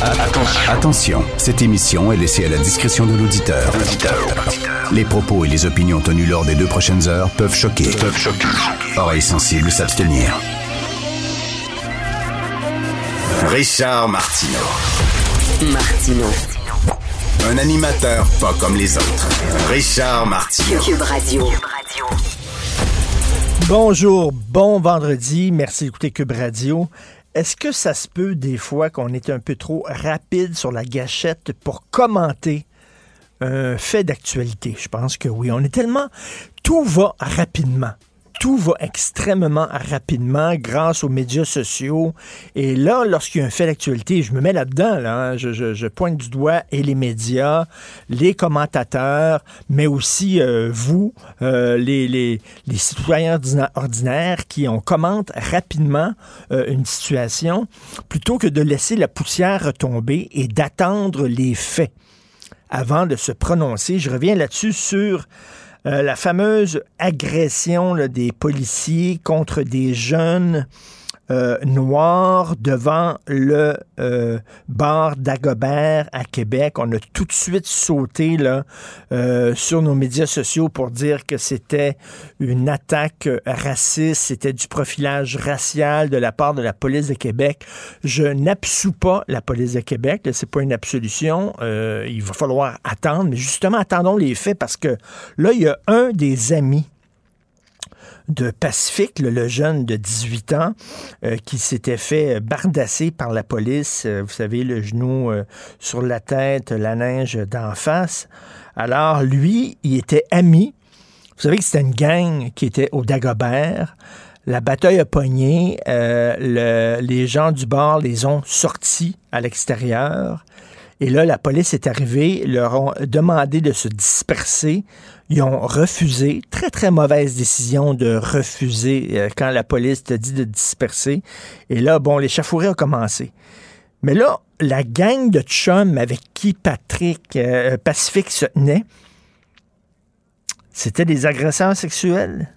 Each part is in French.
Attention, cette émission est laissée à la discrétion de l'auditeur. Les propos et les opinions tenues lors des deux prochaines heures peuvent choquer. Peuvent choquer. Oreilles sensibles s'abstenir. Richard Martineau. Martino. Un animateur pas comme les autres. Richard Martineau. Cube Radio. Bonjour, bon vendredi. Merci d'écouter Cube Radio. Est-ce que ça se peut des fois qu'on est un peu trop rapide sur la gâchette pour commenter un fait d'actualité? Je pense que oui. On est tellement... Tout va rapidement tout va extrêmement rapidement grâce aux médias sociaux. Et là, lorsqu'il y a un fait d'actualité, je me mets là-dedans, là, hein. je, pointe du doigt et les médias, les commentateurs, mais aussi euh, vous, euh, les, les, les, citoyens ordinaires qui on commente rapidement euh, une situation, plutôt que de laisser la poussière retomber et d'attendre les faits avant de se prononcer. Je reviens là-dessus sur la fameuse agression des policiers contre des jeunes euh, noir devant le euh, bar d'Agobert à Québec. On a tout de suite sauté là, euh, sur nos médias sociaux pour dire que c'était une attaque raciste, c'était du profilage racial de la part de la police de Québec. Je n'absous pas la police de Québec, c'est pas une absolution. il va falloir attendre, mais justement, attendons les faits parce que là, il y a un des amis de Pacifique, le, jeune de 18 ans euh, qui s'était fait bardasser par la police, euh, vous savez, le genou euh, sur la tête, la neige d'en face. Alors, lui, il était ami. Vous savez que c'était une gang qui était au Dagobert. La bataille a pogné. les gens du bar les ont sortis à l'extérieur. Et là, la police est arrivée, leur ont demandé de se disperser. Ils ont refusé. Très, très mauvaise décision de refuser euh, quand la police te dit de disperser. Et là, bon, l'échafourée a commencé. Mais là, la gang de chums avec qui Patrick euh, Pacifique se tenait, c'était des agresseurs sexuels.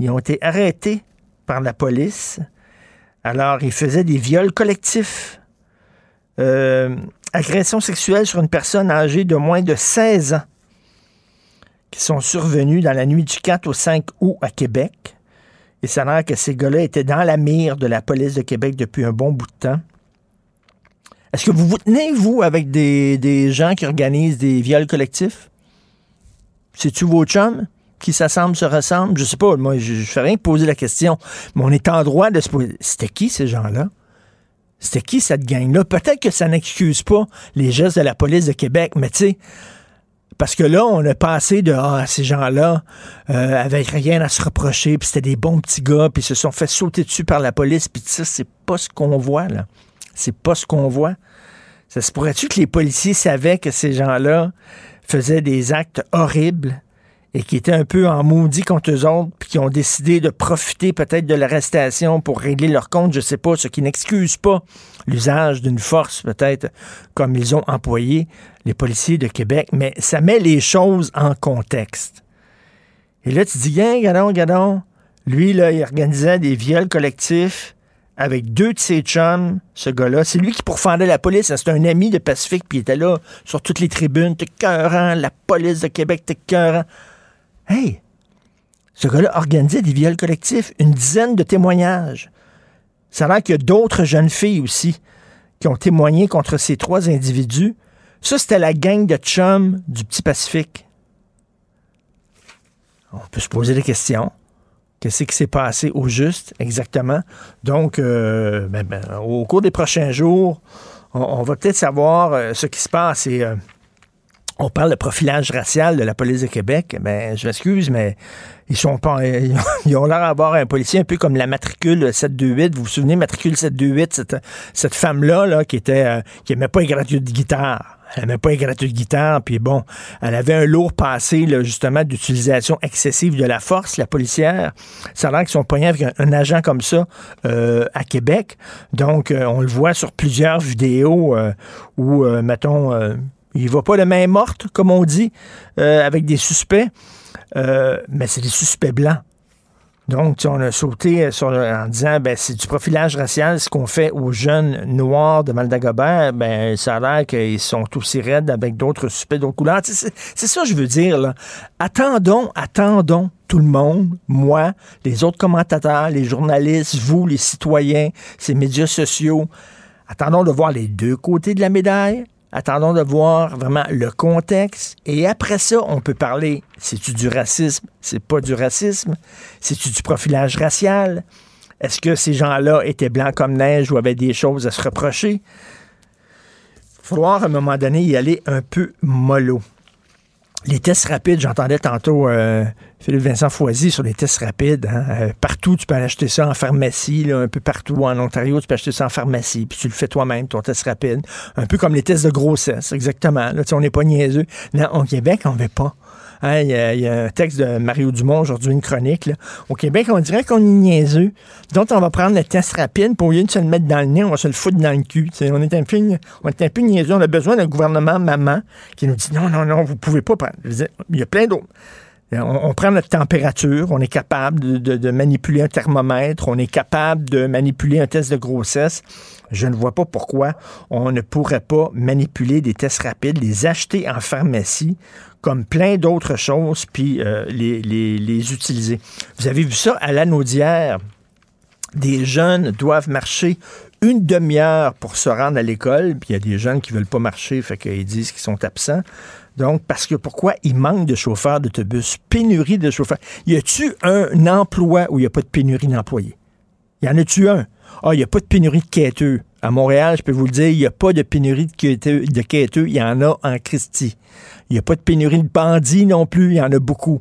Ils ont été arrêtés par la police. Alors, ils faisaient des viols collectifs. Euh, agression sexuelle sur une personne âgée de moins de 16 ans qui sont survenus dans la nuit du 4 au 5 août à Québec. Et ça a l'air que ces gars-là étaient dans la mire de la police de Québec depuis un bon bout de temps. Est-ce que vous vous tenez, vous, avec des, gens qui organisent des viols collectifs? C'est-tu vos chums qui s'assemblent, se ressemblent? Je sais pas, moi, je, ne fais rien poser la question. Mais on est en droit de se poser. C'était qui, ces gens-là? C'était qui cette gang-là? Peut-être que ça n'excuse pas les gestes de la police de Québec, mais tu sais, parce que là, on a passé de ah, ces gens-là euh, rien à se reprocher, puis c'était des bons petits gars, puis se sont fait sauter dessus par la police, puis ça, c'est pas ce qu'on voit, là. C'est pas ce qu'on voit. Ça se pourrait-tu que les policiers savaient que ces gens-là faisaient des actes horribles? Et qui étaient un peu en maudit contre eux autres, puis qui ont décidé de profiter peut-être de l'arrestation pour régler leur compte, je sais pas, ce qui n'excuse pas l'usage d'une force peut-être comme ils ont employé les policiers de Québec, mais ça met les choses en contexte. Et là, tu dis, Gain, gadon, gadon, lui, là, il organisait des viols collectifs avec deux de ses chums, ce gars-là. C'est lui qui pourfendait la police. C'est un ami de Pacifique, puis il était là sur toutes les tribunes. T'es cœurant, la police de Québec, t'es cœurant. Hey, ce gars-là organisait des viols collectifs, une dizaine de témoignages. Ça a l'air qu'il y a d'autres jeunes filles aussi qui ont témoigné contre ces trois individus. Ça, c'était la gang de chums du petit Pacifique. On peut se poser des questions. Qu'est-ce qui s'est passé au juste, exactement? Donc, euh, ben, ben, au cours des prochains jours, on, va peut-être savoir euh, ce qui se passe. Euh, on parle de profilage racial de la police de Québec. Ben, je m'excuse, mais ils sont pas, ils ont l'air d'avoir un policier un peu comme la matricule 728. Vous vous souvenez, matricule 728, cette, cette femme-là, là, qui était, euh, qui aimait pas les gratuits de guitare. Elle n'aimait pas les gratuits de guitare, puis bon, elle avait un lourd passé, là, justement, d'utilisation excessive de la force, la policière. Ça a l'air qu'ils sont poignés avec un, agent comme ça euh, à Québec. Donc, euh, on le voit sur plusieurs vidéos où, mettons, il va pas de main morte, comme on dit, euh, avec des suspects, euh, mais c'est des suspects blancs. Donc, on a sauté en disant, ben, c'est du profilage racial, ce qu'on fait aux jeunes noirs de Maldagobert, ben, ça a l'air qu'ils sont aussi raides avec d'autres suspects d'autres couleurs. C'est ça que je veux dire. Attendons, attendons tout le monde, moi, les autres commentateurs, les journalistes, vous, les citoyens, ces médias sociaux, attendons de voir les deux côtés de la médaille. Attendons de voir vraiment le contexte. Et après ça, on peut parler, c'est-tu du racisme? C'est pas du racisme? C'est-tu du profilage racial? Est-ce que ces gens-là étaient blancs comme neige ou avaient des choses à se reprocher? Il va falloir à un moment donné y aller un peu mollo. Les tests rapides, j'entendais tantôt euh, Philippe Vincent Foisy sur les tests rapides. hein. Euh, partout, tu peux acheter ça en pharmacie, là, un peu partout en Ontario, tu peux acheter ça en pharmacie, puis tu le fais toi-même, ton test rapide. Un peu comme les tests de grossesse, exactement. Là, on n'est pas niaiseux. Non, au Québec, on ne veut pas. Hein, Il y, y a un texte de Mario Dumont aujourd'hui, une chronique. là. Au Québec, on dirait qu'on est niaiseux. Donc, on va prendre le test rapide, pour au lieu de se le mettre dans le nez, on va se le foutre dans le cul. Tu sais, on est un peu, on est un peu niaiseux. On a besoin d'un gouvernement maman qui nous dit non, non, non, vous pouvez pas prendre. Il y a plein d'autres. On, on prend notre température, on est capable de, de- de manipuler un thermomètre, on est capable de manipuler un test de grossesse. Je ne vois pas pourquoi on ne pourrait pas manipuler des tests rapides, les acheter en pharmacie comme plein d'autres choses, puis euh, les, utiliser. Vous avez vu ça à l'anaudière des jeunes doivent marcher une demi-heure pour se rendre à l'école, puis il y a des jeunes qui veulent pas marcher, fait qu'ils disent qu'ils sont absents. Donc, parce que pourquoi il manque de chauffeurs d'autobus, pénurie de chauffeurs. Y a-tu un emploi où il n'y a pas de pénurie d'employés? Y en a-tu un? Ah, il n'y a pas de pénurie de quêteux. À Montréal, je peux vous le dire, il n'y a pas de pénurie. De quêteux. Il y en a en Christie. Il n'y a pas de pénurie de bandits non plus. Il y en a beaucoup.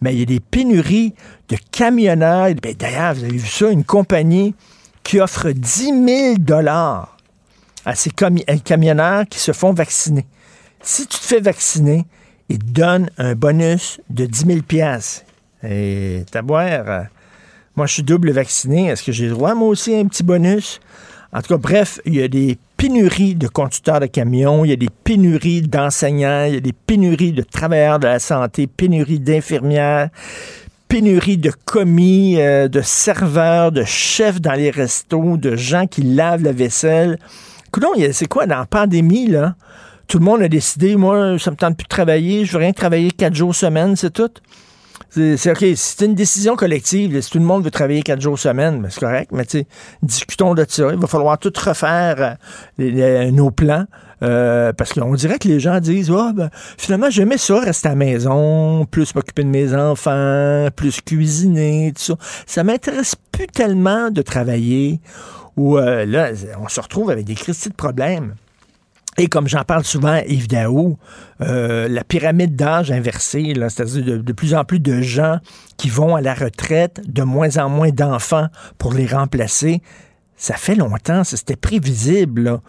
Mais il y a des pénuries de camionneurs. Ben, D'ailleurs, vous avez vu ça, une compagnie qui offre 10 000 à ces camionneurs qui se font vacciner. Si tu te fais vacciner, ils te donnent un bonus de 10 000 Et t'as boire, euh, moi je suis double vacciné, est-ce que j'ai le droit moi aussi à un petit bonus? En tout cas, bref, il y a des pénuries de conducteurs de camions, il y a des pénuries d'enseignants, il y a des pénuries de travailleurs de la santé, pénuries d'infirmières, pénurie de commis, euh, de serveurs, de chefs dans les restos, de gens qui lavent la vaisselle. Coudon, c'est quoi dans la pandémie, là? Tout le monde a décidé, moi, ça me tente plus de travailler, je veux rien travailler quatre jours semaine, c'est tout. C'est OK, c'est une décision collective. Si tout le monde veut travailler quatre jours semaine, ben, c'est correct, mais discutons de ça. Il va falloir tout refaire euh, nos plans. euh, parce qu'on dirait que les gens disent Ah, ben, finalement, j'aimais ça, rester à la maison, plus m'occuper de mes enfants, plus cuisiner, tout ça. Ça m'intéresse plus tellement de travailler. Ou euh, là, on se retrouve avec des crises de problèmes. Et comme j'en parle souvent, Yves Daou, euh, la pyramide d'âge inversée, c'est-à-dire de, plus en plus de gens qui vont à la retraite, de moins en moins d'enfants pour les remplacer, ça fait longtemps, c'était prévisible.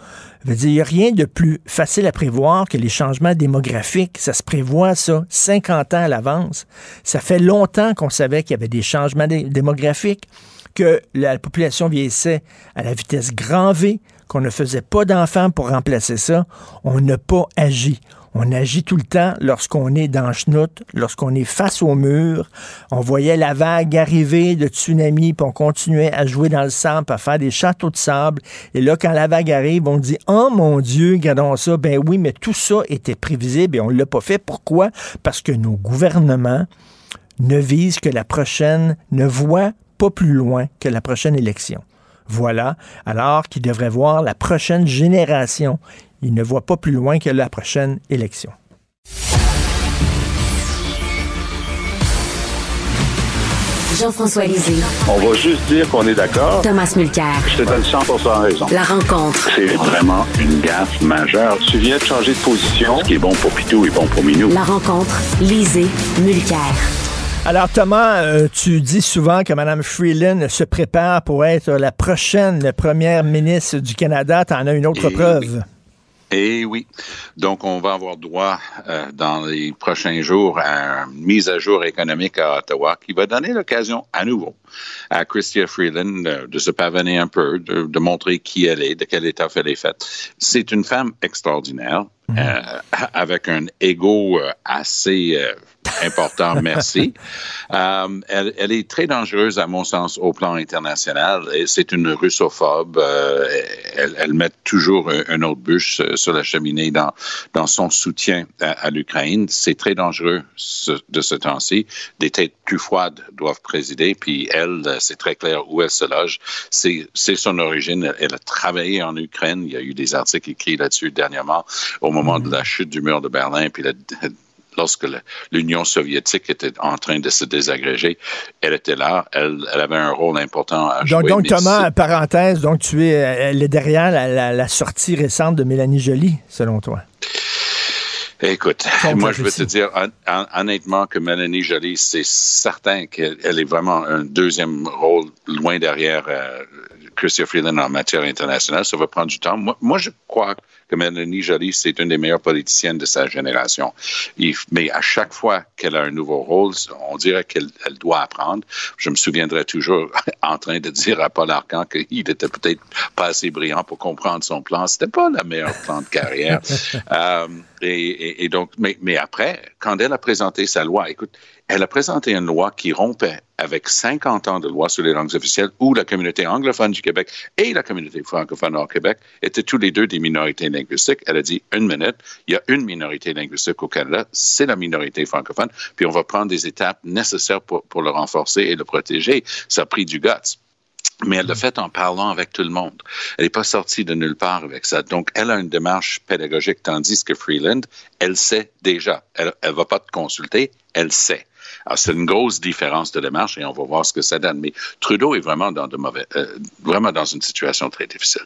Je veux dire, il n'y a rien de plus facile à prévoir que les changements démographiques. Ça se prévoit, ça, 50 ans à l'avance. Ça fait longtemps qu'on savait qu'il y avait des changements dé- démographiques, que la population vieillissait à la vitesse grand V, qu'on ne faisait pas d'enfants pour remplacer ça. On n'a pas agi. On agit tout le temps lorsqu'on est dans chenoute, lorsqu'on est face au mur. On voyait la vague arriver de tsunami, puis on continuait à jouer dans le sable, à faire des châteaux de sable. Et là, quand la vague arrive, on dit Oh mon Dieu, regardons ça. Ben oui, mais tout ça était prévisible et on ne l'a pas fait. Pourquoi? Parce que nos gouvernements ne visent que la prochaine, ne voient pas plus loin que la prochaine élection. Voilà. Alors qu'ils devraient voir la prochaine génération. il ne voit pas plus loin que la prochaine élection. Jean-François Lisée. On va juste dire qu'on est d'accord. Thomas Mulcair. Je te donne 100 raison. La rencontre. C'est vraiment une gaffe majeure. Tu viens de changer de position. Ce qui est bon pour Pitou est bon pour Minou. La rencontre. Lisée. Mulcair. Alors Thomas, euh, tu dis souvent que Mme Freeland se prépare pour être la prochaine première ministre du Canada. Tu en as une autre Et preuve? Et oui. Donc, on va avoir droit euh, dans les prochains jours à une mise à jour économique à Ottawa qui va donner l'occasion à nouveau à Chrystia Freeland euh, de se pavaner un peu, de, de montrer qui elle est, de quel état elle est faite. C'est une femme extraordinaire. euh, avec un ego assez important, merci. Euh, elle, elle est très dangereuse, à mon sens, au plan international. Et C'est une russophobe. euh, elle, elle met toujours un, un autre bûche euh, sur la cheminée dans, dans son soutien à, à l'Ukraine. C'est très dangereux ce- de ce temps-ci. Des têtes plus froides doivent présider, puis elle, c'est très clair où elle se loge. C'est son origine. Elle, elle a travaillé en Ukraine. Il y a eu des articles écrits là-dessus dernièrement, au moment de la chute du mur de Berlin, puis la- lorsque l'Union soviétique était en train de se désagréger, elle était là. Elle, elle avait un rôle important à jouer. Donc, Thomas, parenthèse, donc tu es, elle est derrière la, la- la sortie récente de Mélanie Joly, selon toi? Écoute, moi, je veux te dire hon- hon- honnêtement que Mélanie Joly, c'est certain qu'elle elle est vraiment un deuxième rôle loin derrière euh, Chrystia Freeland en matière internationale. Ça va prendre du temps. Moi, moi je crois que Mélanie Joly, c'est une des meilleures politiciennes de sa génération. Mais à chaque fois qu'elle a un nouveau rôle, on dirait qu'elle elle doit apprendre. Je me souviendrai toujours en train de dire à Paul Arcan qu'il était peut-être pas assez brillant pour comprendre son plan. C'était pas le meilleur plan de carrière. Euh, et, et- et donc, mais, mais après, quand elle a présenté sa loi, écoute, elle a présenté une loi qui rompait avec 50 ans de loi sur les langues officielles où la communauté anglophone du Québec et la communauté francophone au Québec étaient tous les deux des minorités linguistiques. Elle a dit une minute, il y a une minorité linguistique au Canada, c'est la minorité francophone, puis on va prendre des étapes nécessaires pour, pour le renforcer et le protéger. Ça a pris du guts. Mais elle l'a fait en parlant avec tout le monde. Elle n'est pas sortie de nulle part avec ça. Donc, elle a une démarche pédagogique, tandis que Freeland, elle sait déjà. Elle ne va pas te consulter, elle sait. Alors, c'est une grosse différence de démarche et on va voir ce que ça donne. Mais Trudeau est vraiment dans, de mauvais, euh, vraiment dans une situation très difficile.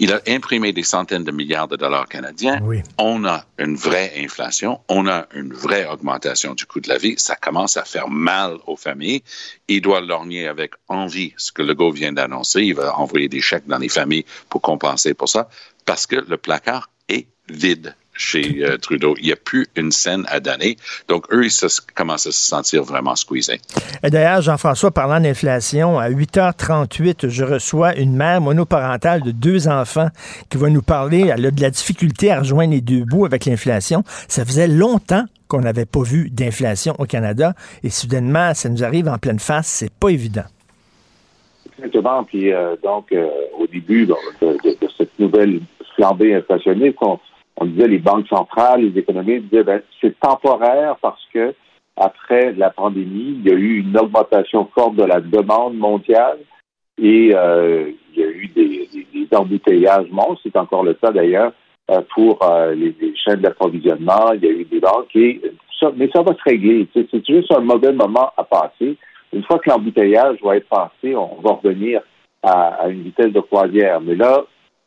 Il a imprimé des centaines de milliards de dollars canadiens. Oui. On a une vraie inflation. On a une vraie augmentation du coût de la vie. Ça commence à faire mal aux familles. Il doit lorgner avec envie ce que Legault vient d'annoncer. Il va envoyer des chèques dans les familles pour compenser pour ça parce que le placard est vide chez euh, Trudeau. Il n'y a plus une scène à donner. Donc, eux, ils se- commencent à se sentir vraiment squeezés. Et D'ailleurs, Jean-François, parlant d'inflation, à 8h38, je reçois une mère monoparentale de deux enfants qui va nous parler. Elle a de la difficulté à rejoindre les deux bouts avec l'inflation. Ça faisait longtemps qu'on n'avait pas vu d'inflation au Canada et soudainement, ça nous arrive en pleine face. C'est pas évident. Exactement. Puis euh, donc, euh, au début de, de- de cette nouvelle flambée inflationniste, on, on disait les banques centrales, les économistes disaient ben, c'est temporaire parce que après la pandémie, il y a eu une augmentation forte de la demande mondiale et euh, il y a eu des, des, des embouteillages monstres, c'est encore le cas d'ailleurs euh, pour euh, les, les chaînes d'approvisionnement. Il y a eu des banques et ça, mais ça va se régler. C'est juste un mauvais moment à passer. Une fois que l'embouteillage va être passé, on va revenir à, à une vitesse de croisière. Mais là,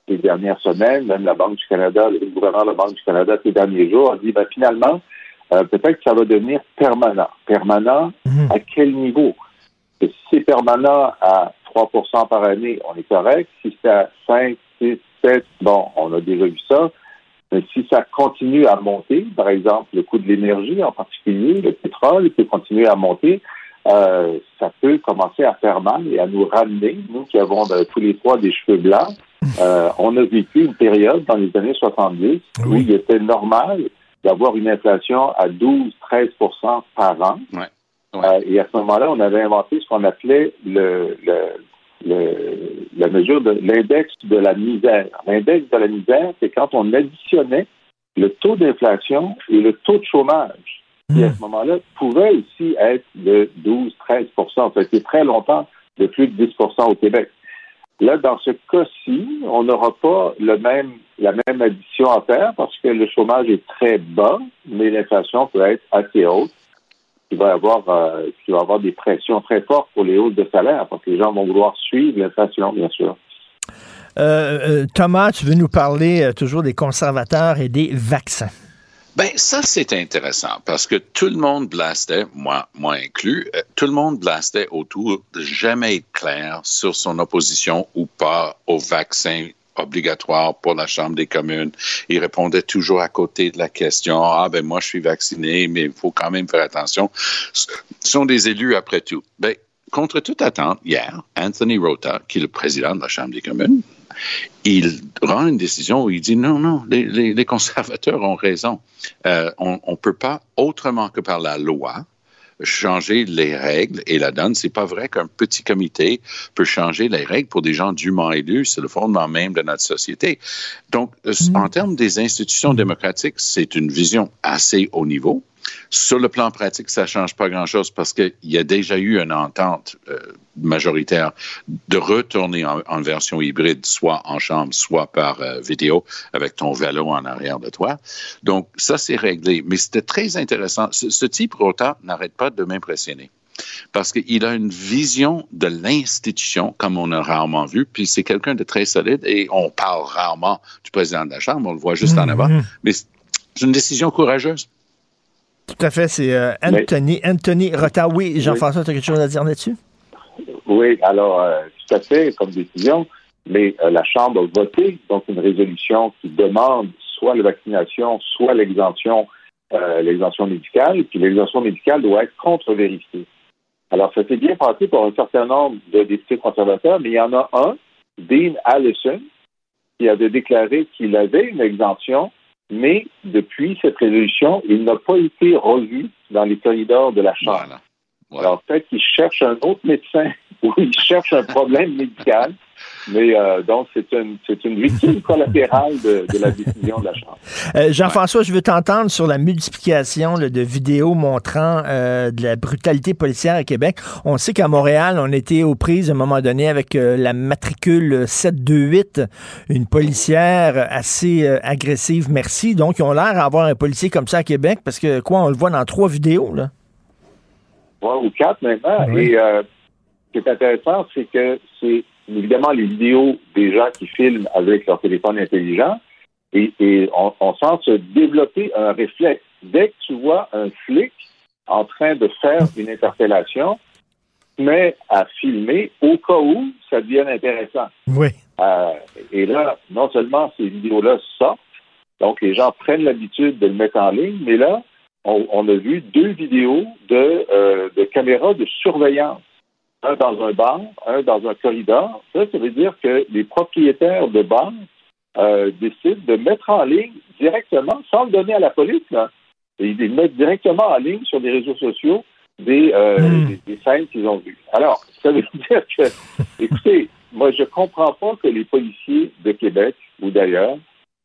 les dernières semaines, même la Banque du Canada, le gouverneur de la Banque du Canada ces derniers jours a dit ben, finalement, euh, peut-être que ça va devenir permanent. Permanent, Mhm. à quel niveau? Et si c'est permanent à 3% par année, on est correct. Si c'est à 5, 6, 7, bon, on a déjà vu ça. Mais si ça continue à monter, par exemple, le coût de l'énergie en particulier, le pétrole peut continuer à monter, euh, ça peut commencer à faire mal et à nous ramener, nous qui avons de- tous les trois des cheveux blancs. Euh, on a vécu une période dans les années 70 où Oui. il était normal d'avoir une inflation à 12-13% par an. Ouais. Euh, et à ce moment-là, on avait inventé ce qu'on appelait le, le, le- la mesure de l'index de la misère. L'index de la misère, c'est quand on additionnait le taux d'inflation et le taux de chômage, qui à ce moment-là pouvait aussi être de 12-13% Ça a été très longtemps de plus de 10% au Québec. Là, dans ce cas-ci, on n'aura pas le même, la même addition à faire parce que le chômage est très bas, mais l'inflation peut être assez haute. Il va y avoir, euh, il va avoir des pressions très fortes pour les hausses de salaire parce que les gens vont vouloir suivre l'inflation, bien sûr. Euh, euh, Thomas, tu veux nous parler euh, toujours des conservateurs et des vaccins? Ben, ça, c'est intéressant parce que tout le monde blastait, moi, moi inclus, euh, tout le monde blastait autour de jamais être clair sur son opposition ou pas au vaccin obligatoire pour la Chambre des communes. Il répondait toujours à côté de la question, ah ben moi je suis vacciné, mais il faut quand même faire attention. Ce sont des élus après tout. Ben, contre toute attente, hier, Anthony Rota, qui est le président de la Chambre des communes, il rend une décision où il dit non, non, les, les, les conservateurs ont raison. Euh, on ne peut pas, autrement que par la loi, changer les règles et la donne. C'est pas vrai qu'un petit comité peut changer les règles pour des gens dûment élus. C'est le fondement même de notre société. Donc, mm. en termes des institutions démocratiques, c'est une vision assez haut niveau. Sur le plan pratique, ça ne change pas grand-chose parce qu'il y a déjà eu une entente euh, majoritaire de retourner en, en, version hybride, soit en chambre, soit par euh, vidéo, avec ton vélo en arrière de toi. Donc, ça, c'est réglé. Mais c'était très intéressant. Ce, ce type Rota n'arrête pas de m'impressionner parce qu'il a une vision de l'institution comme on a rarement vu, puis c'est quelqu'un de très solide et on parle rarement du président de la Chambre, on le voit juste mmh, en avant, mmh. mais c'est une décision courageuse. Tout à fait, c'est euh, Anthony. Oui, Jean-François, oui. tu as quelque chose à dire là-dessus? Oui, alors, euh, tout à fait, comme décision, mais euh, la Chambre a voté donc une résolution qui demande soit la vaccination, soit l'exemption euh, l'exemption médicale, puis l'exemption médicale doit être contre-vérifiée. Alors, ça s'est bien passé pour un certain nombre de députés conservateurs, mais il y en a un, Dean Allison, qui avait déclaré qu'il avait une exemption mais depuis cette résolution, il n'a pas été revu dans les corridors de la Chambre. Alors peut-être qu'il cherche un autre médecin ou il cherche un problème médical. Mais euh, donc, c'est une, c'est une victime collatérale de, de, la décision de la Chambre. Euh, Jean-François, je veux t'entendre sur la multiplication là, de vidéos montrant euh, de la brutalité policière à Québec. On sait qu'à Montréal, on était aux prises à un moment donné avec euh, la matricule 728, une policière assez euh, agressive, merci. Donc, ils ont l'air d'avoir un policier comme ça à Québec parce que, quoi, on le voit dans trois vidéos, là. Trois ou quatre maintenant. Oui. Et euh, ce qui est intéressant, c'est que c'est évidemment les vidéos des gens qui filment avec leur téléphone intelligent et, et on, on, sent se développer un réflexe. Dès que tu vois un flic en train de faire une interpellation, mais à filmer au cas où ça devienne intéressant. Oui. Euh, et là, non seulement ces vidéos-là sortent, donc les gens prennent l'habitude de le mettre en ligne, mais là, on, on a vu deux vidéos de, euh, de caméras de surveillance un dans un bar, un dans un corridor. Ça, ça veut dire que les propriétaires de bars euh, décident de mettre en ligne directement, sans le donner à la police, là, et ils mettent directement en ligne sur les réseaux sociaux des, euh, mmh. des, des scènes qu'ils ont vues. Alors, ça veut dire que, écoutez, moi, je comprends pas que les policiers de Québec ou d'ailleurs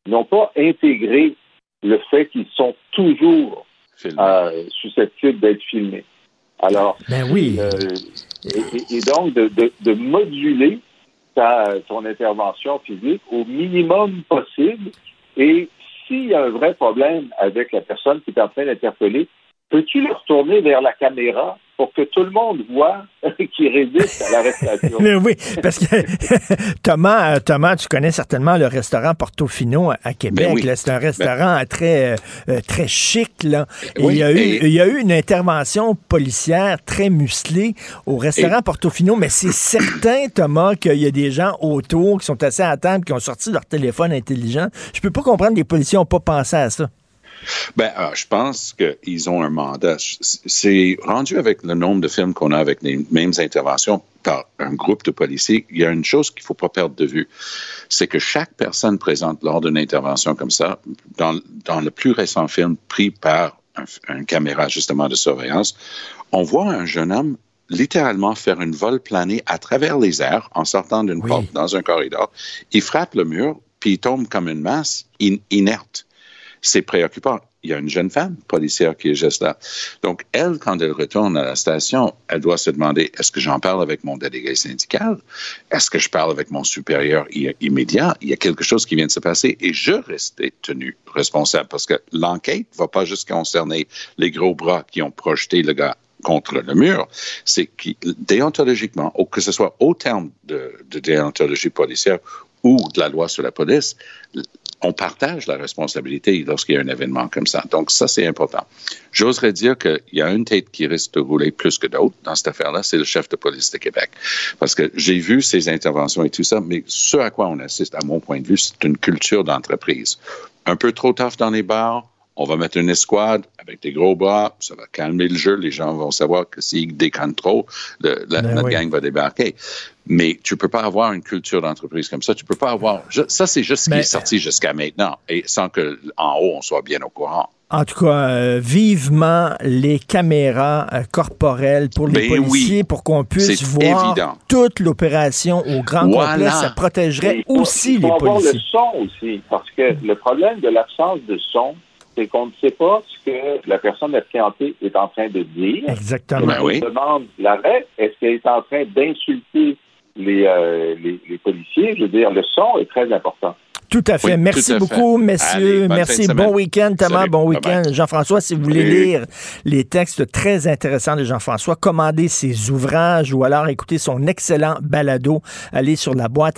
n'ont pas intégré le fait qu'ils sont toujours euh, susceptibles d'être filmés. Alors, ben oui. Euh, et, et, donc de, de, de moduler ta, ton intervention physique au minimum possible. Et s'il y a un vrai problème avec la personne qui est en train d'interpeller, peux-tu le retourner vers la caméra pour que tout le monde voit qu'il résiste à l'arrestation. oui, parce que Thomas, Thomas, tu connais certainement le restaurant Portofino à Québec. Ben oui. C'est un restaurant ben... très, euh, très chic. Là. Et oui, il, y a eu, et... il y a eu une intervention policière très musclée au restaurant et... Portofino, mais c'est certain, Thomas, qu'il y a des gens autour qui sont assis à table, qui ont sorti leur téléphone intelligent. Je peux pas comprendre que les policiers n'ont pas pensé à ça. Ben, euh, je pense qu'ils ont un mandat. C'est rendu avec le nombre de films qu'on a avec les mêmes interventions par un groupe de policiers. Il y a une chose qu'il ne faut pas perdre de vue, c'est que chaque personne présente lors d'une intervention comme ça, dans, dans le plus récent film pris par un, un caméra justement de surveillance, on voit un jeune homme littéralement faire une vol planée à travers les airs en sortant d'une oui. porte dans un corridor. Il frappe le mur, puis il tombe comme une masse in inerte c'est préoccupant. il y a une jeune femme policière qui est juste là. Donc, elle, quand elle retourne à la station, elle doit se demander, est-ce que j'en parle avec mon délégué syndical? Est-ce que je parle avec mon supérieur immédiat? Il y a quelque chose qui vient de se passer et je restais tenu responsable parce que l'enquête va pas juste concerner les gros bras qui ont projeté le gars contre le mur, c'est que déontologiquement, que ce soit au terme de déontologie policière ou de la loi sur la police, on partage la responsabilité lorsqu'il y a un événement comme ça. Donc, ça, c'est important. J'oserais dire qu'il y a une tête qui risque de rouler plus que d'autres dans cette affaire-là, c'est le chef de police de Québec. Parce que j'ai vu ses interventions et tout ça, mais ce à quoi on assiste, à mon point de vue, c'est une culture d'entreprise. Un peu trop tough dans les bars, on va mettre une escouade avec des gros bras, ça va calmer le jeu, les gens vont savoir que s'ils décannent trop, le, la, Ben notre oui. gang va débarquer. Mais tu peux pas avoir une culture d'entreprise comme ça. Tu peux pas avoir. je- ça, c'est juste ce qui Ben, est sorti jusqu'à maintenant, et sans que en haut on soit bien au courant. En tout cas, euh, vivement les caméras euh, corporelles pour les Ben policiers oui. pour qu'on puisse voir évident. toute l'opération au grand Voilà. complet. Ça protégerait Il faut- aussi il faut les avoir policiers. le son aussi, parce que le problème de l'absence de son, c'est qu'on ne sait pas ce que la personne appréhendée est en train de dire. Exactement. Ben oui. On demande l'arrêt. Est-ce qu'elle est en train d'insulter les, euh, les, les policiers? Je veux dire, le son est très important. Tout à fait. Oui, Merci à beaucoup, fait. messieurs. Allez, Merci. Bon week-end, Thomas. Salut. Bon week-end. Jean-François, si vous voulez Salut. lire les textes très intéressants de Jean-François, commandez ses ouvrages ou alors écoutez son excellent balado. Allez sur la boîte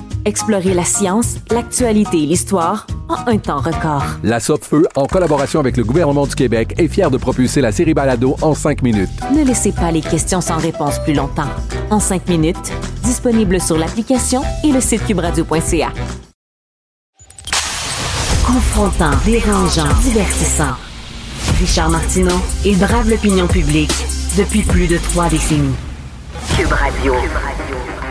Explorez la science, l'actualité et l'histoire en un temps record. La Feu, en collaboration avec le gouvernement du Québec, est fière de propulser la série Balado en cinq minutes. Ne laissez pas les questions sans réponse plus longtemps. En cinq minutes, disponible sur l'application et le site cubradio.ca. Confrontant, dérangeant, divertissant. Richard Martineau, il brave l'opinion publique depuis plus de trois décennies. Cube Radio. Cube Radio.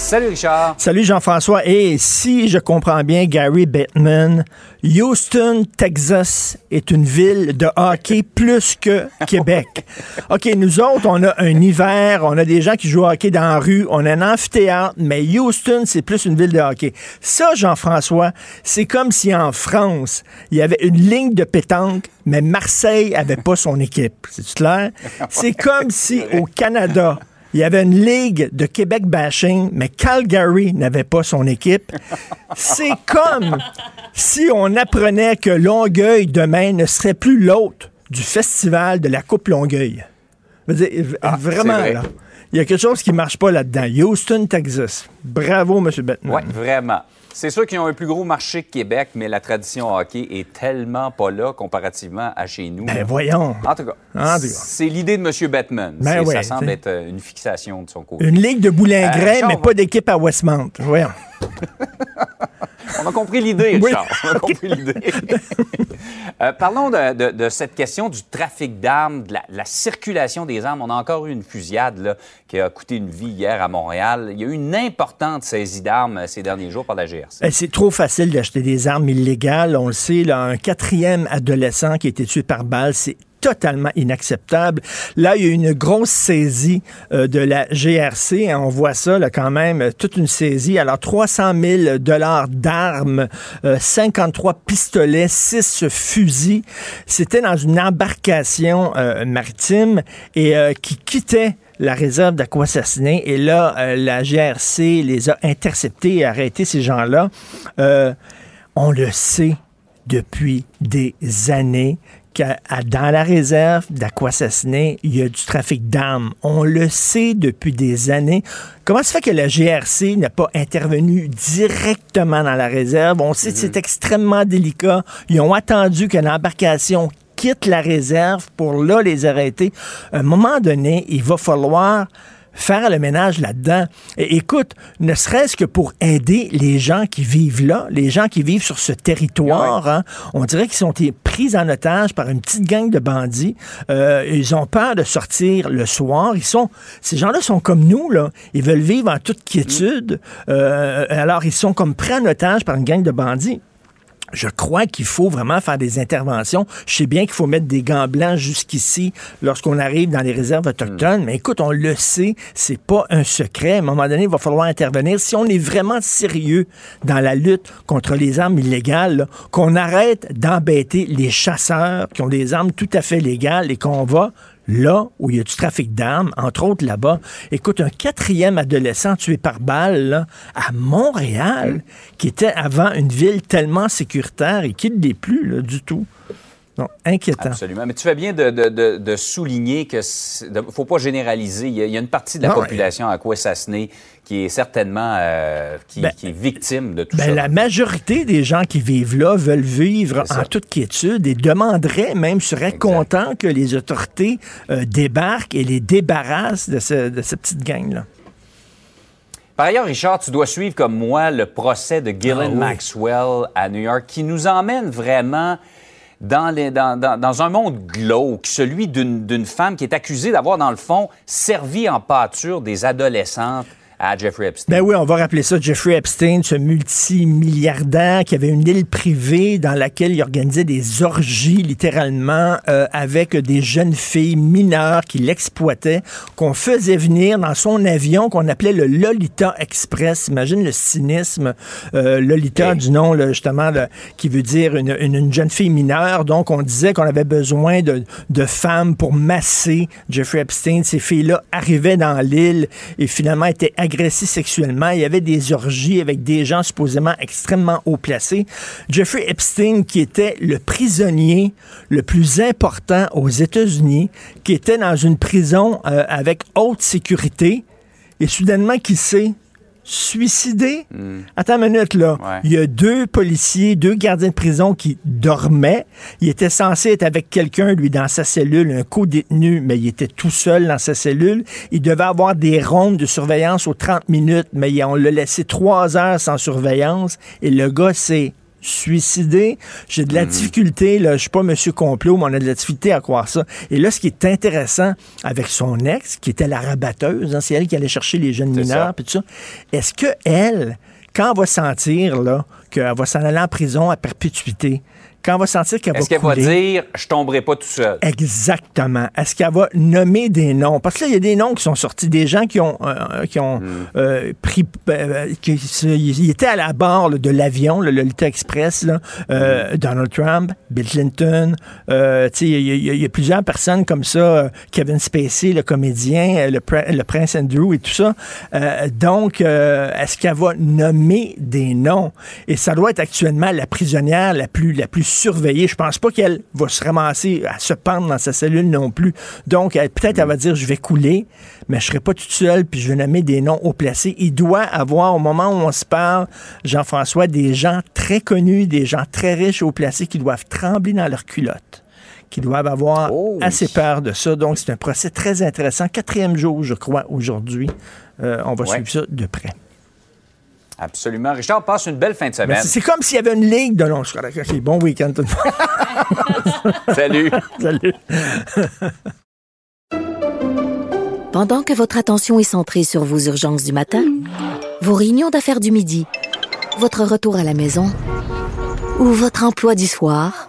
Salut Richard. Salut Jean-François. Et si je comprends bien Gary Bettman, Houston, Texas est une ville de hockey plus que Québec. OK, nous autres, on a un hiver, on a des gens qui jouent au hockey dans la rue, on a un amphithéâtre, mais Houston, c'est plus une ville de hockey. Ça, Jean-François, c'est comme si en France, il y avait une ligne de pétanque, mais Marseille avait pas son équipe. C'est clair? C'est comme si au Canada, il y avait une ligue de Québec bashing, mais Calgary n'avait pas son équipe. C'est comme si on apprenait que Longueuil demain ne serait plus l'hôte du festival de la Coupe Longueuil. Je veux dire, Ah, vraiment, c'est vrai. là. Il y a quelque chose qui marche pas là-dedans. Houston, Texas. Bravo, M. Bettman. Oui, vraiment. C'est sûr qu'ils ont un plus gros marché que Québec, mais la tradition hockey est tellement pas là comparativement à chez nous. Ben voyons. En tout cas, c'est l'idée de M. Batman. Ben ouais, ça semble t'sais. être une fixation de son côté. Une ligue de boulingrin, Euh, mais pas d'équipe à Westmount. Voyons. On a compris l'idée, Oui. Richard. On a compris l'idée. Euh, parlons de, de- de cette question du trafic d'armes, de la, la circulation des armes. On a encore eu une fusillade là, qui a coûté une vie hier à Montréal. Il y a eu une importante saisie d'armes euh, ces derniers jours par la GRC. Eh, C'est trop facile d'acheter des armes illégales. On le sait, là, un quatrième adolescent qui a été tué par balle, c'est totalement inacceptable. Là, il y a une grosse saisie euh, de la GRC. on voit ça là, quand même, euh, toute une saisie. Alors, 300 000 dollars d'armes, euh, 53 pistolets, 6 fusils. C'était dans une embarcation euh, maritime et euh, qui quittait la réserve d'Aquassassiné. Et là, euh, la GRC les a interceptés et arrêtés, ces gens-là. Euh, on le sait depuis des années que dans la réserve d'Aquassassiné, il y a du trafic d'armes. On le sait depuis des années. Comment se fait que la GRC n'a pas intervenu directement dans la réserve? On sait que c'est extrêmement délicat. Ils ont attendu que l'embarcation quitte la réserve pour là les arrêter. À un moment donné, il va falloir faire le ménage là-dedans. Et écoute, ne serait-ce que pour aider les gens qui vivent là, les gens qui vivent sur ce territoire, hein, on dirait qu'ils sont en otage par une petite gang de bandits. Euh, ils ont peur de sortir le soir. Ils sont, ces gens-là sont comme nous là. Ils veulent vivre en toute quiétude. Euh, alors ils sont comme pris en otage par une gang de bandits. Je crois qu'il faut vraiment faire des interventions. Je sais bien qu'il faut mettre des gants blancs jusqu'ici lorsqu'on arrive dans les réserves autochtones, mais écoute, on le sait, c'est pas un secret. À un moment donné, il va falloir intervenir. Si on est vraiment sérieux dans la lutte contre les armes illégales, qu'on arrête d'embêter les chasseurs qui ont des armes tout à fait légales et qu'on va là où il y a du trafic d'armes, entre autres là-bas. Écoute, un quatrième adolescent tué par balle là, à Montréal, qui était avant une ville tellement sécuritaire et qui ne l'est plus là, du tout. Non, inquiétant. Absolument. Mais tu fais bien de, de- de- de souligner que ne faut pas généraliser. Il y, a, il y a une partie de la Non, population à Kwesasne qui est certainement euh, qui, Ben, qui est victime de tout Ben, ça. la majorité des gens qui vivent là veulent vivre en toute quiétude et demanderaient, même seraient contents que les autorités euh, débarquent et les débarrassent de, ce- de cette petite gang-là. Par ailleurs, Richard, tu dois suivre comme moi le procès de Ah oui. Maxwell à New York qui nous emmène vraiment dans, un monde glauque, celui d'une d'une femme qui est accusée d'avoir, dans le fond, servi en pâture des adolescentes à Jeffrey Epstein. Ben oui, on va rappeler ça Jeffrey Epstein, ce multimilliardaire qui avait une île privée dans laquelle il organisait des orgies littéralement euh, avec des jeunes filles mineures qui l'exploitaient, qu'on faisait venir dans son avion qu'on appelait le Lolita Express. Imagine le cynisme. Euh, Lolita du nom là, justement là, qui veut dire une, une- une jeune fille mineure. Donc on disait qu'on avait besoin de, de femmes pour masser Jeffrey Epstein. Ces filles-là arrivaient dans l'île et finalement étaient agressées sexuellement. Il y avait des orgies avec des gens supposément extrêmement haut placés. Jeffrey Epstein, qui était le prisonnier le plus important aux États-Unis, qui était dans une prison euh, avec haute sécurité, et soudainement qui s'est suicidé. Attends une minute, là. Il y a deux policiers, deux gardiens de prison qui dormaient. Il était censé être avec quelqu'un, lui, dans sa cellule, un co-détenu, mais il était tout seul dans sa cellule. Il devait avoir des rondes de surveillance aux 30 minutes, mais on l'a laissé trois heures sans surveillance et le gars s'est suicidé. J'ai de la difficulté, là, je suis pas monsieur complot, mais on a de la difficulté à croire ça. Et là, ce qui est intéressant avec son ex, qui était la rabatteuse, hein, c'est elle qui allait chercher les jeunes mineurs, puis tout ça, est-ce que elle, quand elle va sentir là, qu'elle va s'en aller en prison à perpétuité, quand elle va sentir qu'elle va Est-ce qu'elle va dire « je tomberai pas tout seul » Exactement. Est-ce qu'elle va nommer des noms? Parce que là, il y a des noms qui sont sortis, des gens qui ont, euh, qui ont euh, pris... euh, qui, ils étaient à la barre là, de l'avion, le Lolita Express, là, euh, Donald Trump, Bill Clinton, euh, tu sais, il y, y y a plusieurs personnes comme ça, euh, Kevin Spacey, le comédien, euh, le, pr- le prince Andrew et tout ça. Euh, donc, euh, est-ce qu'elle va nommer des noms? Et ça doit être actuellement la prisonnière la plus, la plus surveillée. Je pense pas qu'elle va se ramasser à se pendre dans sa cellule non plus. Donc, elle- peut-être elle va dire, je vais couler, mais je serai pas toute seule, puis je vais nommer des noms haut placés. Il doit avoir, au moment où on se parle, Jean-François, des gens très connus, des gens très riches haut placés qui doivent trembler dans leurs culottes qui doivent avoir assez peur de ça. Donc, c'est un procès très intéressant. Quatrième jour, je crois, aujourd'hui. Euh, on va Ouais. suivre ça de près. Absolument. Richard, passe une belle fin de semaine. C'est comme s'il y avait une ligue de long. OK, bon week-end tout le monde. Salut. Salut. Pendant que votre attention est centrée sur vos urgences du matin, vos réunions d'affaires du midi, votre retour à la maison ou votre emploi du soir,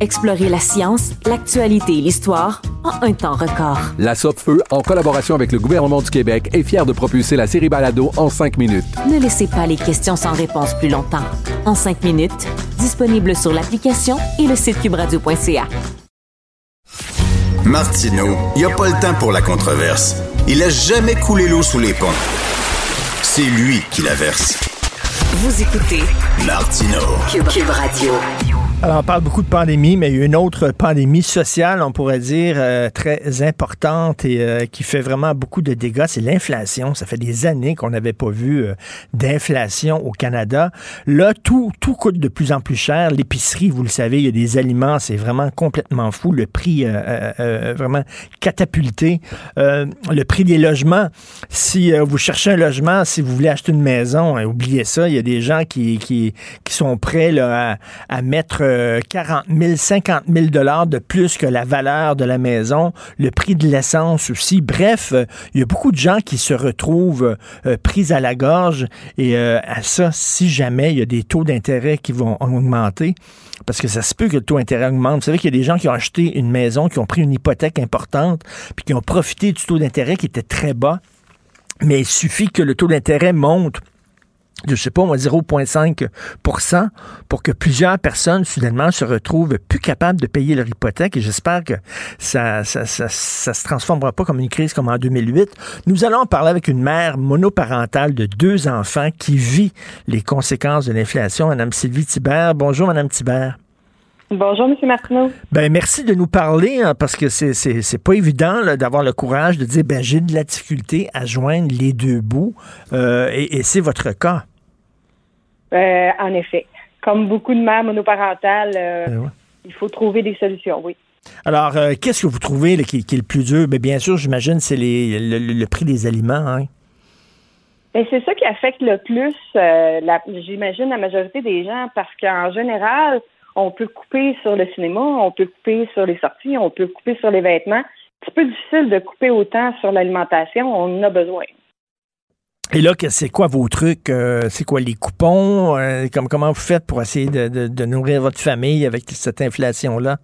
Explorez la science, l'actualité et l'histoire en un temps record. La Feu, en collaboration avec le gouvernement du Québec, est fière de propulser la série Balado en cinq minutes. Ne laissez pas les questions sans réponse plus longtemps. En cinq minutes, disponible sur l'application et le site cubradio.ca. Martineau, il n'y a pas le temps pour la controverse. Il a jamais coulé l'eau sous les ponts. C'est lui qui la verse. Vous écoutez Martineau. Cube Radio. Alors, on parle beaucoup de pandémie, mais il y a une autre pandémie sociale, on pourrait dire, euh, très importante et euh, qui fait vraiment beaucoup de dégâts, c'est l'inflation. Ça fait des années qu'on n'avait pas vu euh, d'inflation au Canada. Là, tout, tout coûte de plus en plus cher. L'épicerie, vous le savez, il y a des aliments, c'est vraiment complètement fou. Le prix vraiment catapulté. le prix des logements, si vous cherchez un logement, si vous voulez acheter une maison, oubliez ça, il y a des gens qui, qui, qui sont prêts là, à, à mettre 40 000, 50 000 dollars de plus que la valeur de la maison, le prix de l'essence aussi. Bref, il y a beaucoup de gens qui se retrouvent euh, pris à la gorge et euh, à ça, si jamais il y a des taux d'intérêt qui vont augmenter, parce que ça se peut que le taux d'intérêt augmente. Vous savez qu'il y a des gens qui ont acheté une maison, qui ont pris une hypothèque importante, puis qui ont profité du taux d'intérêt qui était très bas. Mais il suffit que le taux d'intérêt monte je sais pas, moi, 0,5% pour que plusieurs personnes, soudainement, se retrouvent plus capables de payer leur hypothèque. Et j'espère que ça ça, ça, ça, se transformera pas comme une crise comme en 2008. Nous allons parler avec une mère monoparentale de deux enfants qui vit les conséquences de l'inflation, Madame Sylvie Thibert. Bonjour, Madame Thibert. Bonjour, M. Martineau. Ben, merci de nous parler, hein, parce que c'est, c'est, pas évident d'avoir le courage de dire, ben, j'ai de la difficulté à joindre les deux bouts, euh, et, et c'est votre cas. Euh, en effet. Comme beaucoup de mères monoparentales, euh, ben il faut trouver des solutions, oui. Alors, euh, qu'est-ce que vous trouvez qui, est le plus dur? Bien, bien sûr, j'imagine, c'est le, prix des aliments. Hein? Ben, c'est ça qui affecte le plus, j'imagine, la majorité des gens, parce qu'en général, on peut couper sur le cinéma, on peut couper sur les sorties, on peut couper sur les vêtements. C'est un peu difficile de couper autant sur l'alimentation, on en a besoin. Et là, c'est quoi vos trucs? Euh, c'est quoi les coupons? Euh, comme, comment vous faites pour essayer de, nourrir votre famille avec cette inflation-là?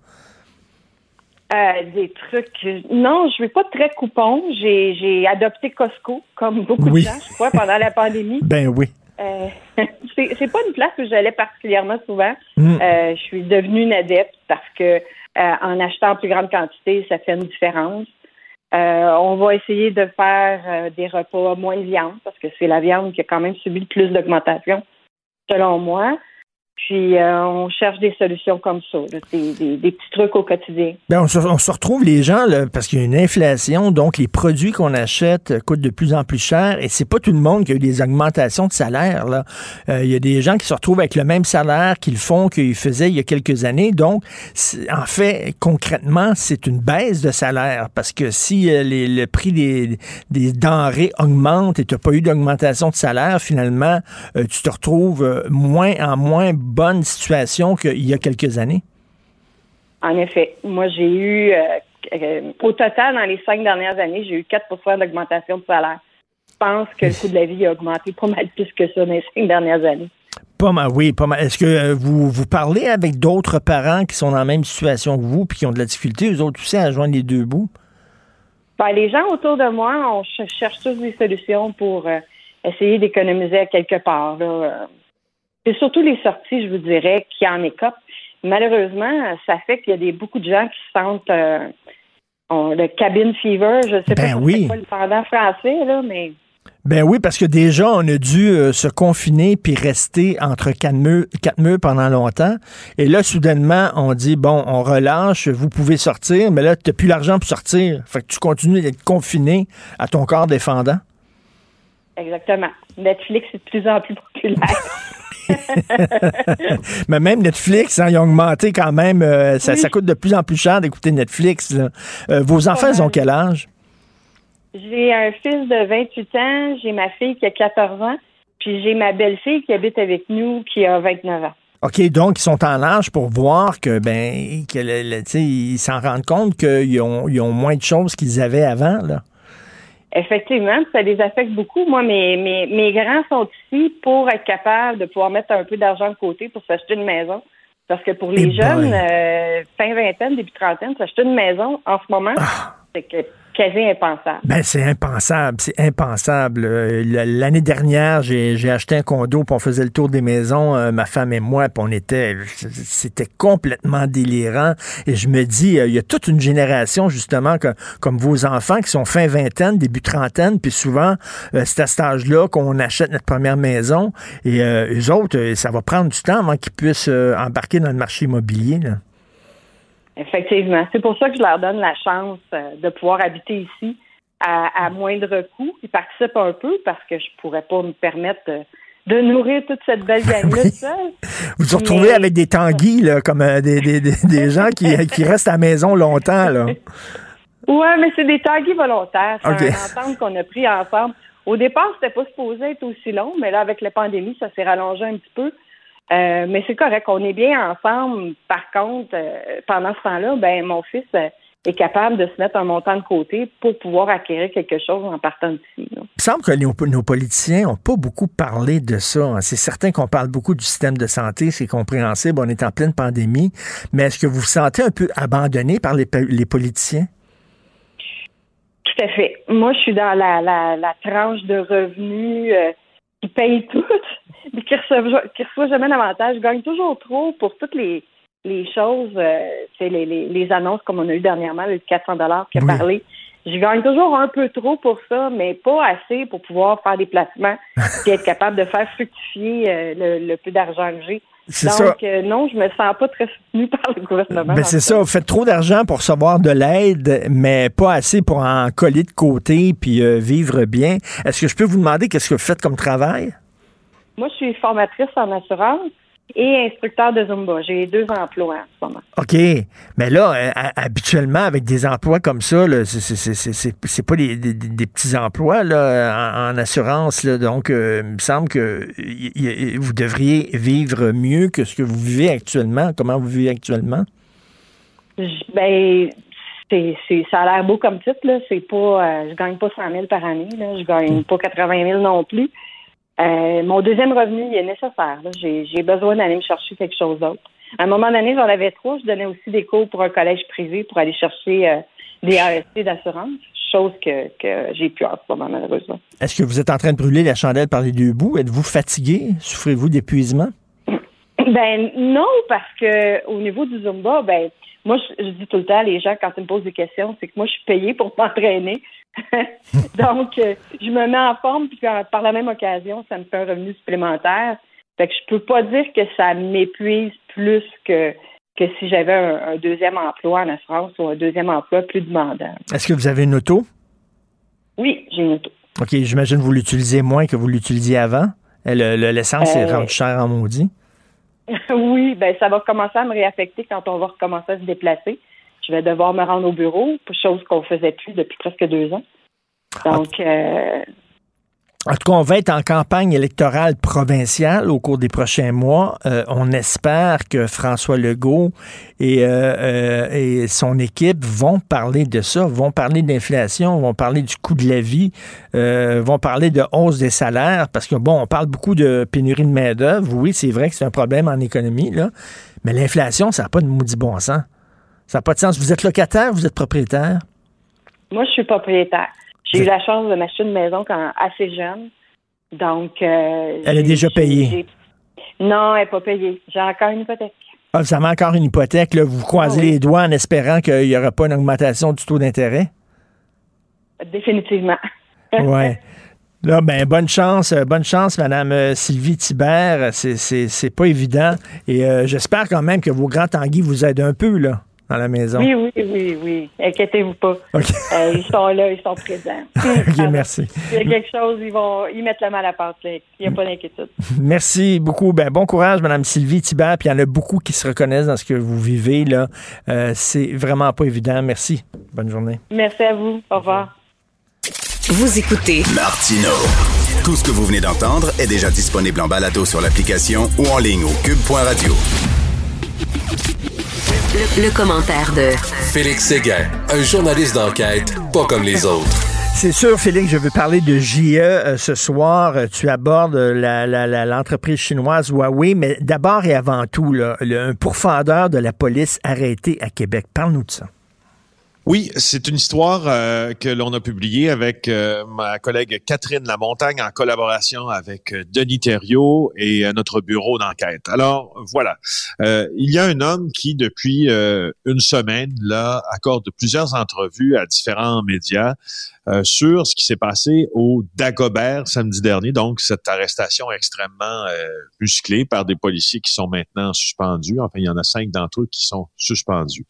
Euh, des trucs. Non, je ne vais pas très coupons. J'ai adopté Costco, comme beaucoup de gens, je crois, pendant la pandémie. Ben oui. c'est pas une place où j'allais particulièrement souvent. Mm. je suis devenue une adepte parce que en achetant en plus grande quantité, ça fait une différence. Euh, on va essayer de faire euh, des repas moins de viande parce que c'est la viande qui a quand même subi le plus d'augmentation, selon moi. Puis euh, on cherche des solutions comme ça, des, petits trucs au quotidien. Bien, on, se, retrouve les gens parce qu'il y a une inflation, donc les produits qu'on achète coûtent de plus en plus cher et c'est pas tout le monde qui a eu des augmentations de salaire. Là. Euh, il y a des gens qui se retrouvent avec le même salaire qu'ils font qu'ils faisaient il y a quelques années. Donc, en fait, concrètement, c'est une baisse de salaire parce que si euh, le prix des, denrées augmente et tu n'as pas eu d'augmentation de salaire, finalement, tu te retrouves moins en moins bonne situation qu'il y a quelques années? En effet. Moi, j'ai eu, euh, euh, au total, dans les cinq dernières années, j'ai eu 4 d'augmentation de salaire. Je pense que le coût de la vie a augmenté pas mal plus que ça dans les cinq dernières années. Pas mal, oui, pas mal. Est-ce que euh, vous, vous parlez avec d'autres parents qui sont dans la même situation que vous puis qui ont de la difficulté, eux autres aussi, à joindre les deux bouts? Ben, les gens autour de moi, on cherche tous des solutions pour essayer d'économiser à quelque part. Là. C'est surtout les sorties, je vous dirais, qui en écopent. Malheureusement, ça fait qu'il y a des, beaucoup de gens qui se sentent euh, le cabin fever. Je ne sais ben pas oui. c'est pas le pendant français, là, mais. Ben oui, parce que déjà, on a dû euh, se confiner puis rester entre quatre murs, quatre murs pendant longtemps. Et là, soudainement, on dit, bon, on relâche, vous pouvez sortir, mais là, tu n'as plus l'argent pour sortir. Fait que tu continues d'être confiné à ton corps défendant. Exactement. Netflix est de plus en plus populaire. Mais même Netflix, hein, ils ont augmenté quand même. Euh, ça, coûte de plus en plus cher d'écouter Netflix. Euh, vos enfants, ils ont quel âge? J'ai un fils de 28 ans, j'ai ma fille qui a 14 ans, puis j'ai ma belle-fille qui habite avec nous qui a 29 ans. OK, donc ils sont en âge pour voir que ben que ils s'en rendent compte qu'ils ont, ils ont moins de choses qu'ils avaient avant là. Effectivement, ça les affecte beaucoup. Moi, mes, mes, mes grands sont ici pour être capables de pouvoir mettre un peu d'argent de côté pour s'acheter une maison. Parce que pour les Eh jeunes, euh, fin vingtaine, début trentaine, s'acheter une maison en ce moment, c'est que quasi impensable. Ben c'est impensable, c'est impensable. Euh, L'année dernière, j'ai acheté un condo, puis on faisait le tour des maisons, euh, ma femme et moi, puis on était, c'était complètement délirant. Et je me dis, euh, il y a toute une génération justement comme vos enfants qui sont fin vingtaine, début trentaine, puis souvent c'est à cet âge-là qu'on achète notre première maison. Et eux autres, ça va prendre du temps avant qu'ils puissent embarquer dans le marché immobilier. Effectivement. C'est pour ça que je leur donne la chance euh, de pouvoir habiter ici à, à moindre coût. Ils participent un peu parce que je pourrais pas me permettre de, de nourrir toute cette belle gang-là. Vous vous retrouvez Mais- avec des tanguis, là, comme euh, des, des, des, des gens qui, qui restent à la maison longtemps. Là. Ouais, mais c'est des tanguis volontaires. C'est OK. un entente qu'on a pris ensemble. Au départ, c'était pas supposé être aussi long, mais là, avec la pandémie, ça s'est rallongé un petit peu. Euh, mais c'est correct, on est bien ensemble. Par contre, euh, pendant ce temps-là, ben mon fils euh, est capable de se mettre un montant de côté pour pouvoir acquérir quelque chose en partant d'ici. Il me semble que nos, nos politiciens n'ont pas beaucoup parlé de ça. hein. C'est certain qu'on parle beaucoup du système de santé, c'est compréhensible, on est en pleine pandémie, mais est-ce que vous vous sentez un peu abandonné par les, politiciens? Tout à fait. Moi, je suis dans la, la, la tranche de revenus qui paye tout, mais qui reçoit, qui reçoit jamais d'avantage. Je gagne toujours trop pour toutes les, les choses, euh, c'est les, les, les annonces comme on a eu dernièrement, le 400 dollars qui a Oui. parlé. Je gagne toujours un peu trop pour ça, mais pas assez pour pouvoir faire des placements et être capable de faire fructifier euh, le, le peu d'argent que j'ai. C'est Donc, ça. euh, non, je me sens pas très soutenue par le gouvernement. Ben, c'est ça, vous faites trop d'argent pour recevoir de l'aide, mais pas assez pour en coller de côté puis euh, vivre bien. Est-ce que je peux vous demander qu'est-ce que vous faites comme travail? Moi, je suis formatrice en assurance et instructeur de Zumba. J'ai deux emplois en ce moment. OK. Mais là, euh, ha- habituellement, avec des emplois comme ça, c'est- pas des, des- des petits emplois là, en, en assurance. Là, donc, euh, il me semble que y- y- vous devriez vivre mieux que ce que vous vivez actuellement. Comment vous vivez actuellement? Je- Ben, c'est, c'est, ça a l'air beau comme titre, là. C'est pas, euh, je gagne pas 100 000 par année, là. Je gagne pas 80 000 non plus. Euh, mon deuxième revenu, il est nécessaire. J'ai, j'ai besoin d'aller me chercher quelque chose d'autre. À un moment donné, j'en avais trois. Je donnais aussi des cours pour un collège privé pour aller chercher euh, des ASC d'assurance, chose que, que j'ai pu en ce moment, malheureusement. Est-ce que vous êtes en train de brûler la chandelle par les deux bouts? Êtes-vous fatigué? Souffrez-vous d'épuisement? Ben non, parce que au niveau du Zumba, ben moi je, je dis tout le temps à les gens quand ils me posent des questions, c'est que moi je suis payée pour m'entraîner. Donc euh, je me mets en forme puis par par la même occasion, ça me fait un revenu supplémentaire. Fait que je peux pas dire que ça m'épuise plus que que si j'avais un, un deuxième emploi en assurance ou un deuxième emploi plus demandant. Est-ce que vous avez une auto? Oui, j'ai une auto. OK, j'imagine que vous l'utilisez moins que vous l'utilisiez avant. Euh, Le- le- L'essence est Euh, rendu cher en maudit. oui, ben ça va commencer à me réaffecter quand on va recommencer à se déplacer. Je vais devoir me rendre au bureau, chose qu'on faisait plus depuis presque deux ans. Donc, euh, En tout cas, on va être en campagne électorale provinciale au cours des prochains mois. Euh, on espère que François Legault et, euh, euh, et son équipe vont parler de ça, vont parler d'inflation, vont parler du coût de la vie, vont parler de hausse des salaires, parce que, bon, on parle beaucoup de pénurie de main-d'œuvre. Oui, c'est vrai que c'est un problème en économie, là, mais l'inflation, ça n'a pas de maudit bon sens. Ça n'a pas de sens. Vous êtes locataire, vous êtes propriétaire? moi, je suis propriétaire. J'ai eu la chance de m'acheter une maison quand assez jeune. Donc, euh, Elle est déjà payée. Non, elle n'est pas payée. J'ai encore une hypothèque. Ah, vous avez encore une hypothèque, là, vous croisez Ah oui. les doigts en espérant qu'il n'y aura pas une augmentation du taux d'intérêt? Définitivement. Ouais. Là, ben, bonne chance, euh, bonne chance, Madame euh, Sylvie Thibert. C'est, pas évident. Et euh, j'espère quand même que vos grands tanguis vous aident un peu, là, dans la maison. Oui, oui, oui, oui. Inquiétez-vous pas. OK. Euh, ils sont là, ils sont présents. OK, merci. S'il y a quelque chose, ils vont ils mettent la main à la pâte. Il n'y a pas d'inquiétude. Merci beaucoup. Ben, bon courage, Madame Sylvie Thibert. Puis il y en a beaucoup qui se reconnaissent dans ce que vous vivez, là. Euh, c'est vraiment pas évident. Merci. Bonne journée. Merci à vous. Au revoir. Vous écoutez Martino. Tout ce que vous venez d'entendre est déjà disponible en balado sur l'application ou en ligne au cube.radio. le, le commentaire de Félix Séguin, un journaliste d'enquête pas comme les autres. C'est sûr, Félix, je veux parler de JE euh, ce soir. Euh, Tu abordes la- la- la- l'entreprise chinoise Huawei, mais d'abord et avant tout, là, le- un pourfendeur de la police arrêté à Québec. Parle-nous de ça. Oui, c'est une histoire euh, que l'on a publiée avec euh, ma collègue Catherine Lamontagne en collaboration avec euh, Denis Thériault et euh, notre bureau d'enquête. Alors voilà, Euh, il y a un homme qui depuis une semaine là accorde plusieurs entrevues à différents médias euh, sur ce qui s'est passé au Dagobert samedi dernier. Donc cette arrestation extrêmement euh, musclée par des policiers qui sont maintenant suspendus. Enfin, il y en a cinq d'entre eux qui sont suspendus.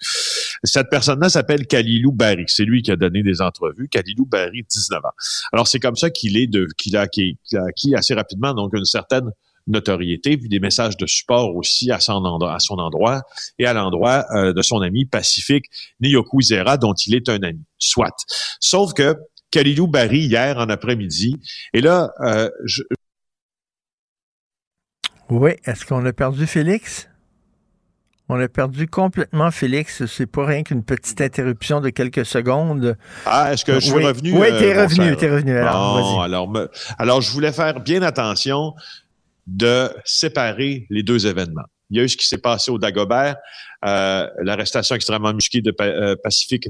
Cette personne-là s'appelle Kalilou Barry. C'est lui qui a donné des entrevues. Kalilou Barry, 19 ans. Alors, c'est comme ça qu'il est de, qu'il a, acquis- qu'il a acquis assez rapidement donc une certaine notoriété, puis des messages de support aussi à son endroit, à son endroit et à l'endroit euh, de son ami Pacifique Niyokwizera, dont il est un ami. Soit. Sauf que Kalilou Barry, hier en après-midi, et là, euh, je, Oui, est-ce qu'on a perdu Félix? On a perdu complètement Félix. C'est pas rien qu'une petite interruption de quelques secondes. Ah, est-ce que je suis Oui. revenu? Oui, euh, t'es revenu, t'es revenu. Alors, vas-y. alors, me- alors, je voulais faire bien attention de séparer les deux événements. Il y a eu ce qui s'est passé au Dagobert, euh, l'arrestation extrêmement musquée de euh, Pacifique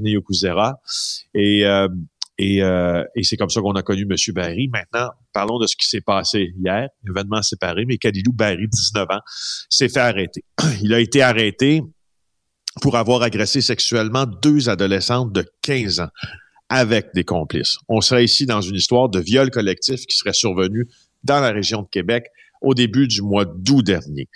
et, euh, et c'est comme ça qu'on a connu M. Barry. Maintenant, parlons de ce qui s'est passé hier, événement séparé, mais Kalilou Barry, 19 ans, s'est fait arrêter. Il a été arrêté pour avoir agressé sexuellement deux adolescentes de 15 ans avec des complices. On serait ici dans une histoire de viol collectif qui serait survenu dans la région de Québec au début du mois d'août dernier.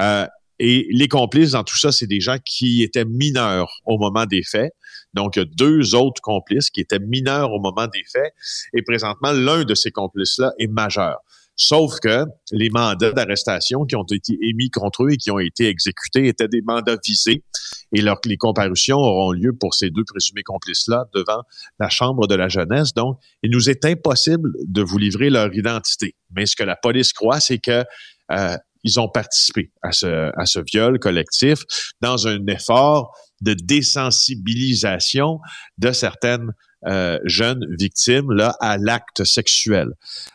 Euh, et les complices dans tout ça, c'est des gens qui étaient mineurs au moment des faits. Donc, il deux autres complices qui étaient mineurs au moment des faits. Et présentement, l'un de ces complices-là est majeur. Sauf que les mandats d'arrestation qui ont été émis contre eux et qui ont été exécutés étaient des mandats visés. Et leur- les comparutions auront lieu pour ces deux présumés complices-là devant la Chambre de la jeunesse. Donc, il nous est impossible de vous livrer leur identité. Mais ce que la police croit, c'est que euh, ils ont participé à ce, à ce viol collectif dans un effort de désensibilisation de certaines euh, jeunes victimes là, à l'acte sexuel.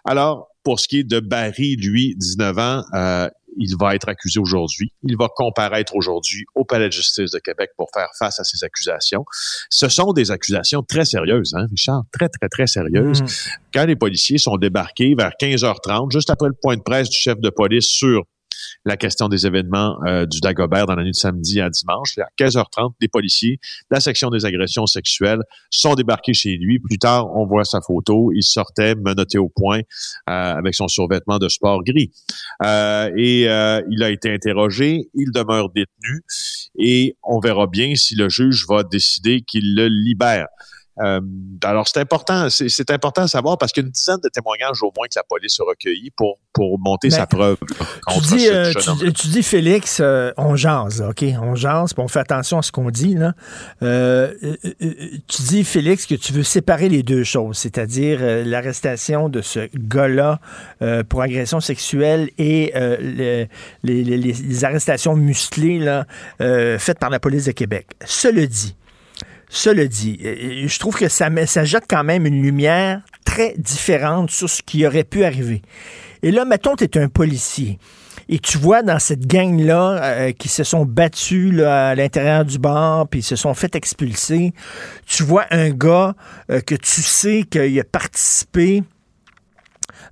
Alors, pour ce qui est de Barry, lui, 19 ans, euh, il va être accusé aujourd'hui. Il va comparaître aujourd'hui au Palais de justice de Québec pour faire face à ces accusations. Ce sont des accusations très sérieuses, hein, Richard? Très, très, très sérieuses. Mhm. Quand les policiers sont débarqués vers 15h30, juste après le point de presse du chef de police sur la question des événements euh, du Dagobert dans la nuit de samedi à dimanche. À 15h30, les policiers de la section des agressions sexuelles sont débarqués chez lui. Plus tard, on voit sa photo. Il sortait menotté au point euh, avec son survêtement de sport gris. Euh, et il a été interrogé. Il demeure détenu. Et on verra bien si le juge va décider qu'il le libère. Euh, alors, c'est important, c'est important à savoir parce qu'il y a une dizaine de témoignages au moins que la police a recueillis pour, pour monter Ben, sa preuve Tu dis, euh, jeune tu, dis, Félix, euh, on jase, là, OK? On jase, puis on fait attention à ce qu'on dit. Là. Tu dis, Félix, que tu veux séparer les deux choses, c'est-à-dire l'arrestation de ce gars-là pour agression sexuelle et le- les, les- les- les arrestations musclées là, faites par la police de Québec. Cela dit, cela dit, je trouve que ça, jette quand même une lumière très différente sur ce qui aurait pu arriver. Et là, mettons, tu es un policier. Et tu vois dans cette gang-là euh, qui se sont battus à l'intérieur du bar, puis se sont fait expulser, tu vois un gars euh, que tu sais qu'il a participé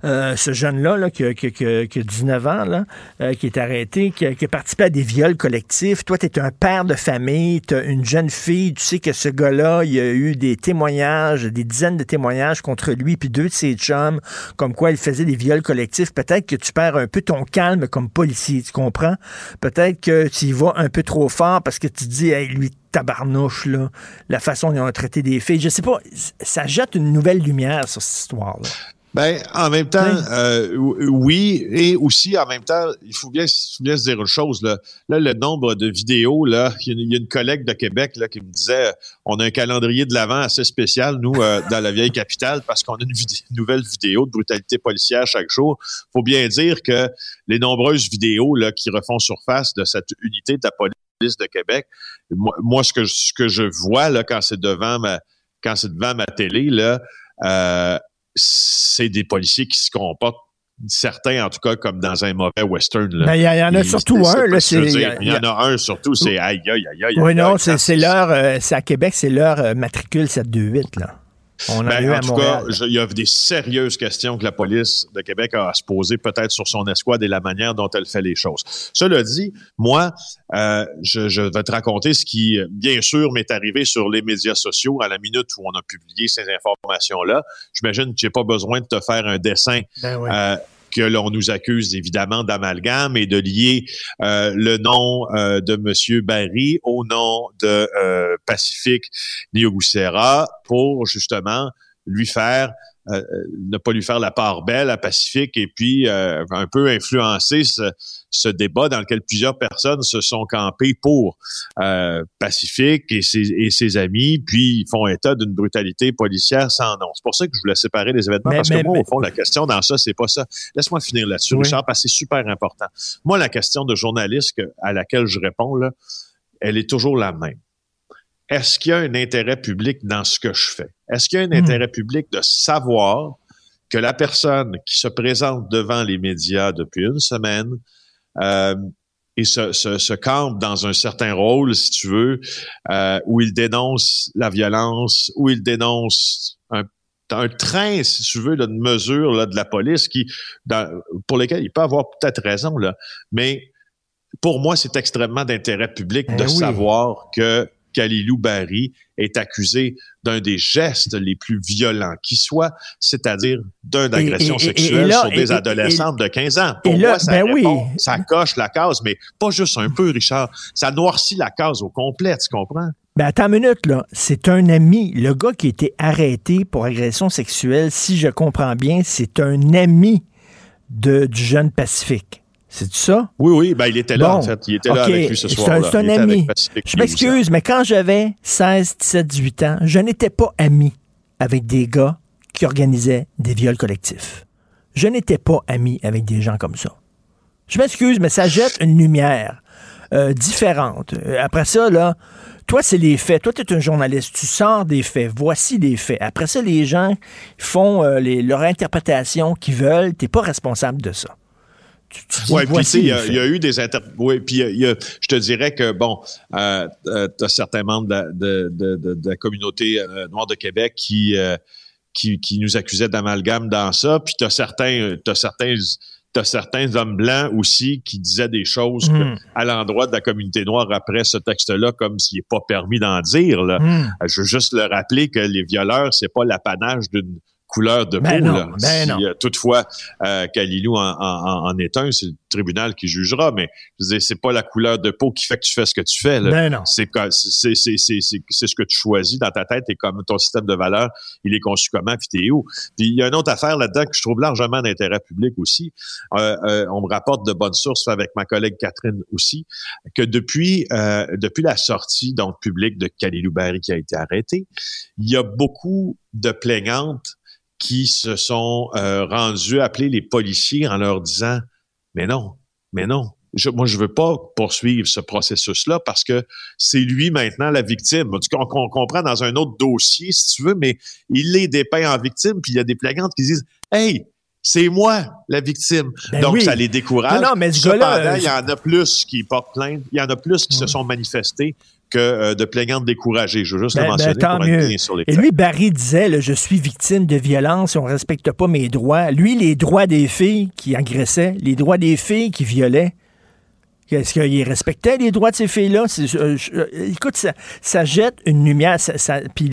euh, ce jeune-là, là, qui, a, qui a- qui a- qui a 19 ans, là, euh, qui est arrêté, qui a, participé à des viols collectifs. Toi, tu es un père de famille, tu une jeune fille, tu sais que ce gars-là, il y a eu des témoignages, des dizaines de témoignages contre lui, puis deux de ses chums, comme quoi il faisait des viols collectifs. Peut-être que tu perds un peu ton calme comme policier, tu comprends? Peut-être que tu y vas un peu trop fort parce que tu dis, hey, lui, tabarnouche, là, la façon dont ils ont traité des filles. Je sais pas, ça jette une nouvelle lumière sur cette histoire-là. Ben, en même temps, euh, oui, et aussi en même temps, il faut bien, faut bien se dire une chose là. Là, le nombre de vidéos là, il y, a une, collègue de Québec là qui me disait, on a un calendrier de l'avant assez spécial nous euh, dans la vieille capitale parce qu'on a une, vid- nouvelle vidéo de brutalité policière chaque jour. Faut bien dire que les nombreuses vidéos là qui refont surface de cette unité de la police de Québec, moi, moi, ce que je- ce que je vois là quand c'est devant ma quand c'est devant ma télé là. Euh, c'est des policiers qui se comportent, certains en tout cas, comme dans un mauvais western. Ben, il y, en a surtout un. Il y en a un surtout, c'est aïe, aïe, aïe, aïe. Oui, non, c'est leur. euh, c'est à Québec, c'est leur euh, matricule 728, là. On en a Ben, eu en à tout Montréal. cas, il y a des sérieuses questions que la police de Québec a à se poser, peut-être sur son escouade et la manière dont elle fait les choses. Cela dit, moi, euh, je, je vais te raconter ce qui, bien sûr, m'est arrivé sur les médias sociaux à la minute où on a publié ces informations-là. J'imagine que j'ai pas besoin de te faire un dessin Ben oui. euh, que l'on nous accuse évidemment d'amalgame et de lier euh, le nom euh, de Monsieur Barry au nom de euh, Pacifique Niogusera pour justement lui faire euh, ne pas lui faire la part belle à Pacifique et puis un peu influencer ce, ce débat dans lequel plusieurs personnes se sont campées pour euh, Pacifique et ses, et ses amis, puis ils font état d'une brutalité policière sans nom. C'est pour ça que je voulais séparer les événements, Mais- parce mais- que moi, mais- au fond, la question dans ça, c'est pas ça. Laisse-moi finir là-dessus, Oui. Richard, parce que c'est super important. Moi, la question de journaliste à laquelle je réponds, là, elle est toujours la même. Est-ce qu'il y a un intérêt public dans ce que je fais? Est-ce qu'il y a un Hmm. intérêt public de savoir que la personne qui se présente devant les médias depuis une semaine euh, et se, se, se campe dans un certain rôle, si tu veux, euh, où il dénonce la violence, où il dénonce un, un train, si tu veux, là, de mesures là, de la police qui, dans, pour lesquelles il peut avoir peut-être raison, là, mais pour moi, c'est extrêmement d'intérêt public de oui. savoir que Kalilou Barry est accusé d'un des gestes les plus violents qui soient, c'est-à-dire d'une agression et- et- sexuelle et là- sur des adolescentes de 15 ans. Pour là, moi, ça, ben oui. ça coche la case, mais pas juste un peu, Richard. Ça noircit la case au complet, tu comprends? Ben attends une minute, là. C'est un ami. Le gars qui a été arrêté pour agression sexuelle, si je comprends bien, c'est un ami de, du jeune Pacifique. C'est ça? Oui, oui, ben il était là, Bon. en fait. Il était là avec lui ce soir. C'est un, ami. Je m'excuse, mais quand j'avais 16, 17, 18 ans, je n'étais pas ami avec des gars qui organisaient des viols collectifs. Je n'étais pas ami avec des gens comme ça. Je m'excuse, mais ça jette une lumière euh, différente. Euh, Après ça, là, toi, c'est les faits. Toi, tu es un journaliste. Tu sors des faits. Voici les faits. Après ça, les gens font euh, les- leur interprétation qu'ils veulent. Tu n'es pas responsable de ça. Oui, puis il y, a- eu des inter... Oui, puis a- je te dirais que, bon, euh, tu as certains membres de la, de, de- de- de la communauté euh, noire de Québec qui, euh, qui, qui nous accusaient d'amalgame dans ça, puis tu as certains, t'as certains, t'as certains hommes blancs aussi qui disaient des choses que- Mm. à l'endroit de la communauté noire après ce texte-là, comme s'il n'est pas permis d'en dire. Là. Mm. Euh, Je veux juste le rappeler que les violeurs, c'est pas l'apanage d'une couleur de peau. Ben non, là. ben Si, non. euh, toutefois, euh, Kalilou en, en- en est un, c'est le tribunal qui jugera, mais c'est pas la couleur de peau qui fait que tu fais ce que tu fais. Là. Ben non. C'est, co- c'est, c'est, c'est, c'est, c'est ce que tu choisis dans ta tête et comme ton système de valeurs, il est conçu comment, puis t'es où. Puis il y a une autre affaire là-dedans que je trouve largement d'intérêt public aussi. Euh, euh, on me rapporte de bonnes sources avec ma collègue Catherine aussi, que depuis, euh, depuis la sortie donc publique de Kalilou Barry qui a été arrêté, il y a beaucoup de plaignantes qui se sont euh, rendues appeler les policiers en leur disant mais non, mais non. Je, moi, je veux pas poursuivre ce processus-là parce que c'est lui maintenant la victime. On, on comprend dans un autre dossier, si tu veux, mais il les dépeint en victime, puis il y a des plaignantes qui disent Hey, c'est moi la victime. Ben Donc, oui. ça les décourage. Non, non, mais ce Cependant, euh, il y en a plus qui portent plainte, il y en a plus qui se sont manifestés que euh, de plaignantes découragées. Je veux juste Ben, le mentionner ben, tant pour être mieux. bien sur les Et lui, Barry disait, là, je suis victime de violence on respecte pas mes droits. Lui, les droits des filles qui agressaient, les droits des filles qui violaient, est-ce qu'il respectait les droits de ces filles-là? Euh, euh, écoute, ça, ça jette une lumière. Ça, ça- puis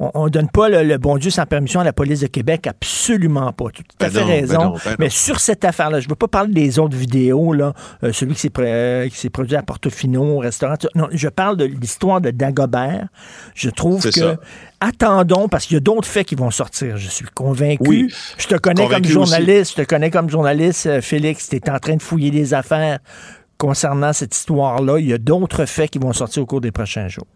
on, on donne pas le, le bon Dieu sans permission à la police de Québec, absolument pas. Tu as Ben fait non, ben raison. non, ben non. mais sur cette affaire-là, je veux pas parler des autres vidéos, là, euh, celui qui s'est, euh, produit à Portofino, au restaurant. Non, je parle de l'histoire de Dagobert. Je trouve que. Attendons, parce qu'il y a d'autres faits qui vont sortir, je suis convaincu. Oui. Je te connais comme journaliste, je te connais comme journaliste, euh, Félix, tu es en train de fouiller des affaires concernant cette histoire-là. Il y a d'autres faits qui vont sortir au cours des prochains jours.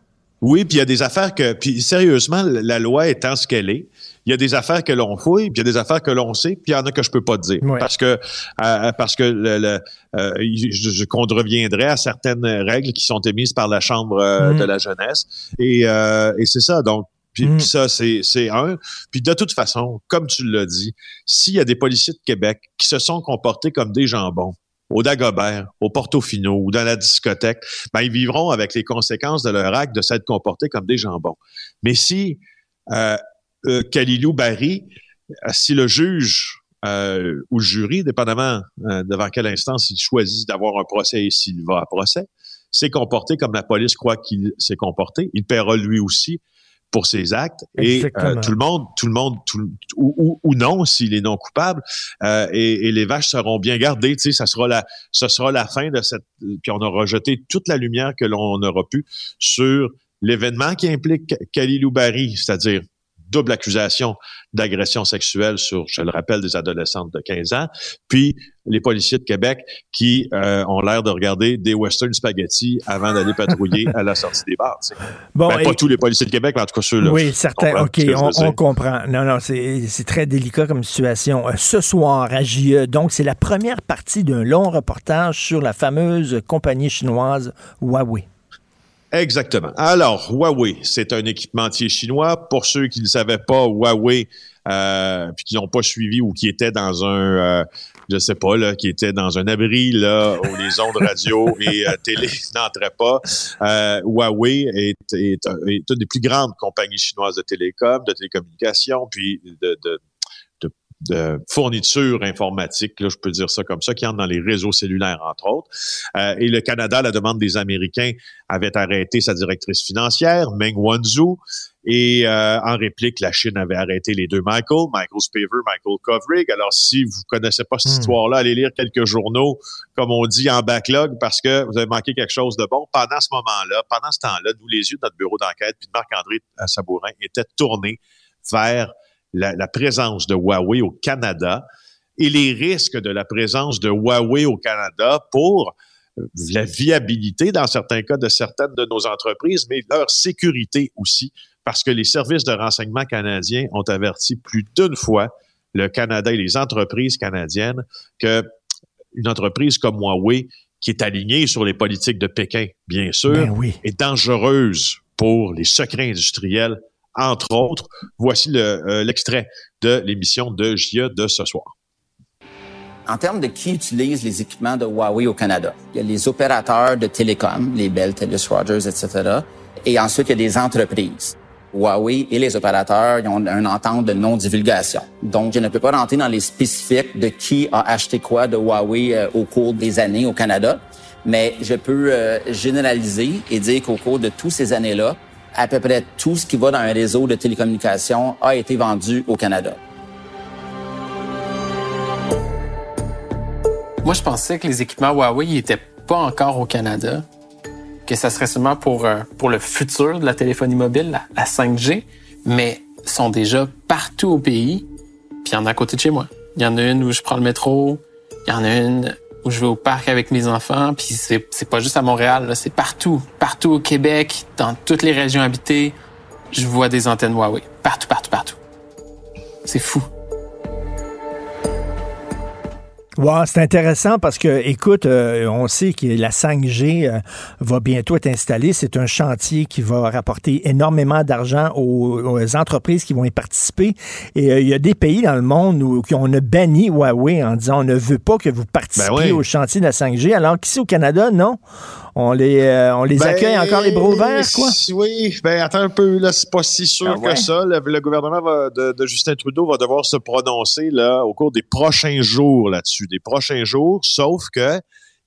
Oui, puis il y a des affaires que, puis sérieusement, la loi étant ce qu'elle est, il y a des affaires que l'on fouille, puis il y a des affaires que l'on sait, puis il y en a que je peux pas dire, parce que euh, parce que le, le, euh, je, je contreviendrais à certaines règles qui sont émises par la Chambre euh, Mm. de la jeunesse, et, et c'est ça. Donc, puis, Mm. puis ça, c'est un. Puis de toute façon, comme tu l'as dit, s'il y a des policiers de Québec qui se sont comportés comme des jambons, au Dagobert, au Portofino ou dans la discothèque, ben, ils vivront avec les conséquences de leur acte de s'être comportés comme des jambons. Mais si euh, euh, Kalilou Barry, euh, si le juge euh, ou le jury, dépendamment devant quelle instance il choisit d'avoir un procès et s'il va à procès, s'est comporté comme la police croit qu'il s'est comporté, il paiera lui aussi pour ses actes et euh, tout le monde, tout le monde, tout le- ou, ou- ou non s'il est non coupable euh, et, et les vaches seront bien gardées. Tu sais, ça sera la, ce sera la fin de cette. Puis on aura jeté toute la lumière que l'on aura pu sur l'événement qui implique Khalilou Barry, c'est-à-dire double accusation d'agression sexuelle sur, je le rappelle, des adolescentes de 15 ans, puis les policiers de Québec qui euh, ont l'air de regarder des western spaghetti avant d'aller patrouiller à la sortie des bars. tu sais. Bon, Ben, et- pas tous les policiers de Québec, mais en tout cas ceux-là. Oui, certains. OK, on, on comprend. Non, non, c'est c'est très délicat comme situation. Euh, Ce soir, à JE, donc, c'est la première partie d'un long reportage sur la fameuse compagnie chinoise Huawei. Exactement. Alors, Huawei, c'est un équipementier chinois. Pour ceux qui ne savaient pas, Huawei, euh, puis qui n'ont pas suivi ou qui étaient dans un, euh, je sais pas, là, qui étaient dans un abri là où les ondes radio et euh, télé n'entraient pas. Euh, Huawei est, est, est une des plus grandes compagnies chinoises de télécom, de télécommunications, puis de, de de, fourniture informatique, là, je peux dire ça comme ça, qui entre dans les réseaux cellulaires, entre autres. Euh, et le Canada, à la demande des Américains, avait arrêté sa directrice financière, Meng Wanzhou, et euh, en réplique, la Chine avait arrêté les deux Michael, Michael Spavor, Michael Kovrig. Alors, si vous connaissez pas cette histoire-là, allez lire quelques journaux, comme on dit, en backlog, parce que vous avez manqué quelque chose de bon. Pendant ce moment-là, pendant ce temps-là, nous, les yeux de notre bureau d'enquête, puis de Marc-André Sabourin, étaient tournés vers la, la présence de Huawei au Canada et les risques de la présence de Huawei au Canada pour euh, la viabilité, dans certains cas, de certaines de nos entreprises, mais leur sécurité aussi, parce que les services de renseignement canadiens ont averti plus d'une fois le Canada et les entreprises canadiennes que une entreprise comme Huawei, qui est alignée sur les politiques de Pékin, bien sûr, Ben oui. est dangereuse pour les secrets industriels, entre autres. Voici euh, l'extrait de l'émission de JE de ce soir. En termes de qui utilise les équipements de Huawei au Canada, il y a les opérateurs de télécom, les Bell, Telus, Rogers, etc. Et ensuite, il y a des entreprises. Huawei et les opérateurs ont une entente de non-divulgation. Donc, je ne peux pas rentrer dans les spécifiques de qui a acheté quoi de Huawei euh, au cours des années au Canada, mais je peux euh, généraliser et dire qu'au cours de toutes ces années-là, à peu près tout ce qui va dans un réseau de télécommunications a été vendu au Canada. Moi, je pensais que les équipements Huawei n'étaient pas encore au Canada, que ça serait seulement pour, euh, pour le futur de la téléphonie mobile, la, la 5G, mais sont déjà partout au pays, puis il y en a à côté de chez moi. Il y en a une où je prends le métro, il y en a une où je vais au parc avec mes enfants, puis c'est c'est pas juste à Montréal, c'est partout, partout au Québec, dans toutes les régions habitées, je vois des antennes Huawei, partout, partout, partout. C'est fou. Wow, c'est intéressant parce que, écoute, euh, on sait que la 5G euh, va bientôt être installée. C'est un chantier qui va rapporter énormément d'argent aux, aux entreprises qui vont y participer. Et euh, il y a des pays dans le monde où on a banni Huawei en disant on ne veut pas que vous participiez Ben oui. au chantier de la 5G, alors qu'ici au Canada, non. On les, euh, on les Ben, accueille encore les bras ouverts, quoi? Oui, ben attends un peu, là, c'est pas si sûr Ah ouais? que ça. Le, le gouvernement va- de, de Justin Trudeau va devoir se prononcer là au cours des prochains jours là-dessus, des prochains jours, sauf que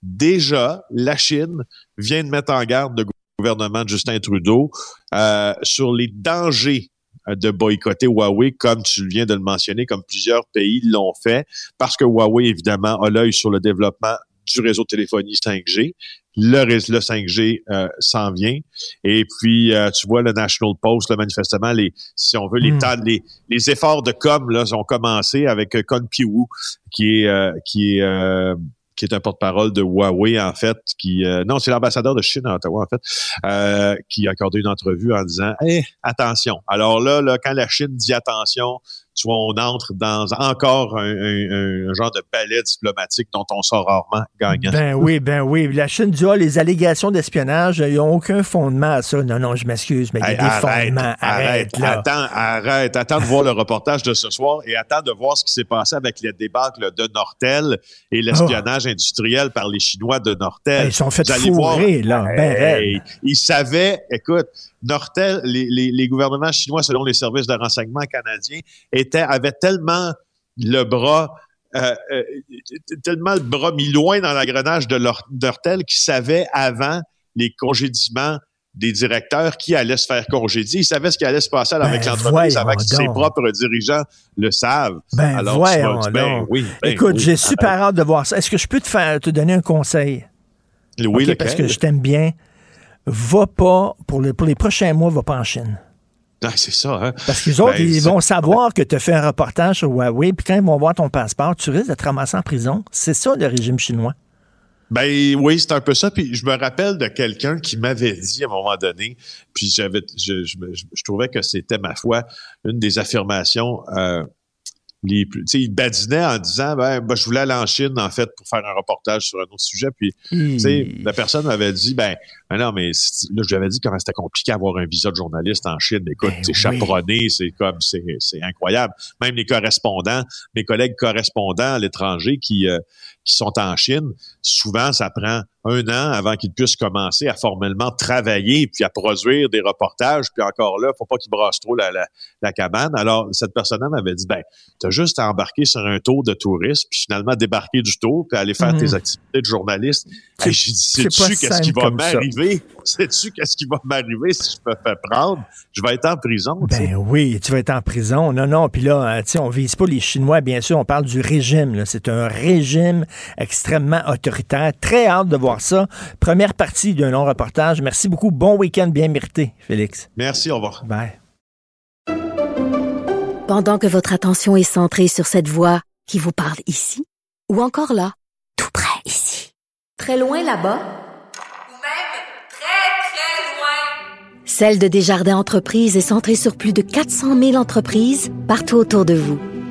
déjà, la Chine vient de mettre en garde le gouvernement de Justin Trudeau euh, sur les dangers de boycotter Huawei, comme tu viens de le mentionner, comme plusieurs pays l'ont fait, parce que Huawei, évidemment, a l'œil sur le développement du réseau de téléphonie 5G le, le 5G euh, s'en vient. Et puis, euh, tu vois, le National Post, là, manifestement, les, si on veut, les, Mm. temps- les, les efforts de com là, ont commencé avec euh, Con Piwu, qui est, euh, qui est euh, qui est un porte-parole de Huawei, en fait, qui euh, non, c'est l'ambassadeur de Chine à Ottawa, en fait, euh, qui a accordé une entrevue en disant Eh, attention. Alors là, là, quand la Chine dit attention, tu vois, on entre dans encore un, un- un genre de ballet diplomatique dont on sort rarement gagnant. Ben oui, ben oui. La Chine dit, les allégations d'espionnage, ils n'ont aucun fondement à ça. Non, non, je m'excuse, mais il y a Hey, des fondements. Arrête, là. Attends, arrête. Attends de voir le reportage de ce soir et attends de voir ce qui s'est passé avec les débâcle de Nortel et l'espionnage industriel par les Chinois de Nortel. Ben, ils sont fait allez voir- fourrer, là, ben Hey. Ils savaient, écoute, Nortel, les, les- les gouvernements chinois, selon les services de renseignement canadiens, étaient, avaient tellement le bras euh, euh, tellement le bras mis loin dans l'engrenage de Nortel qu'ils savaient avant les congédiements des directeurs qui allaient se faire congédier. Ils savaient ce qui allait se passer avec Ben, l'entreprise que voyons ses donc. propres dirigeants le savent. Ben, Alors, tu ben donc. oui, ben Écoute, oui. j'ai super hâte de voir ça. Est-ce que je peux te faire te donner un conseil? Oui, parce que je t'aime bien. Va pas, pour, le- pour les prochains mois, va pas en Chine. Ah, c'est ça, hein? Parce que les autres, Ben, ils vont savoir que tu as fait un reportage sur Huawei, puis quand ils vont voir ton passeport, tu risques d'être ramassé en prison. C'est ça, le régime chinois. Ben oui, c'est un peu ça. Puis je me rappelle de quelqu'un qui m'avait dit à un moment donné, puis j'avais, je, je- je trouvais que c'était ma foi une des affirmations euh, les plus. Tu sais, il badinait en disant, ben, ben, je voulais aller en Chine en fait pour faire un reportage sur un autre sujet. Puis tu sais, la personne m'avait dit, ben, ben non, mais là, je lui avais dit comment c'était compliqué d'avoir un visa de journaliste en Chine. Écoute, c'est chaperonné, c'est comme, c'est, c'est incroyable. Même les correspondants, mes collègues correspondants à l'étranger qui, euh, qui sont en Chine, souvent, ça prend un an avant qu'ils puissent commencer à formellement travailler puis à produire des reportages. Puis encore là, faut pas qu'ils brassent trop la, la, la cabane. Alors, cette personne-là m'avait dit, ben, t'as juste à embarquer sur un tour de tourisme, puis finalement débarquer du tour, puis aller faire Mhm. tes activités de journaliste. Hey, J'ai dit, sais-tu qu'est-ce qui va m'arriver? Sais-tu qu'est-ce qui va m'arriver si je me fais prendre? Je vais être en prison. tu. Ben oui, tu vas être en prison. Non, non. Puis là, euh, tu sais, on vise pas les Chinois, bien sûr. On parle du régime. C'est un régime extrêmement autoritaire. Très hâte de voir ça. Première partie d'un long reportage. Merci beaucoup. Bon week-end bien mérité, Félix. Merci, au revoir. Bye. Pendant que votre attention est centrée sur cette voix qui vous parle ici, ou encore là, tout près ici, très loin là-bas, Ou même très, très loin. Celle de Desjardins Entreprises est centrée sur plus de 400 000 entreprises partout autour de vous.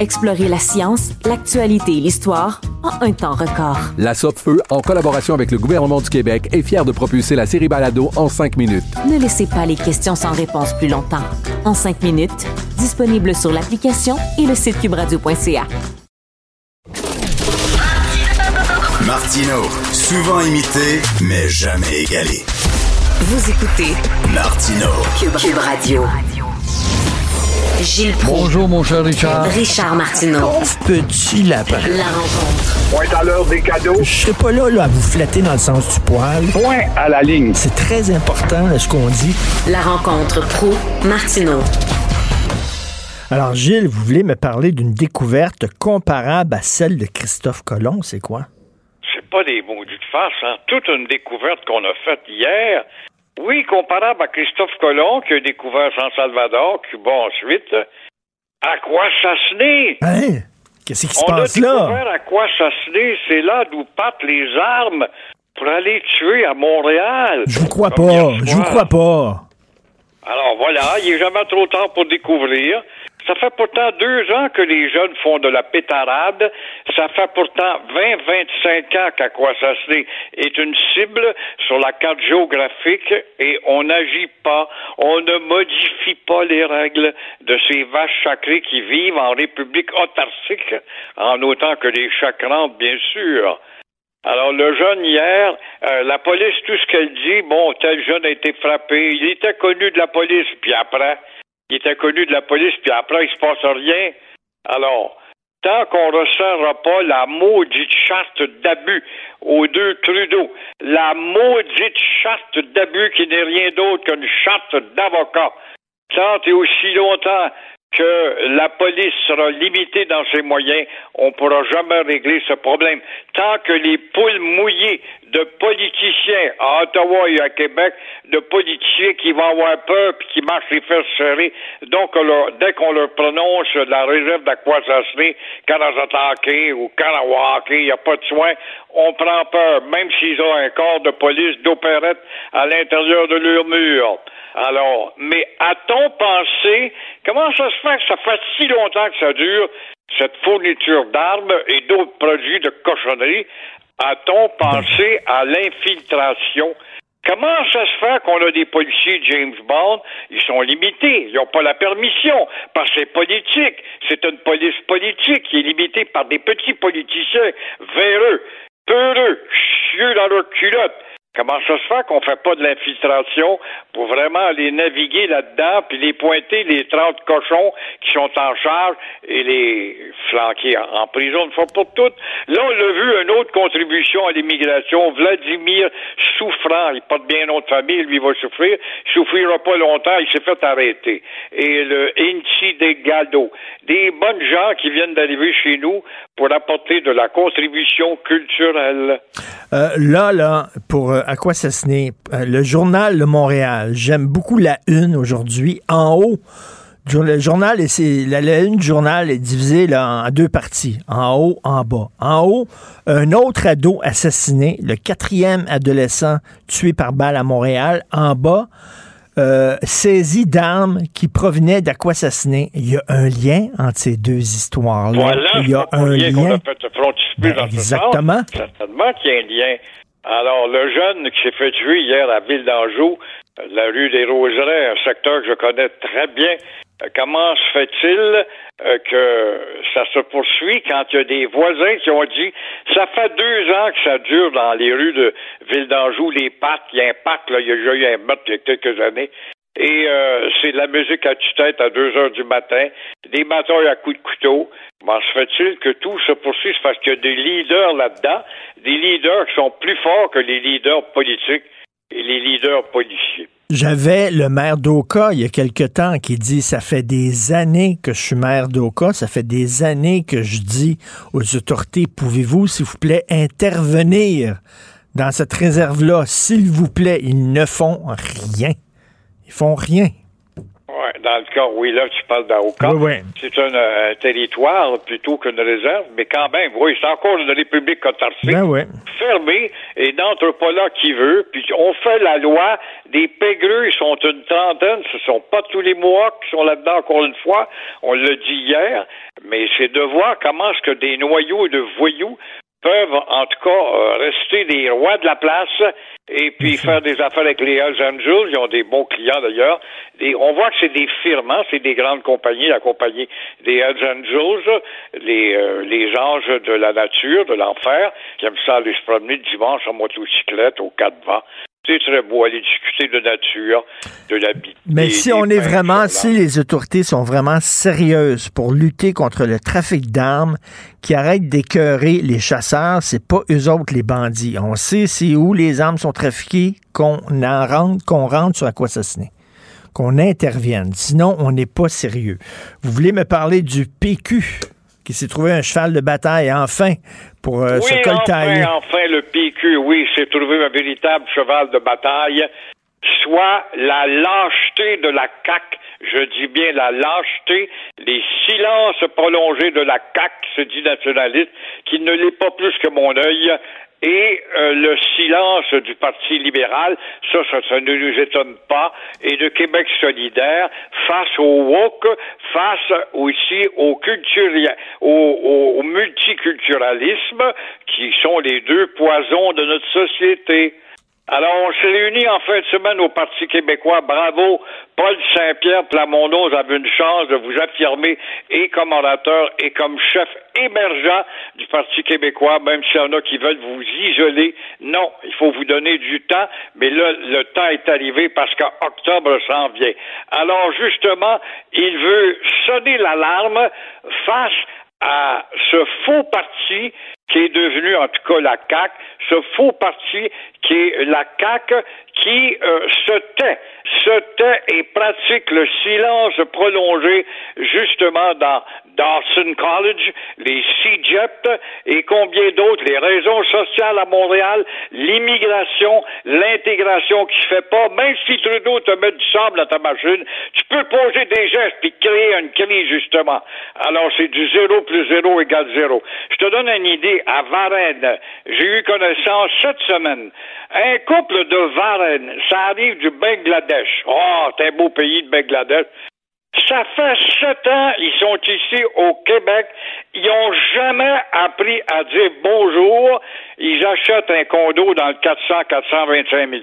Explorez la science, l'actualité et l'histoire en un temps record. La Feu, en collaboration avec le gouvernement du Québec, est fière de propulser la série Balado en cinq minutes. Ne laissez pas les questions sans réponse plus longtemps. En cinq minutes, disponible sur l'application et le site cubradio.ca. Martino, souvent imité, mais jamais égalé. Vous écoutez Martino. Cube, Cube Radio. Gilles Proulx. Bonjour, mon cher Richard. Richard Martineau. Pauvre petit lapin. La rencontre. Point à l'heure des cadeaux. Je serai pas là, là à vous flatter dans le sens du poil. Point à la ligne. C'est très important là, ce qu'on dit. La rencontre pro martineau Alors, Gilles, vous voulez me parler d'une découverte comparable à celle de Christophe Colomb, c'est quoi? C'est pas des maudites farces, hein. Toute une découverte qu'on a faite hier. Oui, comparable à Christophe Colomb qui a découvert San Salvador, Cuba ensuite. À quoi s'assener? Hein? Qu'est-ce qui se On a passe là? découvert à quoi s'assener. C'est là d'où partent les armes pour aller tuer à Montréal. Je vous crois pas. Je vous crois pas. Alors voilà, il n'est jamais trop tard pour découvrir. Ça fait pourtant deux ans que les jeunes font de la pétarade. Ça fait pourtant 20-25 ans qu'Aquasasné est une cible sur la carte géographique et on n'agit pas, on ne modifie pas les règles de ces vaches sacrées qui vivent en République autarcique, en autant que les chacrantes, bien sûr. Alors, le jeune hier, euh, la police, tout ce qu'elle dit, bon, tel jeune a été frappé, il était connu de la police, puis après, il était connu de la police, puis après, il se passe rien. Alors, tant qu'on ne resserrera pas la maudite charte d'abus aux deux Trudeau, la maudite charte d'abus qui n'est rien d'autre qu'une charte d'avocat, tant et aussi longtemps que la police sera limitée dans ses moyens, on ne pourra jamais régler ce problème. Tant que les poules mouillées de politiciens à Ottawa et à Québec, de politiciens qui vont avoir peur puis qui marchent les fesses serrées, donc dès qu'on leur prononce la réserve d'Aquasasné, Kanazatake ou Kanawake, il n'y a pas de soin, on prend peur, même s'ils ont un corps de police d'opérette à l'intérieur de leur mur. Alors, mais a-t-on pensé, comment ça se fait que ça fait si longtemps que ça dure, cette fourniture d'armes et d'autres produits de cochonnerie? A-t-on pensé à l'infiltration? Comment ça se fait qu'on a des policiers James Bond? Ils sont limités. Ils n'ont pas la permission. Parce que c'est politique. C'est une police politique qui est limitée par des petits politiciens véreux, peureux, chieux dans leur culotte. Comment ça se fait qu'on fait pas de l'infiltration pour vraiment aller naviguer là-dedans puis les pointer les 30 cochons qui sont en charge et les flanquer en, prison une fois pour toutes? Là, on l'a vu, une autre contribution à l'immigration, Vladimir Souffrant, il porte bien nom de famille, lui va souffrir, il souffrira pas longtemps, il s'est fait arrêter. Et le Inci de Galdo, des bonnes gens qui viennent d'arriver chez nous pour apporter de la contribution culturelle. Euh, là, là, pour euh, Aquasasné, euh, le journal de Montréal, j'aime beaucoup la une aujourd'hui. En haut, le journal, et c'est, la, la une du journal est divisée là, en deux parties, en haut, en bas. En haut, un autre ado assassiné, le quatrième adolescent tué par balle à Montréal. En bas, euh, saisi d'armes qui provenaient d'Aquasasné. Il y a un lien entre ces deux histoires-là. Voilà, Il y a un lien qu'on lien. a fait frontispicer dans ce exactement. sens. Certainement qu'il y a un lien. Alors, le jeune qui s'est fait tuer hier à Ville d'Anjou, la rue des Roseraies, un secteur que je connais très bien, euh, comment se fait-il euh, que ça se poursuit quand il y a des voisins qui ont dit ça fait deux ans que ça dure dans les rues de Ville d'Anjou, les parcs, il y a un parc, là, il y a eu un meurtre il y a quelques années. Et euh, c'est de la musique à tue-tête à 2 heures du matin, des batailles à coups de couteau. Comment se fait-il que tout se poursuit? C'est parce qu'il y a des leaders là-dedans, des leaders qui sont plus forts que les leaders politiques et les leaders policiers. J'avais le maire d'Oka il y a quelque temps qui dit ça fait des années que je suis maire d'Oka, ça fait des années que je dis aux autorités pouvez-vous s'il vous plaît intervenir dans cette réserve-là? S'il vous plaît, ils ne font rien. Ils font rien. Ouais, dans le cas, oui, là, tu parles d'Aoka. Oui, oui. C'est un, euh, territoire plutôt qu'une réserve, mais quand même, oui, c'est encore une république autarcique. Ben ouais. fermée et n'entre pas là qui veut. Puis on fait la loi. Des pégreux, ils sont une trentaine. Ce sont pas tous les Mohawks qui sont là-dedans encore une fois. On l'a dit hier. Mais c'est de voir comment est-ce que des noyaux de voyous peuvent en tout cas euh, rester des rois de la place et puis faire des affaires avec les Hells Angels. Ils ont des bons clients d'ailleurs. On voit que c'est des firmes, hein, c'est des grandes compagnies, la compagnie des Hells Angels, les, euh, les anges de la nature, de l'enfer, qui aiment ça aller se promener le dimanche en motocyclette au quatre vents. C'est très beau aller discuter de nature, de la vie. Mais si on est vraiment, si les autorités sont vraiment sérieuses pour lutter contre le trafic d'armes, qui arrêtent d'écœurer les chasseurs, c'est pas eux autres les bandits. On sait c'est où les armes sont trafiquées, qu'on en rentre, qu'on rentre sur Aquasasné, qu'on intervienne. Sinon, on n'est pas sérieux. Vous voulez me parler du PQ qui s'est trouvé un cheval de bataille enfin pour euh, se oui, coltailler. enfin, enfin, le PQ, oui, s'est trouvé un véritable cheval de bataille, soit la lâcheté de la CAQ, je dis bien la lâcheté, les silences prolongés de la CAQ, se dit nationaliste, qui ne l'est pas plus que mon œil, et euh, le silence du Parti libéral, ça, ça, ne nous étonne pas, et de Québec solidaire face au woke, face aussi au, au, au multiculturalisme, qui sont les deux poisons de notre société. Alors, on s'est réunis en fin de semaine au Parti québécois. Bravo, Paul Saint-Pierre Plamondon, vous avez une chance de vous affirmer et comme orateur et comme chef émergent du Parti québécois, même s'il y en a qui veulent vous isoler. Non, il faut vous donner du temps, mais là, le temps est arrivé parce qu'octobre s'en vient. Alors, justement, il veut sonner l'alarme face à ce faux parti qui est devenu en tout cas la CAC, ce faux parti qui est la CAC qui euh, se tait, se tait et pratique le silence prolongé justement dans Dawson College, les CEGEP et combien d'autres, les raisons sociales à Montréal, l'immigration, l'intégration qui se fait pas, même si Trudeau te met du sable à ta machine, tu peux poser des gestes et créer une crise justement. Alors c'est du zéro plus zéro égale zéro. Je te donne une idée à Varennes. J'ai eu connaissance cette semaine. Un couple de Varennes, ça arrive du Bangladesh. Oh, c'est un beau pays de Bangladesh. Ça fait sept ans, ils sont ici au Québec. Ils n'ont jamais appris à dire bonjour. Ils achètent un condo dans le 400-425 000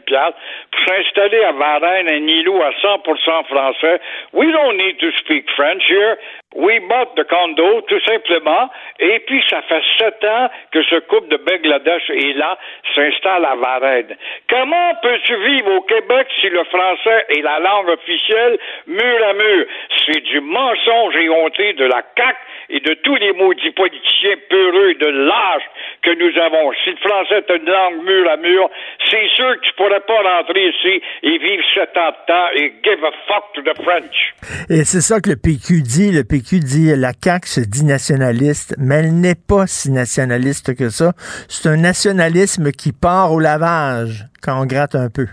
pour s'installer à Varennes, un îlot à 100% français. We don't need to speak French here. We bought the condo, tout simplement. Et puis, ça fait sept ans que ce couple de Bangladesh est là, s'installe à Varennes. Comment peux-tu vivre au Québec si le français est la langue officielle mur à mur? C'est du mensonge et honté de la CAQ et de tous les maudits politiciens peureux de lâches que nous avons. Si le français est une langue mur à mur, c'est sûr que tu pourrais pas rentrer ici et vivre sept ans de temps et give a fuck to the French. Et c'est ça que le PQ dit. Le PQ dit la CAQ se dit nationaliste, mais elle n'est pas si nationaliste que ça. C'est un nationalisme qui part au lavage quand on gratte un peu.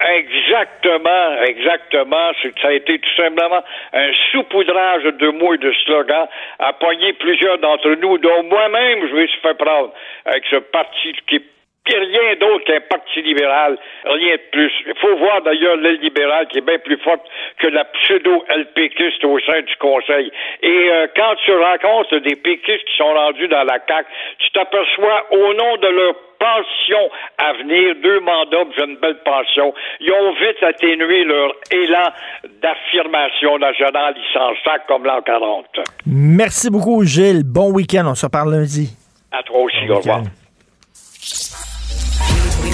Exactement, exactement. Ça a été tout simplement un saupoudrage de mots et de slogans à poigner plusieurs d'entre nous, dont moi-même je me suis fait prendre avec ce parti qui est rien d'autre qu'un parti libéral, rien de plus. Il faut voir d'ailleurs l'aile libérale qui est bien plus forte que la pseudo-LPQiste au sein du Conseil. Et euh, quand tu rencontres des péquistes qui sont rendus dans la CAQ, tu t'aperçois au nom de leur pension à venir, deux mandats pour une belle pension. Ils ont vite atténué leur élan d'affirmation nationale. Ils s'en sacent comme l'an 40. Merci beaucoup, Gilles. Bon week-end. On se reparle lundi. À toi aussi. Bon au revoir.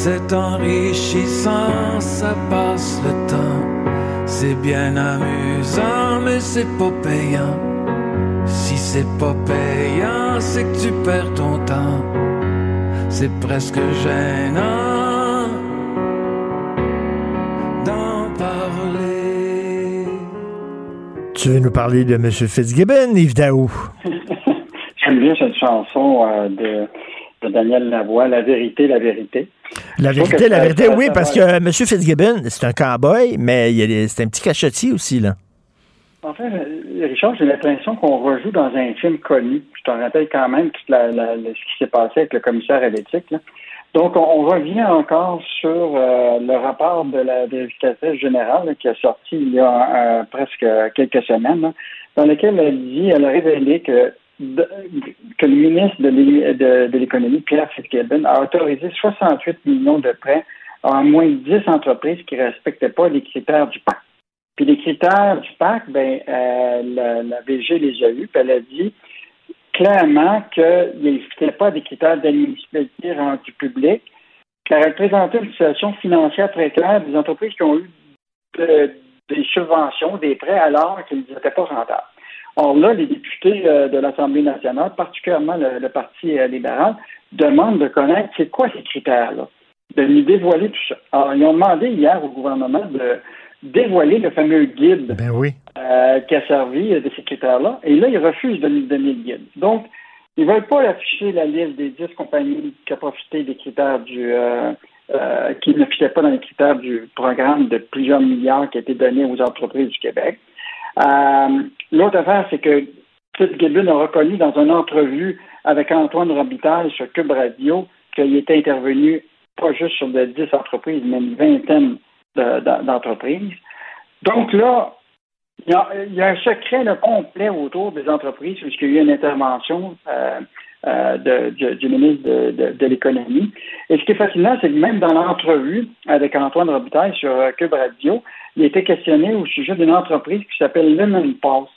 c'est enrichissant, ça passe le temps. C'est bien amusant, mais c'est pas payant. Si c'est pas payant, c'est que tu perds ton temps. C'est presque gênant d'en parler. Tu veux nous parler de M. Fitzgibbon, Yves Daou? J'aime bien cette chanson euh, de de Daniel Lavoie, La vérité, la vérité. La vérité, la vérité, oui, parce que M. Fitzgibbon, c'est un cowboy, mais c'est un petit cachetier aussi, là. En fait, Richard, j'ai l'impression qu'on rejoue dans un film connu. Je te rappelle quand même tout la, la, ce qui s'est passé avec le commissaire à l'éthique. Donc, on, revient encore sur euh, le rapport de la vérificatrice générale qui a sorti il y a euh, presque quelques semaines, dans lequel elle dit, elle a révélé que que le ministre de l'économie, Pierre Fitzgibbon, a autorisé 68 millions de prêts à moins de 10 entreprises qui ne respectaient pas les critères du PAC. Puis les critères du PAC, ben, euh, la, la, les a eus, puis elle a dit clairement qu'ils n'étaient pas des critères d'admissibilité rendus publics, car elle présentait une situation financière très claire des entreprises qui ont eu des subventions, des prêts, alors qu'ils n'étaient pas rentables. Or là, les députés euh, de l'Assemblée nationale, particulièrement le, Parti euh, libéral, demandent de connaître c'est quoi ces critères-là. de nous dévoiler tout ça. Alors, ils ont demandé hier au gouvernement de dévoiler le fameux guide Ben oui. euh, qui a servi de ces critères-là. Et là, ils refusent de nous donner le guide. Donc, ils ne veulent pas afficher la liste des 10 compagnies qui ont profité des critères du. euh, euh, qui ne pas dans les critères du programme de plusieurs milliards qui a été donné aux entreprises du Québec. Euh, L'autre affaire, c'est que Fitzgibbon a reconnu dans une entrevue avec Antoine Robitaille sur Cube Radio qu'il était intervenu pas juste sur de 10 entreprises, mais une vingtaine de- de- d'entreprises. Donc là, il y, a, un secret complet autour des entreprises, puisqu'il y a eu une intervention euh, euh, du, ministre de, l'Économie. Et ce qui est fascinant, c'est que même dans l'entrevue avec Antoine Robitaille sur euh, Cube Radio, il été questionné au sujet d'une entreprise qui s'appelle Lemon Pulse,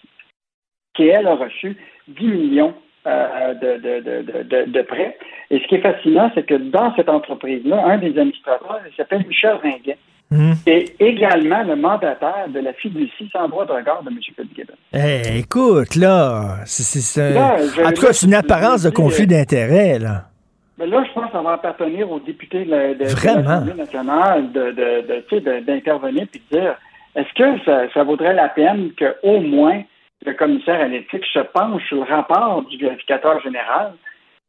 qui, elle, a reçu 10 millions euh, de, de, de, de, prêts. Et ce qui est fascinant, c'est que dans cette entreprise-là, un des administrateurs, il s'appelle Michel Ringuet, Hum. est également le mandataire de la fiducie sans droit de regard de M. Fitzgibbon. Eh, écoute, là, c'est, un- en tout cas, c'est une apparence de conflit euh, d'intérêt, là. Mais là, je pense que ça va appartenir aux députés de, la- de- l'Assemblée nationale de, de, de, d'intervenir et de dire est-ce que ça, ça vaudrait la peine qu'au moins le commissaire à l'éthique se penche sur le rapport du vérificateur général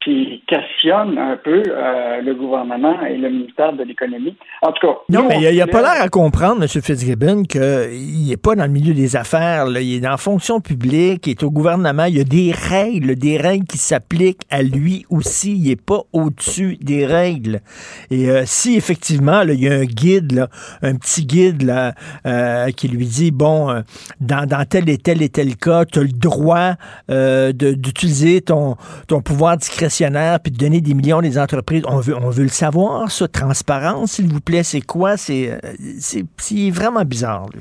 qui questionne un peu euh, le gouvernement et le ministère de l'Économie. En tout cas, Non, nous, mais il n'a se pas l'air à comprendre, M. Fitzgibbon, qu'il n'est pas dans le milieu des affaires. là. Il est dans la fonction publique, il est au gouvernement. Il y a des règles, des règles qui s'appliquent à lui aussi. Il n'est pas au-dessus des règles. Et euh, si effectivement, là, il y a un guide, là, un petit guide là, euh, qui lui dit, bon, euh, dans, dans tel et tel et tel cas, tu as le droit euh, d'utiliser ton, ton pouvoir discrétionnaire puis de donner des millions à des entreprises. On veut, on veut le savoir, ça. Transparence, s'il vous plaît, c'est quoi? C'est euh, c'est- c'est vraiment bizarre, lui.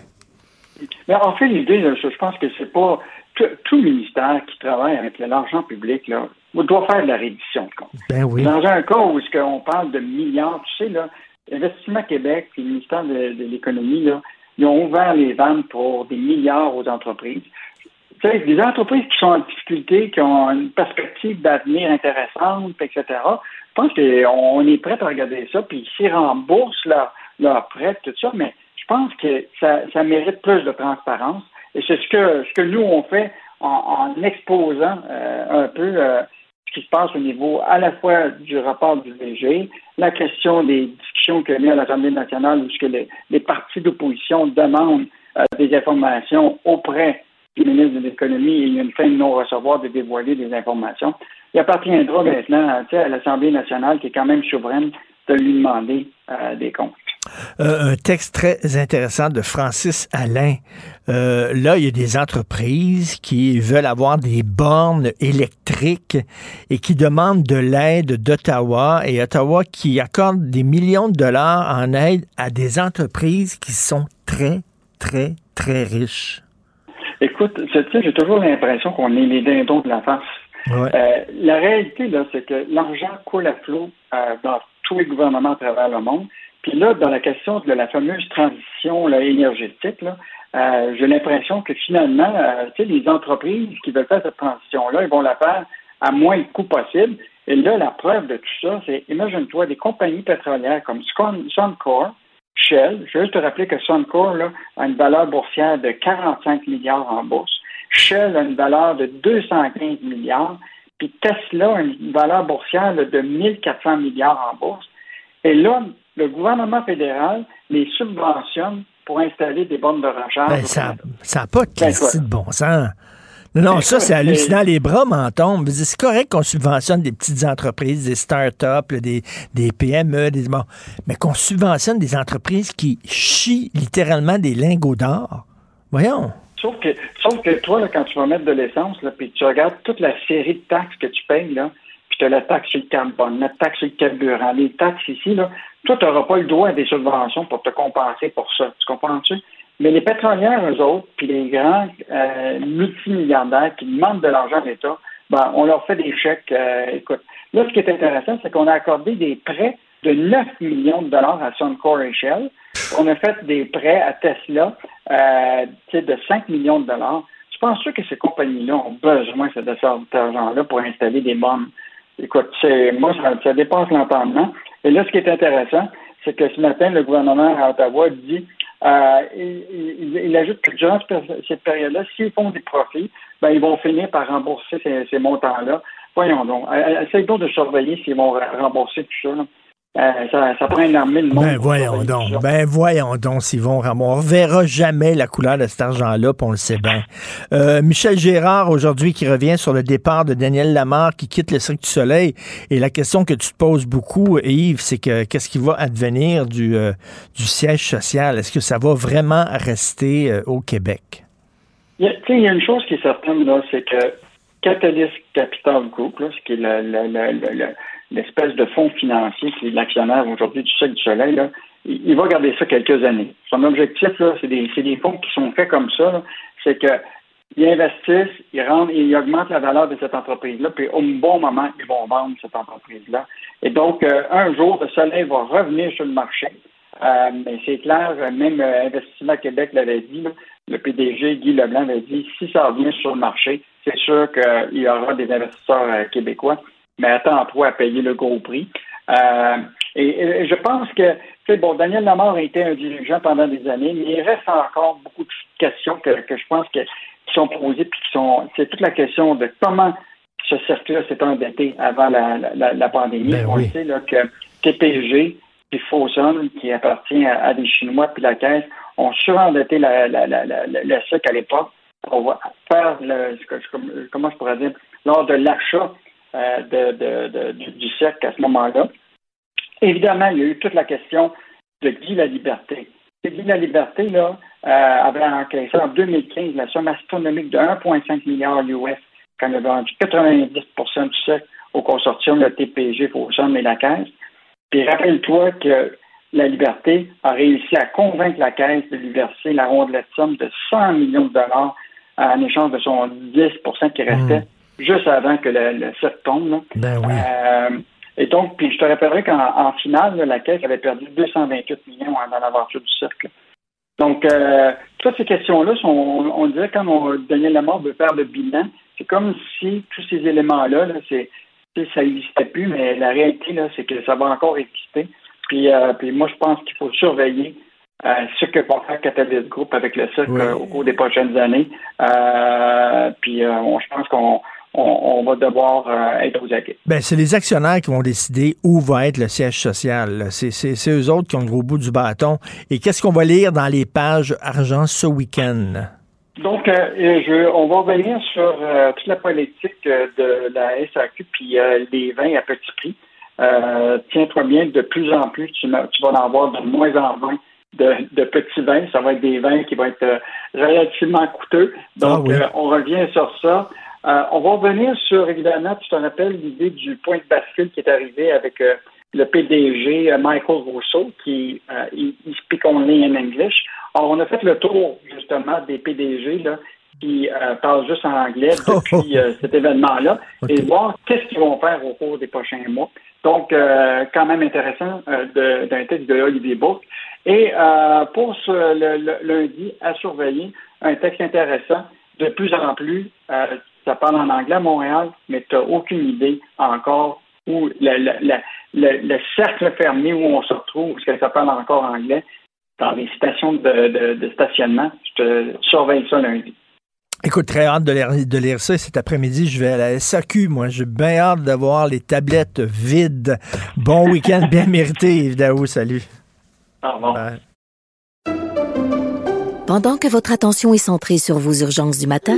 Mais en fait, l'idée, là, je pense que c'est pas tout, tout ministère qui travaille avec l'argent public là, doit faire de la reddition de comptes. Ben oui. Dans un cas où est-ce qu'on parle de milliards, tu sais, là, Investissement Québec et le ministère de, de l'Économie, là, ils ont ouvert les vannes pour des milliards aux entreprises. Des entreprises qui sont en difficulté, qui ont une perspective d'avenir intéressante, etc. Je pense qu'on est prêt à regarder ça, puis s'ils remboursent leurs leur prêts, tout ça, mais je pense que ça, mérite plus de transparence. Et c'est ce que, ce que nous, on fait en, exposant euh, un peu euh, ce qui se passe au niveau à la fois du rapport du VG, la question des discussions qu'il y a eu à l'Assemblée nationale où les, les partis d'opposition demandent euh, des informations auprès du ministre de l'Économie et il y a une fin de non-recevoir de dévoiler des informations. Il appartiendra maintenant tu sais, à l'Assemblée nationale, qui est quand même souveraine, de lui demander euh, des comptes. Euh, un texte très intéressant de Francis Alain. Euh, là, il y a des entreprises qui veulent avoir des bornes électriques et qui demandent de l'aide d'Ottawa et Ottawa qui accorde des millions de dollars en aide à des entreprises qui sont très, très, très riches. Écoute, tu sais, j'ai toujours l'impression qu'on est les dindons de la face. Ouais. Euh, la réalité, là, c'est que l'argent coule à flot euh, dans tous les gouvernements à travers le monde. Puis là, dans la question de la fameuse transition là, énergétique, là, euh, j'ai l'impression que finalement, tu sais, les entreprises qui veulent faire cette transition-là, ils vont la faire à moins de coûts possible. Et là, la preuve de tout ça, c'est, imagine-toi, des compagnies pétrolières comme Sun- Suncor, Shell, je veux juste te rappeler que Suncor là, a une valeur boursière de 45 milliards en bourse. Shell a une valeur de 215 milliards, puis Tesla a une valeur boursière là, de 1400 milliards en bourse. Et là, le gouvernement fédéral les subventionne pour installer des bornes de recharge. Ben, ça n'a pas de Ben, de bon sens. Non, non, Ben, ça, c'est hallucinant. c'est- Les bras m'en tombent. C'est correct qu'on subventionne des petites entreprises, des start-up, des, des PME, des, bon, mais qu'on subventionne des entreprises qui chient littéralement des lingots d'or. Voyons. Sauf que, sauf que toi, là, quand tu vas mettre de l'essence, puis tu regardes toute la série de taxes que tu payes, là, puis tu as la taxe sur le carbone, la taxe sur le carburant, les taxes ici, là, toi, tu n'auras pas le droit à des subventions pour te compenser pour ça. Tu comprends-tu? Mais les pétrolières, eux autres, puis les grands euh, multimilliardaires qui demandent de l'argent à l'État, ben, on leur fait des chèques. euh, écoute, là, ce qui est intéressant, c'est qu'on a accordé des prêts de 9 millions de dollars à Suncor et Shell. On a fait des prêts à Tesla euh, de 5 millions de dollars. Je pense que ces compagnies-là ont besoin de cet argent-là pour installer des bombes. Écoute, moi, ça, ça dépasse l'entendement. Et là, ce qui est intéressant, c'est que ce matin, le gouvernement à Ottawa dit, euh, il, il, ajoute que durant cette période-là, s'ils font des profits, ben, ils vont finir par rembourser ces, ces montants-là. Voyons donc, essayez donc de surveiller s'ils vont rembourser tout ça. Là. Euh, ça, ça, prend énormément de monde. Ben voyons donc, ben voyons donc s'ils vont On verra jamais la couleur de cet argent-là, puis on le sait bien. Euh, Michel Gérard, aujourd'hui, qui revient sur le départ de Daniel Lamar qui quitte le Cirque du Soleil. Et la question que tu te poses beaucoup, Yves, c'est que qu'est-ce qui va advenir du, euh, du siège social? Est-ce que ça va vraiment rester au Québec? Il y, a, il y a une chose qui est certaine, là, c'est que Catalyst Capital Group, là, ce qui est le, le, le l'espèce de fonds financier qui est l'actionnaire aujourd'hui du Cirque du Soleil, là, il, va garder ça quelques années. Son objectif, c'est des, des, fonds qui sont faits comme ça, c'est qu'ils investissent, ils rendent, ils augmentent la valeur de cette entreprise-là, puis au bon moment, ils vont vendre cette entreprise-là. Et donc, euh, un jour, le Soleil va revenir sur le marché. Euh, mais c'est clair, même euh, Investissement Québec l'avait dit, le PDG Guy Leblanc avait dit, si ça revient sur le marché, c'est sûr qu'il y aura des investisseurs québécois mais attends-toi à payer le gros prix. Euh, et, je pense que, tu sais, bon, Daniel Lamar a été un dirigeant pendant des années, mais il reste encore beaucoup de questions que, je pense que, qui sont posées, puis qui sont, c'est toute la question de comment ce cercle-là s'est endetté avant la, pandémie. Ben On sait là, que TPG puis Fosun, qui appartient à, des Chinois, puis la Caisse, ont surendetté la, la, la, le cercle à l'époque. Va faire le, comment je pourrais dire, lors de l'achat euh, de, du cercle à ce moment-là. Évidemment, il y a eu toute la question de Guy la liberté. Guy la liberté là, euh, avait encaissé en 2015 la somme astronomique de 1,5 milliard US quand il a vendu 90% du cercle au consortium de TPG, Fosson et la Caisse. Puis rappelle-toi que la Liberté a réussi à convaincre la Caisse de lui verser la rondelette somme de 100 millions de dollars en échange de son 10% qui restait hmm juste avant que le, le tombe. Ben oui. Euh, et donc, puis je te rappellerai qu'en finale, la Caisse avait perdu 228 millions dans l'aventure du cercle. Donc, euh, toutes ces questions-là, sont, on, dirait quand on, Daniel Lamar veut faire le bilan, c'est comme si tous ces éléments-là, là, c'est, ça n'existait plus, mais la réalité, là, c'est que ça va encore exister. Puis, euh, puis moi, je pense qu'il faut surveiller euh, ce que va faire Catalyst Group avec le cercle au cours des prochaines années. puis, je pense qu'on on, va devoir euh, être aux aguets. Ben, c'est les actionnaires qui vont décider où va être le siège social. C'est eux autres qui ont le gros bout du bâton. Et qu'est-ce qu'on va lire dans les pages argent ce week-end? Donc, euh, je, on va revenir sur euh, toute la politique de la SAQ puis les vins à petit prix. Tiens-toi bien, de plus en plus, tu, vas en avoir de moins en moins de, petits vins. Ça va être des vins qui vont être relativement coûteux. Donc, ah on revient sur ça. Euh, on va revenir sur, évidemment, tu te rappelles l'idée du point de bascule qui est arrivé avec euh, le PDG euh, Michael Rousseau, qui euh, il, speak only in English. Alors, on a fait le tour, justement, des PDG là, qui parlent juste en anglais depuis cet événement-là et voir qu'est-ce qu'ils vont faire au cours des prochains mois. Donc, quand même intéressant d'un texte de Olivier Bourque. Et pour ce le, lundi, à surveiller, un texte intéressant de plus en plus ça parle en anglais à Montréal, mais tu n'as aucune idée encore où le, cercle fermé où on se retrouve, parce que ça parle encore anglais, dans les stations de, stationnement. Je te surveille ça lundi. Écoute, très hâte de lire, de lire ça. Cet après-midi, je vais à la SAQ, moi. J'ai bien hâte de voir les tablettes vides. Bon week-end bien mérité, Yves Salut. Au revoir. Pendant que votre attention est centrée sur vos urgences du matin,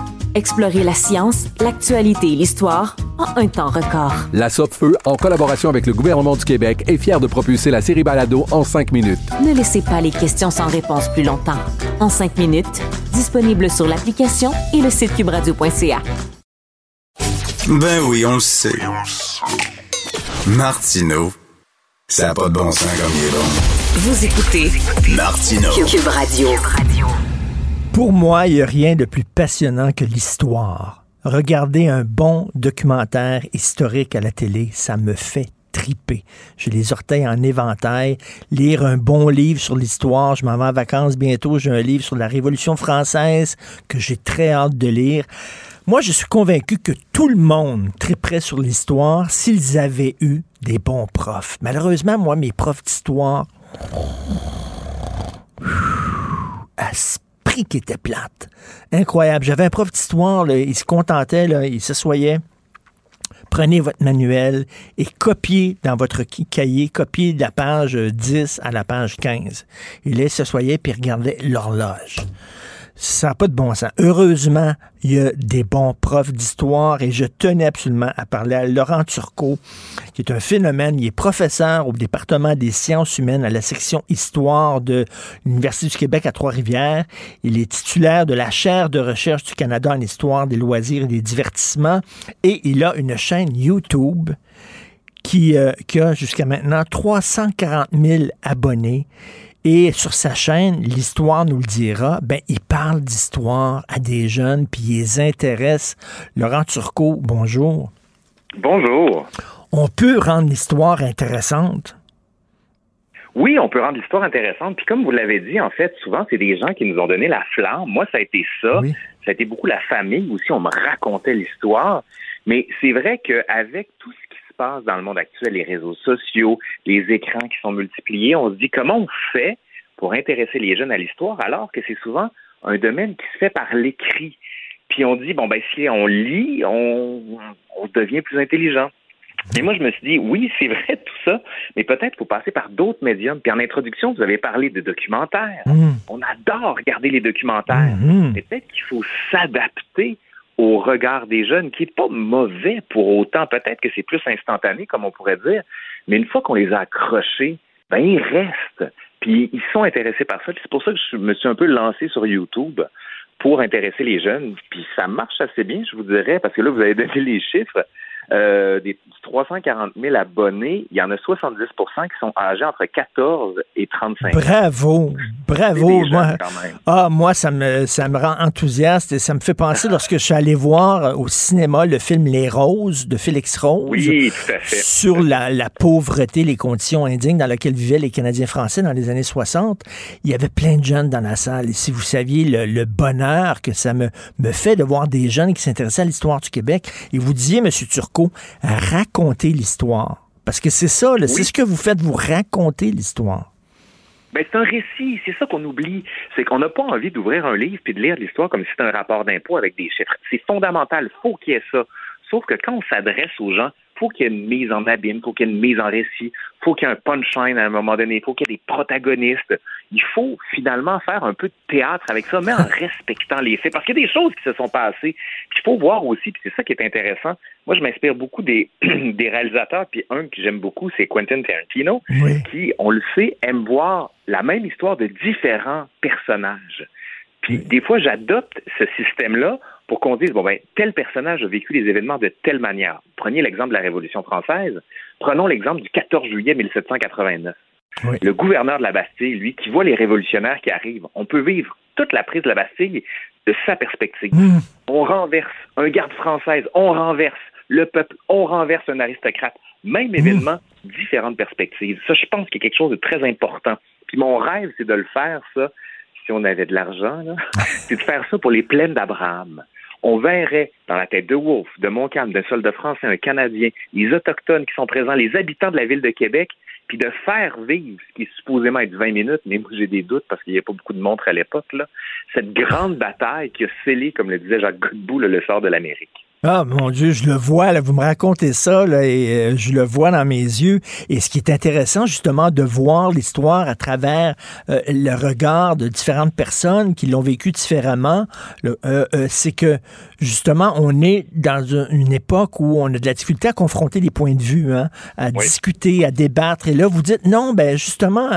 Explorer la science, l'actualité et l'histoire en un temps record. La Feu, en collaboration avec le gouvernement du Québec, est fière de propulser la série Balado en cinq minutes. Ne laissez pas les questions sans réponse plus longtemps. En cinq minutes, disponible sur l'application et le site cubradio.ca. Ben oui, on le sait. Martineau, ça n'a pas de bon sens comme il est bon. Vous écoutez Martineau. Cube Radio. Pour moi, il n'y a rien de plus passionnant que l'histoire. Regarder un bon documentaire historique à la télé, ça me fait triper. J'ai les orteils en éventail. Lire un bon livre sur l'histoire. Je m'en vais en vacances bientôt. J'ai un livre sur la Révolution française que j'ai très hâte de lire. Moi, je suis convaincu que tout le monde triperait sur l'histoire s'ils avaient eu des bons profs. Malheureusement, moi, mes profs d'histoire, qui était plate. Incroyable. J'avais un prof d'histoire, il se contentait, là, il s'assoyait. Prenez votre manuel et copiez dans votre cahier, copiez de la page 10 à la page 15. Il s'assoyait puis regardait l'horloge. Ça n'a pas de bon sens. Heureusement, il y a des bons profs d'histoire et je tenais absolument à parler à Laurent Turcot, qui est un phénomène. Il est professeur au département des sciences humaines à la section histoire de l'Université du Québec à Trois-Rivières. Il est titulaire de la chaire de recherche du Canada en histoire des loisirs et des divertissements et il a une chaîne YouTube qui, euh, a jusqu'à maintenant 340 000 abonnés. Et sur sa chaîne, l'histoire nous le dira, ben, il parle d'histoire à des jeunes, puis il les intéresse. Laurent Turcot, bonjour. Bonjour. On peut rendre l'histoire intéressante? Oui, on peut rendre l'histoire intéressante. Puis comme vous l'avez dit, en fait, souvent, c'est des gens qui nous ont donné la flamme. Moi, ça a été ça. Ça a été beaucoup la famille aussi. On me racontait l'histoire. Mais c'est vrai qu'avec tout ce dans le monde actuel, les réseaux sociaux, les écrans qui sont multipliés, on se dit comment on fait pour intéresser les jeunes à l'histoire alors que c'est souvent un domaine qui se fait par l'écrit? Puis on dit, bon, ben si on lit, on, devient plus intelligent. Et moi, je me suis dit, oui, c'est vrai tout ça, mais peut-être qu'il faut passer par d'autres médiums. Puis en introduction, vous avez parlé de documentaires. Mmh. On adore regarder les documentaires. Mmh. Peut-être qu'il faut s'adapter au regard des jeunes, qui n'est pas mauvais pour autant. Peut-être que c'est plus instantané, comme on pourrait dire, mais une fois qu'on les a accrochés, ben ils restent. Puis ils sont intéressés par ça. C'est pour ça que je me suis un peu lancé sur YouTube pour intéresser les jeunes. Puis ça marche assez bien, je vous dirais, parce que là, vous avez donné les chiffres. Euh, des 340 000 abonnés, il y en a 70 qui sont âgés entre 14 et 35 ans. Bravo, bravo. Moi, ah, moi, ça me, ça me rend enthousiaste et ça me fait penser lorsque je suis allé voir au cinéma le film Les Roses de Félix Rose. Oui, tout à fait. Sur la, la pauvreté, les conditions indignes dans lesquelles vivaient les Canadiens français dans les années 60. Il y avait plein de jeunes dans la salle. Et si vous saviez le, le bonheur que ça me, me fait de voir des jeunes qui s'intéressaient à l'histoire du Québec, et vous disiez, M. Turcot, raconter l'histoire. Parce que c'est ça, c'est ce que vous faites, vous racontez l'histoire. Ben, c'est un récit, c'est ça qu'on oublie. C'est qu'on n'a pas envie d'ouvrir un livre et de lire l'histoire comme si c'était un rapport d'impôt avec des chiffres. C'est fondamental, faut qu'il y ait ça. Sauf que quand on s'adresse aux gens, faut qu'il y ait une mise en abîme, faut qu'il y ait une mise en récit, faut qu'il y ait un punchline à un moment donné, faut qu'il y ait des protagonistes. Il faut finalement faire un peu de théâtre avec ça, mais en respectant les faits. Parce qu'il y a des choses qui se sont passées. Il faut voir aussi, puis c'est ça qui est intéressant. Moi, je m'inspire beaucoup des, des réalisateurs, puis un que j'aime beaucoup, c'est Quentin Tarantino, qui, on le sait, aime voir la même histoire de différents personnages. Puis des fois, j'adopte ce système-là pour qu'on dise, bon, ben, tel personnage a vécu les événements de telle manière. Prenez l'exemple de la Révolution française. Prenons l'exemple du 14 juillet 1789. Le gouverneur de la Bastille, lui, qui voit les révolutionnaires qui arrivent, on peut vivre toute la prise de la Bastille de sa perspective. Hmm. On renverse un garde française, on renverse le peuple, on renverse un aristocrate. Même événement, différentes perspectives. Ça, je pense qu'il y a quelque chose de très important. Puis mon rêve, c'est de le faire, ça, si on avait de l'argent, c'est de faire ça pour les plaines d'Abraham on verrait dans la tête de Wolfe, de Montcalm, d'un soldat français, un Canadien, les Autochtones qui sont présents, les habitants de la ville de Québec, puis de faire vivre ce qui est supposément être 20 minutes, mais moi j'ai des doutes parce qu'il n'y a pas beaucoup de montres à l'époque, là, cette grande bataille qui a scellé, comme le disait Jacques Godbout, le sort de l'Amérique. Ah, mon Dieu, je le vois, là, vous me racontez ça, là, et euh, je le vois dans mes yeux. Et ce qui est intéressant, justement, de voir l'histoire à travers euh, le regard de différentes personnes qui l'ont vécu différemment, euh, euh, c'est que, justement, on est dans une, époque où on a de la difficulté à confronter les points de vue, hein, à discuter, à débattre. Et là, vous dites, non, ben, justement,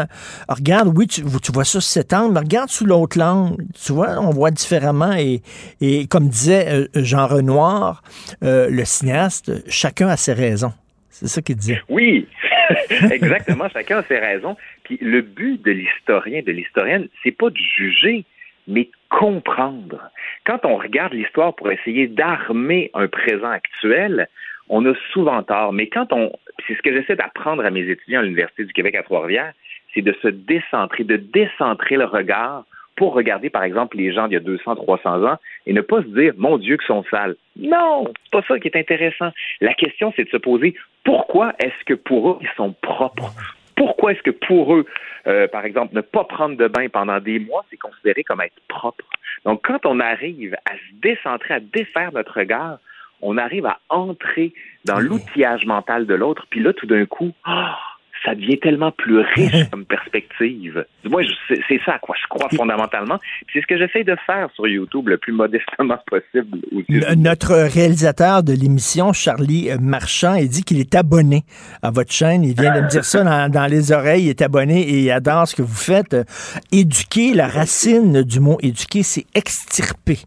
regarde, oui, tu, tu vois ça sous cet angle, mais regarde sous l'autre angle. Tu vois, on voit différemment. Et, et comme disait Jean Renoir, euh, le cinéaste, chacun a ses raisons. C'est ça qu'il disait. Oui, exactement. Chacun a ses raisons. Puis le but de l'historien, de l'historienne, c'est pas de juger, mais de comprendre. Quand on regarde l'histoire pour essayer d'armer un présent actuel, on a souvent tort. Mais quand on, c'est ce que j'essaie d'apprendre à mes étudiants à l'Université du Québec à Trois-Rivières, c'est de se décentrer, de décentrer le regard pour regarder, par exemple, les gens d'il y a 200, 300 ans et ne pas se dire, mon Dieu, qu'ils sont sales. Non, c'est pas ça qui est intéressant. La question, c'est de se poser, pourquoi est-ce que pour eux, ils sont propres? Pourquoi est-ce que pour eux, euh, par exemple, ne pas prendre de bain pendant des mois, c'est considéré comme être propre? Donc, quand on arrive à se décentrer, à défaire notre regard, on arrive à entrer dans l'outillage mental de l'autre, puis là, tout d'un coup, ah, ça devient tellement plus riche comme perspective. Moi, c'est ça à quoi je crois fondamentalement. C'est ce que j'essaie de faire sur YouTube le plus modestement possible. Le- Notre réalisateur de l'émission, Charlie Marchand, il dit qu'il est abonné à votre chaîne. Il vient de me dire ça dans, dans les oreilles. Il est abonné et il adore ce que vous faites. Euh, Éduquer, la racine du mot éduquer, c'est extirper.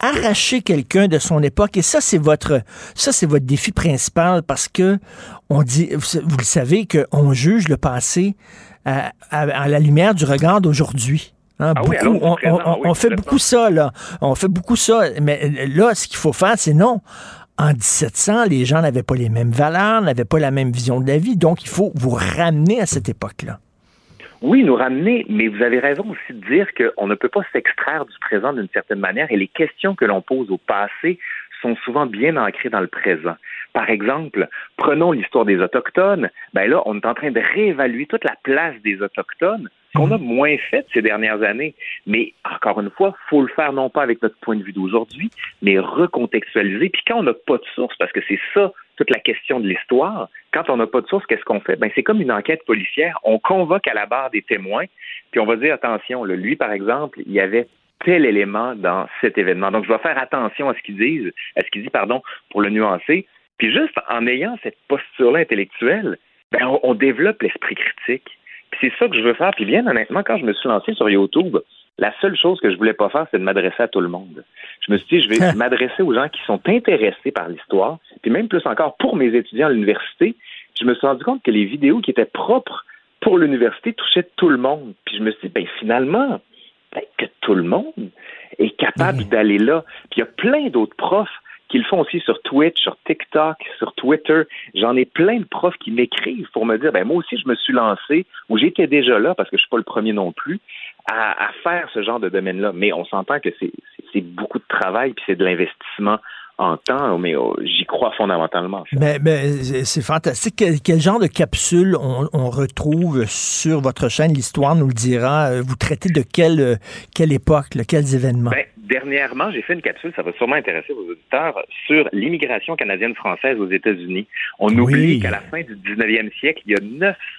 Arracher quelqu'un de son époque. Et ça, c'est votre, ça, c'est votre défi principal parce que on dit, vous, le savez, qu'on juge le passé à, à- à la lumière du regard d'aujourd'hui. Hein, Ah oui, on, présent, on- oui, on fait beaucoup ça, là. On fait beaucoup ça. Mais euh, là, ce qu'il faut faire, c'est non. En 1700, les gens n'avaient pas les mêmes valeurs, n'avaient pas la même vision de la vie. Donc, il faut vous ramener à cette époque-là. Oui, nous ramener, mais vous avez raison aussi de dire qu'on ne peut pas s'extraire du présent d'une certaine manière et les questions que l'on pose au passé sont souvent bien ancrées dans le présent. Par exemple, prenons l'histoire des Autochtones. Ben là, on est en train de réévaluer toute la place des Autochtones qu'on a moins faite ces dernières années. Mais encore une fois, faut le faire non pas avec notre point de vue d'aujourd'hui, mais recontextualiser. Puis quand on n'a pas de source, parce que c'est ça toute la question de l'histoire, quand on n'a pas de source, qu'est-ce qu'on fait? Ben, c'est comme une enquête policière. On convoque à la barre des témoins, puis on va dire, attention, lui, par exemple, il y avait tel élément dans cet événement. Donc, je vais faire attention à ce qu'ils disent, à ce qu'il dit, pardon, pour le nuancer. Puis juste en ayant cette posture-là intellectuelle, ben, on, on développe l'esprit critique. Puis c'est ça que je veux faire. Puis bien honnêtement, quand je me suis lancé sur YouTube, la seule chose que je voulais pas faire, c'est de m'adresser à tout le monde. Je me suis dit, je vais m'adresser aux gens qui sont intéressés par l'histoire, puis même plus encore pour mes étudiants à l'université. Je me suis rendu compte que les vidéos qui étaient propres pour l'université touchaient tout le monde. Puis je me suis dit, ben finalement, que tout le monde est capable d'aller là. Puis il y a plein d'autres profs qui le font aussi sur Twitch, sur TikTok, sur Twitter. J'en ai plein de profs qui m'écrivent pour me dire, ben moi aussi je me suis lancé, ou j'étais déjà là parce que je suis pas le premier non plus, à, à faire ce genre de domaine-là. Mais on s'entend que c'est beaucoup de travail puis c'est de l'investissement en temps, mais oh, j'y crois fondamentalement. Mais, mais c'est fantastique. Quel, quel genre de capsule on, on retrouve sur votre chaîne? L'histoire nous le dira. Euh, Vous traitez de quelle, euh, quelle époque, là, quels événements? Ben, dernièrement, j'ai fait une capsule, ça va sûrement intéresser vos auditeurs, sur l'immigration canadienne-française aux États-Unis. On Oui. oublie qu'à la fin du 19e siècle, il y a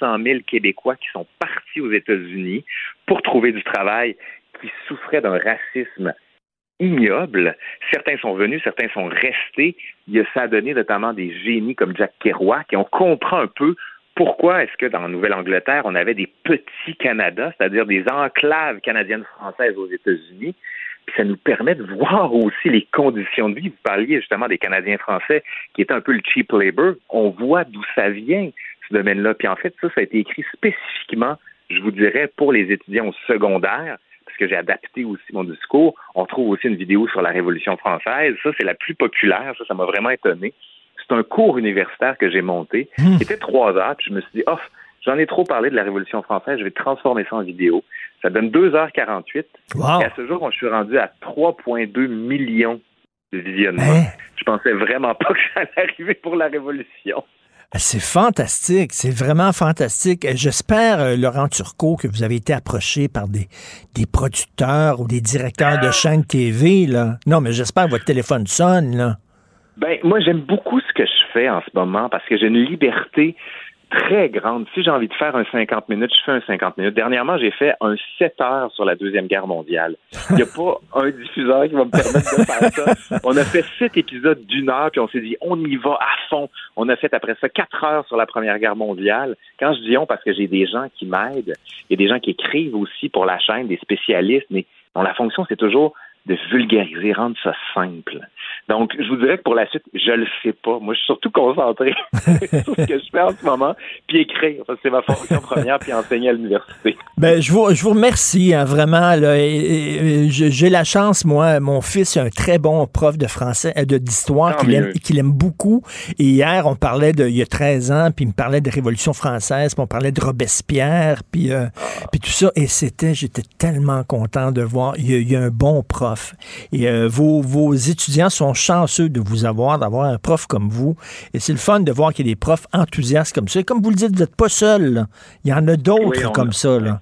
900 000 Québécois qui sont partis aux États-Unis pour trouver du travail, qui souffraient d'un racisme ignoble. Certains sont venus, certains sont restés. Il y a ça donné notamment des génies comme Jack Kerouac, et on comprend un peu pourquoi est-ce que dans Nouvelle-Angleterre, on avait des petits Canada, c'est-à-dire des enclaves canadiennes françaises aux États-Unis. Puis ça nous permet de voir aussi les conditions de vie. Vous parliez justement des Canadiens français qui étaient un peu le cheap labor. On voit d'où ça vient, ce domaine-là. Puis en fait, ça, ça a été écrit spécifiquement, je vous dirais, pour les étudiants au secondaire, que j'ai adapté aussi mon discours. On trouve aussi une vidéo sur la Révolution française. Ça, c'est la plus populaire. Ça, ça m'a vraiment étonné. C'est un cours universitaire que j'ai monté. C'était trois heures. Puis je me suis dit, oh, j'en ai trop parlé de la Révolution française. Je vais transformer ça en vidéo. Ça donne 2h48. Wow. Et à ce jour, je suis rendu à 3,2 millions de visionnements. Hein? Je pensais vraiment pas que ça allait arriver pour la Révolution. C'est fantastique, c'est vraiment fantastique. Euh, J'espère, euh, Laurent Turcot, que vous avez été approché par des, des producteurs ou des directeurs de chaînes TV. Là. Non, mais j'espère que votre téléphone sonne. Là. Ben, moi, j'aime beaucoup ce que je fais en ce moment parce que j'ai une liberté très grande. Si j'ai envie de faire un 50 minutes, je fais un 50 minutes. Dernièrement, j'ai fait un 7 heures sur la Deuxième Guerre mondiale. Il n'y a pas un diffuseur qui va me permettre de faire ça. On a fait sept épisodes d'une heure, puis on s'est dit, on y va à fond. On a fait après ça quatre heures sur la Première Guerre mondiale. Quand je dis on, parce que j'ai des gens qui m'aident, il y a des gens qui écrivent aussi pour la chaîne, des spécialistes, mais dont la fonction, c'est toujours de vulgariser, rendre ça simple. Donc, je vous dirais que pour la suite, je le sais pas. Moi, je suis surtout concentré sur ce que je fais en ce moment, puis écrire. C'est ma fonction première, puis enseigner à l'université. Ben, je vous, je vous remercie, hein, vraiment. J'ai la chance, moi, mon fils est un très bon prof de français, euh, de d'histoire, Tant qu'il aime, aime beaucoup. Et hier, on parlait de, il y a 13 ans, puis il me parlait de Révolution française, puis on parlait de Robespierre, puis, euh, puis tout ça. Et c'était, j'étais tellement content de voir, il y a, il y a un bon prof. Et euh, vos, vos étudiants sont chanceux de vous avoir, d'avoir un prof comme vous. Et c'est le fun de voir qu'il y a des profs enthousiastes comme ça. Et comme vous le dites, vous n'êtes pas seul. là. Il y en a d'autres Oui, comme ça. Là.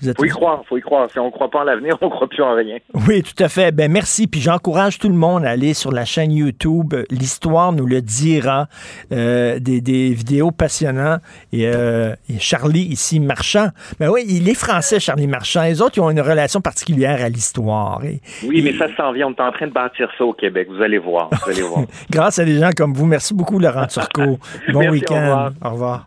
Vous êtes- Faut y croire, faut y croire. Si on ne croit pas en l'avenir, on ne croit plus en rien. Oui, tout à fait. Ben merci. Puis j'encourage tout le monde à aller sur la chaîne YouTube. L'histoire nous le dira. Euh, des, des vidéos passionnantes. Et, euh, et Charlie ici, Marchand. Ben oui, il est français, Charlie Marchand. Les autres, ils ont une relation particulière à l'histoire. Et Oui, mais ça s'en vient. On est en train de bâtir ça au Québec. Vous allez voir. Vous allez voir. grâce à des gens comme vous. Merci beaucoup, Laurent Turcot. Bon Merci, au week-end. revoir. Au revoir.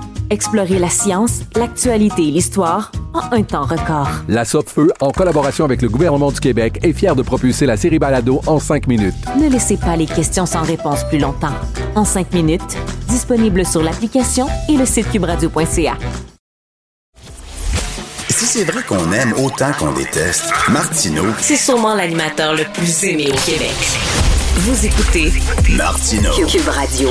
Explorez la science, l'actualité et l'histoire en un temps record. La Feu, en collaboration avec le gouvernement du Québec, est fière de propulser la série Balado en cinq minutes. Ne laissez pas les questions sans réponse plus longtemps. En cinq minutes, disponible sur l'application et le site cubradio.ca. Si c'est vrai qu'on aime autant qu'on déteste, Martineau, C'est sûrement l'animateur le plus aimé au Québec. Vous écoutez Martineau. Cube Radio.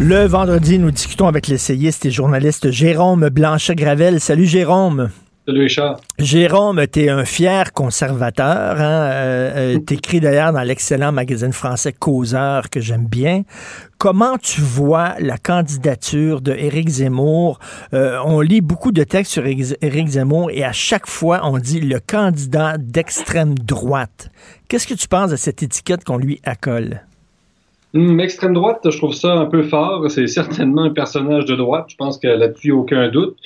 Le vendredi, nous discutons avec l'essayiste et journaliste Jérôme Blanchet-Gravel. Salut Jérôme. Salut Richard. Jérôme, tu es un fier conservateur. Hein? Euh, euh, T'écris d'ailleurs dans l'excellent magazine français Causeur que j'aime bien. Comment tu vois la candidature de Éric Zemmour? Euh, on lit beaucoup de textes sur Éric Zemmour et à chaque fois, on dit le candidat d'extrême droite. Qu'est-ce que tu penses de cette étiquette qu'on lui accole? Hum, extrême droite, je trouve ça un peu fort. C'est certainement un personnage de droite. Je pense qu'il n'y a là-dessus aucun doute.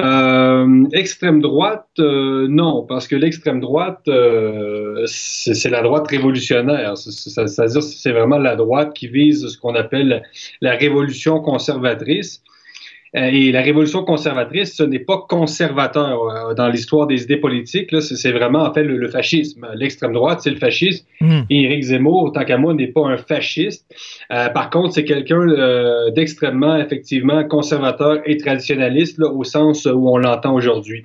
Euh, extrême droite, euh, non, parce que l'extrême droite, euh, c'est la droite révolutionnaire. C'est- c'est- C'est-à-dire, c'est vraiment la droite qui vise ce qu'on appelle la révolution conservatrice. Euh, Et la révolution conservatrice, ce n'est pas conservateur euh, dans l'histoire des idées politiques. C'est vraiment en fait le, le fascisme. L'extrême droite, c'est le fascisme. Et Éric Zemmour, tant qu'à moi, n'est pas un fasciste. Euh, par contre, c'est quelqu'un euh, d'extrêmement, effectivement, conservateur et traditionnaliste, là, au sens où on l'entend aujourd'hui.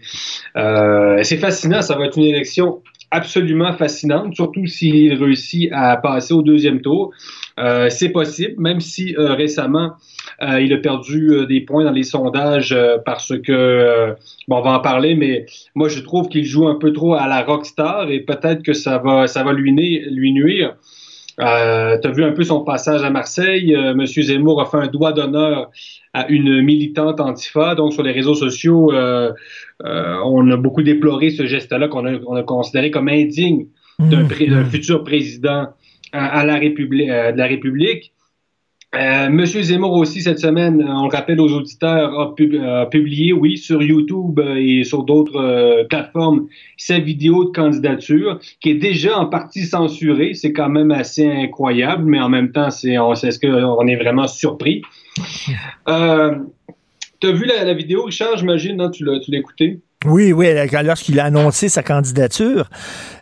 Euh, c'est fascinant. Ça va être une élection absolument fascinante, surtout s'il réussit à passer au deuxième tour. Euh, c'est possible, même si euh, récemment, euh, il a perdu euh, des points dans les sondages euh, parce que, bon, on va en parler, mais moi, je trouve qu'il joue un peu trop à la rockstar et peut-être que ça va, ça va lui, nu- lui nuire. Tu as vu un peu son passage à Marseille. Monsieur Zemmour a fait un doigt d'honneur à une militante antifa. Donc, sur les réseaux sociaux, on a beaucoup déploré ce geste-là qu'on a, on a considéré comme indigne d'un pré- d'un futur président à, à la République, de la République. Euh, Monsieur Zemmour aussi cette semaine, euh, on le rappelle aux auditeurs, a, pub- a publié, oui, sur YouTube euh, et sur d'autres plateformes, sa vidéo de candidature qui est déjà en partie censurée. C'est quand même assez incroyable, mais en même temps, c'est, on, c'est ce qu'on est vraiment surpris. Euh, tu as vu la, vidéo, Richard, j'imagine, non? tu l'as tu l'as écouté? Oui, oui, lorsqu'il a annoncé sa candidature,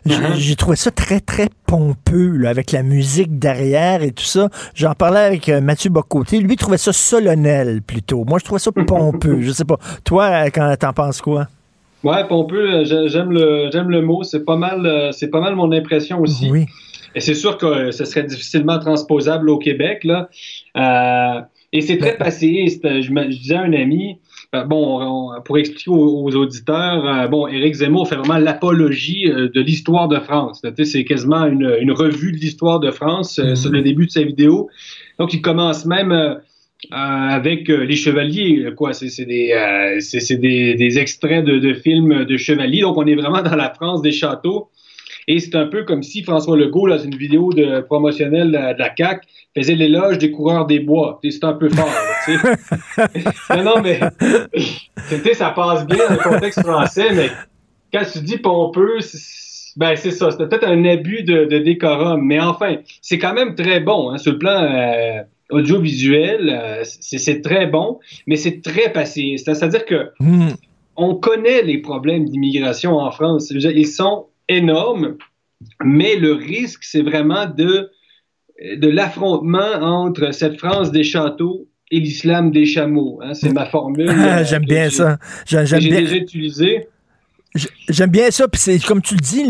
j- Uh-huh. j'ai trouvé ça très, très pompeux, là, avec la musique derrière et tout ça. J'en parlais avec euh, Mathieu Bocoté. Lui, il trouvait ça solennel, plutôt. Moi, je trouvais ça pompeux. je sais pas. Toi, euh, quand t'en penses quoi? Ouais, pompeux, euh, j'ai- j'aime le, j'aime le mot. C'est pas mal, c'est pas mal mon impression aussi. Oui. Et c'est sûr que ce serait difficilement transposable au Québec, là. Euh, et c'est très passéiste. Je, me- je disais à un ami, bon, on- pour expliquer aux, aux auditeurs, euh, bon, Éric Zemmour fait vraiment l'apologie euh, de l'histoire de France. C'est quasiment une, une revue de l'histoire de France euh, sur le début de sa vidéo. Donc, il commence même euh, euh, avec euh, les chevaliers, quoi. C'est des, euh, des, des extraits de, de films de chevaliers. Donc, on est vraiment dans la France des châteaux. Et c'est un peu comme si François Legault, dans une vidéo de promotionnelle de, la CAQ, faisait l'éloge des coureurs des bois. C'est un peu fort. Là, tu sais. non, non, mais tu ça passe bien dans le contexte français, mais quand tu dis pompeux, c'est- ben c'est ça. C'est peut-être un abus de, de décorum. Mais enfin, c'est quand même très bon hein, sur le plan euh, audiovisuel. euh, c'est très bon, mais c'est très passé. C'est-à-dire que Hmm. on connaît les problèmes d'immigration en France. Ils sont énormes, mais le risque, c'est vraiment de, de l'affrontement entre cette France des châteaux et l'islam des chameaux. hein. C'est ma formule. J'aime bien j'ai- ça. J'ai- J'aime J'ai bien. déjà utilisé. J'aime bien ça, puis c'est comme tu le dis,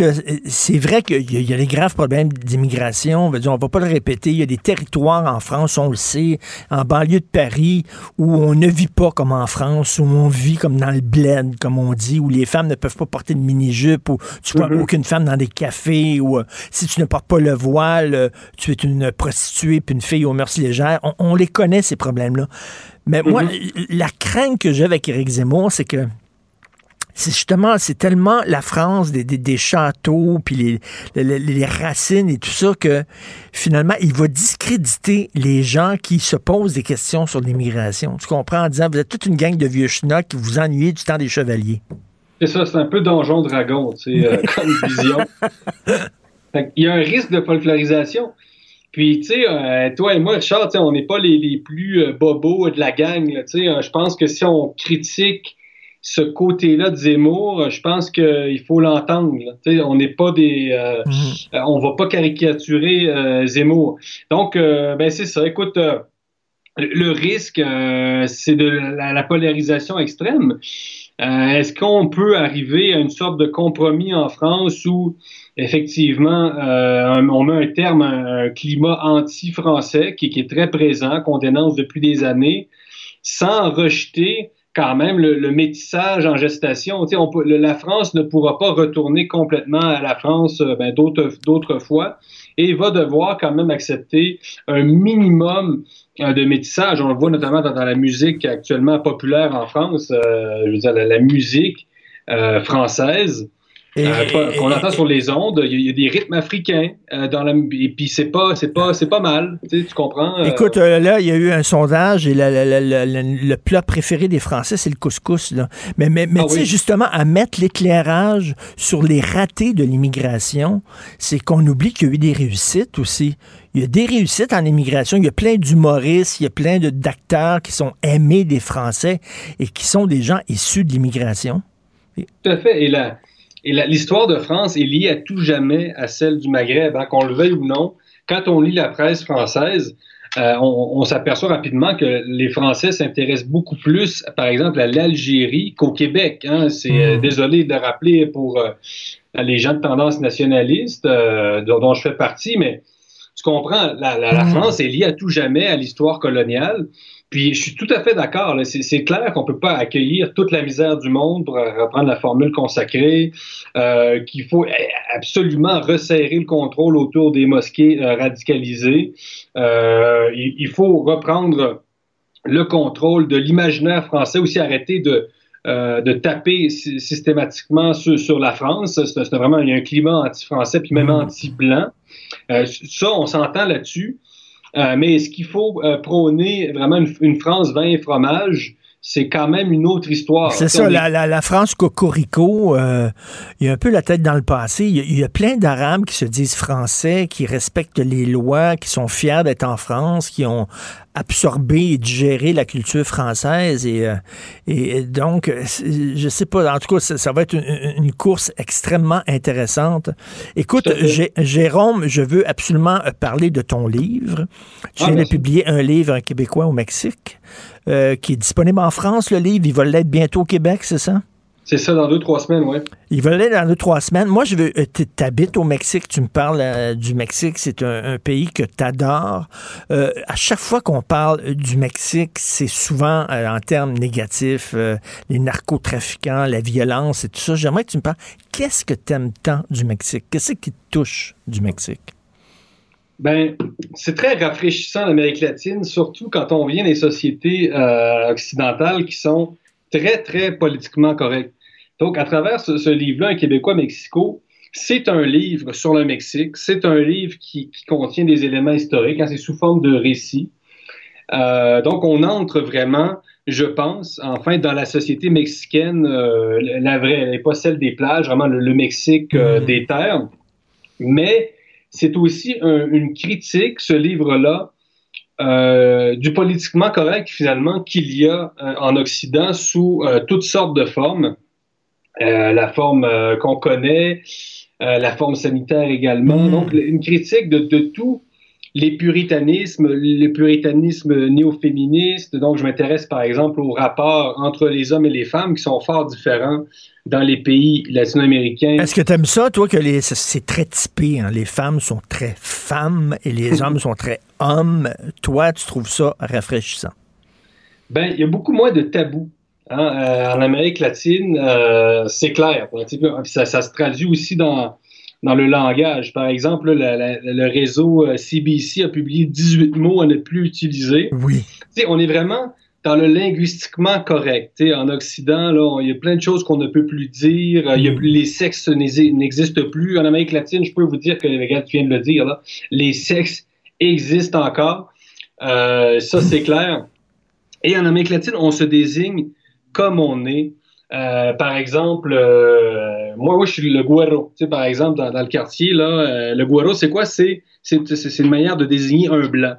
c'est vrai qu'il y, a- il y a des graves problèmes d'immigration. On va dire, on va pas le répéter. Il y a des territoires en France, on le sait, en banlieue de Paris, où on ne vit pas comme en France, où on vit comme dans le bled, comme on dit, où les femmes ne peuvent pas porter de mini-jupe, où tu vois aucune femme dans des cafés, où euh, si tu ne portes pas le voile, euh, tu es une prostituée puis une fille aux mœurs légères. On, on les connaît, ces problèmes-là. Mais moi, la crainte que j'ai avec Éric Zemmour, c'est que c'est justement, c'est tellement la France des, des, des châteaux, puis les, les, les racines et tout ça, que finalement, il va discréditer les gens qui se posent des questions sur l'immigration. Tu comprends? En disant, vous êtes toute une gang de vieux schnocks qui vous ennuyez du temps des chevaliers. C'est ça, c'est un peu donjon dragon, tu sais, euh, comme vision. Il y a un risque de folklorisation. Puis, tu sais, euh, toi et moi, Richard, on n'est pas les, les plus euh, bobos de la gang. Tu sais, je pense que si on critique ce côté-là de Zemmour, je pense qu'il faut l'entendre. on n'est pas des, euh, euh, on va pas caricaturer euh, Zemmour. Donc, euh, ben c'est ça. Écoute, euh, le risque, euh, c'est de la, la polarisation extrême. Euh, Est-ce qu'on peut arriver à une sorte de compromis en France où effectivement euh, on met un terme à un climat anti-français qui, qui est très présent, qu'on dénonce depuis des années, sans rejeter quand même le, le métissage en gestation. On peut- le- la France ne pourra pas retourner complètement à la France euh, ben, d'autres fois et va devoir quand même accepter un minimum euh, de métissage. On le voit notamment dans, dans la musique actuellement populaire en France, euh, je veux dire la, la musique euh, euh, pas- qu'on entend sur les ondes, il y, a- il y a des rythmes africains euh, dans la et puis c'est pas c'est pas c'est pas mal, tu, sais, tu comprends euh, Écoute, euh, là, il y a eu un sondage et la- la- le plat préféré des Français, c'est le couscous. Là. Mais, mais, mais Ah tu sais, oui. justement, à mettre l'éclairage sur les ratés de l'immigration, c'est qu'on oublie qu'il y a eu des réussites aussi. Il y a des réussites en immigration. Il y a plein d'humoristes, il y a plein de- d'acteurs qui sont aimés des Français et qui sont des gens issus de l'immigration. Tout à fait. Et la- et l'histoire de France est liée à tout jamais à celle du Maghreb, hein, qu'on le veuille ou non. Quand on lit la presse française, euh, on, on s'aperçoit rapidement que les Français s'intéressent beaucoup plus, par exemple, à l'Algérie qu'au Québec. Hein. C'est euh, désolé de le rappeler pour euh, les gens de tendance nationaliste, euh, dont, dont je fais partie, mais tu comprends, la, la- la France est liée à tout jamais à l'histoire coloniale. Puis je suis tout à fait d'accord. C'est clair qu'on peut pas accueillir toute la misère du monde pour reprendre la formule consacrée, euh, qu'il faut eh, absolument resserrer le contrôle autour des mosquées euh, radicalisées. Euh, il, il faut reprendre le contrôle de l'imaginaire français, aussi arrêter de euh, de taper sy- systématiquement sur, sur la France. C'est c'est vraiment il y a un climat anti-français puis même anti-blanc. Euh, ça, on s'entend là-dessus. Euh, mais est-ce qu'il faut euh, prôner vraiment une, une France vin et fromage? C'est quand même une autre histoire. C'est ça, on est- la, la- la France cocorico, euh, il y a un peu la tête dans le passé. Il y a, il y a plein d'Arabes qui se disent français, qui respectent les lois, qui sont fiers d'être en France, qui ont absorber et digérer la culture française. Et, euh, et donc, euh, je sais pas, en tout cas, ça, ça va être une, une course extrêmement intéressante. Écoute, Jérôme, je veux absolument euh, parler de ton livre. Tu Ah, viens de publier un livre, Un Québécois au Mexique, euh, qui est disponible en France, le livre. Il va l'être bientôt au Québec, c'est ça? C'est ça, dans deux, trois semaines, oui. Il va l'être dans deux, trois semaines. Moi, je veux. Tu habites au Mexique, tu me parles euh, du Mexique, c'est un, un pays que tu adores. à chaque fois qu'on parle euh, du Mexique, c'est souvent euh, en termes négatifs, euh, les narcotrafiquants, la violence et tout ça. J'aimerais que tu me parles. Qu'est-ce que tu aimes tant du Mexique? Qu'est-ce qui te touche du Mexique? Ben, c'est très rafraîchissant l'Amérique latine, surtout quand on vient des sociétés euh, occidentales qui sont très, très politiquement correctes. Donc, à travers ce, ce livre-là, Un Québécois Mexico, c'est un livre sur le Mexique, c'est un livre qui, qui contient des éléments historiques, hein, c'est sous forme de récit. Euh, donc, on entre vraiment, je pense, enfin, dans la société mexicaine, euh, la vraie, elle n'est pas celle des plages, vraiment le, le Mexique euh, des terres. Mais c'est aussi un- une critique, ce livre-là, euh, du politiquement correct, finalement, qu'il y a euh, en Occident sous euh, toutes sortes de formes. La forme qu'on connaît, la forme sanitaire également. Donc, une critique de, de tout les puritanismes, le puritanisme néo-féministe. Donc, je m'intéresse par exemple aux rapports entre les hommes et les femmes qui sont fort différents dans les pays latino-américains. Est-ce que tu aimes ça, toi, que les, c'est- très typé, hein? les femmes sont très femmes et les hommes sont très hommes. Toi, tu trouves ça rafraîchissant? Ben, il y a beaucoup moins de tabous. hein. Euh, en Amérique latine, euh, c'est clair. Ça, ça se traduit aussi dans, dans le langage. Par exemple, la- la- le réseau euh, CBC a publié 18 mots à ne plus utiliser. Oui. Tu sais, on est vraiment dans le linguistiquement correct. Tu sais, en Occident, là, il y a plein de choses qu'on ne peut plus dire. Il y a plus- les sexes n'exi- n'existent plus. En Amérique latine, je peux vous dire que, regarde, tu viens de le dire, là, les sexes existent encore. Euh, ça, c'est clair. Et en Amérique latine, on se désigne comme on est. Euh, par exemple, euh, moi, moi, je suis le güero. Tu sais, par exemple, dans, dans le quartier, là, euh, le güero, c'est quoi? C'est, une manière de désigner un blanc.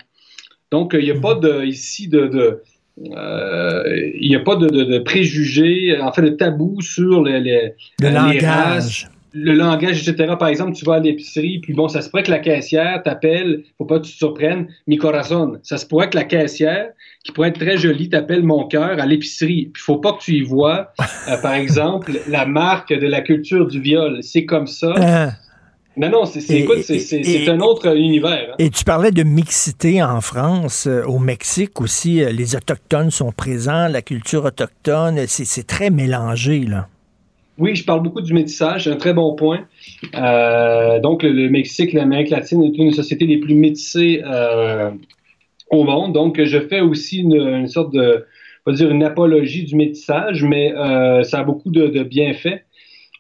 Donc, il n'y a pas de, ici de, de euh, il n'y a pas de, de- de préjugés, en fait, de tabou sur les, les, Le les langage. races, le langage, etc. Par exemple, tu vas à l'épicerie, puis bon, ça se pourrait que la caissière t'appelle, faut pas que tu te surprennes, mi corazon. Ça se pourrait que la caissière, qui pourrait être très jolie, t'appelle mon cœur à l'épicerie. Puis faut pas que tu y vois, euh, par exemple, la marque de la culture du viol. C'est comme ça. Non, non, c'est, un autre univers. hein. Et tu parlais de mixité en France, euh, au Mexique aussi, euh, les Autochtones sont présents, la culture autochtone, c'est très mélangé, là. Oui, je parle beaucoup du métissage, c'est un très bon point. Euh, donc, le, le Mexique l'Amérique latine est une des sociétés les plus métissées au monde. Donc, je fais aussi une, une sorte de, on va dire, une apologie du métissage, mais ça a beaucoup de, de bienfaits.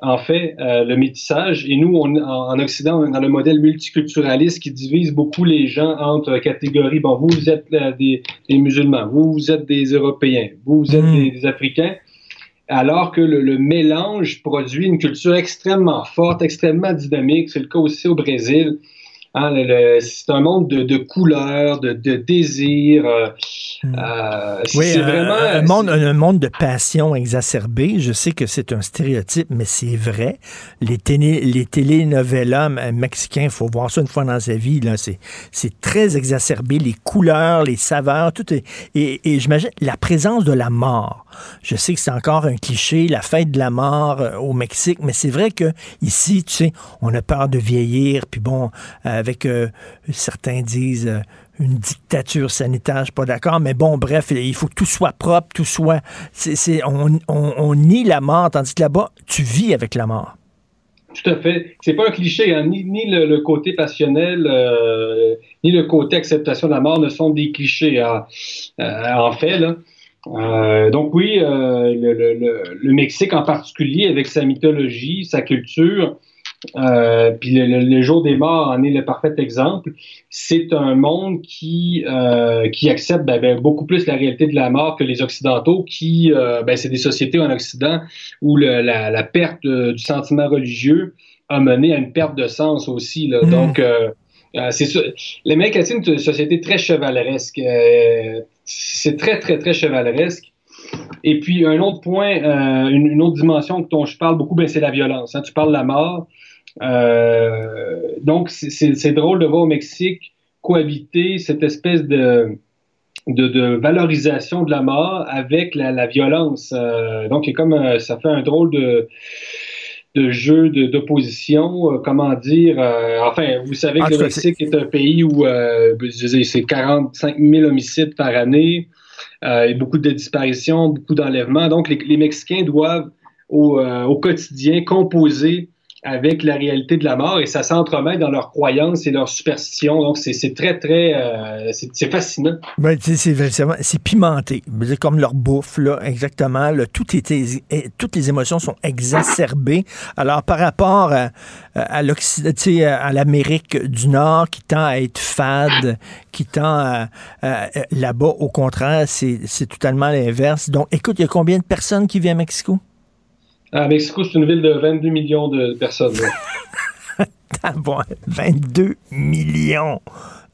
En fait, euh, le métissage, et nous, on, en, en Occident, on est dans le modèle multiculturaliste qui divise beaucoup les gens entre catégories. Bon, vous, vous êtes euh, des, des musulmans, vous, vous êtes des Européens, vous, vous êtes des, des Africains alors que le, le mélange produit une culture extrêmement forte, extrêmement dynamique. C'est le cas aussi au Brésil. Hein, c'est un monde de, de couleurs, de, de désirs. euh, euh, c'est Oui, c'est vraiment. un monde, un monde de passion exacerbée. Je sais que c'est un stéréotype, mais c'est vrai. Les, télé, les télénovelas euh, mexicains, il faut voir ça une fois dans sa vie. Là, c'est, c'est très exacerbé. Les couleurs, les saveurs, tout est. Et, et j'imagine la présence de la mort. Je sais que c'est encore un cliché, la fête de la mort euh, au Mexique, mais c'est vrai que ici, tu sais, on a peur de vieillir. Puis bon, euh, avec euh, certains disent. euh, une dictature sanitaire, je suis pas d'accord, mais bon, bref, il faut que tout soit propre, tout soit... on, nie la mort, tandis que là-bas, tu vis avec la mort. Tout à fait. C'est pas un cliché, hein. ni, le, côté passionnel, euh, ni le côté acceptation de la mort ne sont des clichés. hein. En fait, là. Donc oui, le- le Mexique en particulier, avec sa mythologie, sa culture, euh, puis le, le- le jour des morts en est le parfait exemple. C'est un monde qui euh, qui accepte ben, ben, beaucoup plus la réalité de la mort que les occidentaux, qui euh, ben, c'est des sociétés en Occident où le- la, la perte euh, du sentiment religieux a mené à une perte de sens aussi. Là. Mm. Donc euh, Euh, c'est sûr. L'Amérique latine est une société très chevaleresque. Euh, c'est très, très, très chevaleresque. Et puis, un autre point, euh, une, une, autre dimension dont je parle beaucoup, ben, c'est la violence. Hein. Tu parles de la mort. Euh, donc, c'est drôle de voir au Mexique cohabiter cette espèce de, de, de valorisation de la mort avec la, la violence. Euh, donc, comme euh, ça fait un drôle de de jeu d'opposition, euh, comment dire, euh, enfin, vous savez que le Mexique est... un pays où euh, c'est 45 000 homicides par année, et beaucoup de disparitions, beaucoup d'enlèvements. Donc, les, les, Mexicains doivent au, au quotidien composer avec la réalité de la mort et ça s'entremêle dans leurs croyances et leurs superstitions. Donc, c'est très, très... Euh, c'est fascinant. Ben, c'est pimenté. Comme leur bouffe, là, exactement. Là, tout était, toutes les émotions sont exacerbées. Alors, par rapport à, à à l'Amérique du Nord qui tend à être fade, qui tend à... à Là-bas, au contraire, c'est totalement l'inverse. Donc, écoute, il y a combien de personnes qui vivent à Mexico? À Mexico, c'est une ville de 22 millions de personnes. bon, 22 millions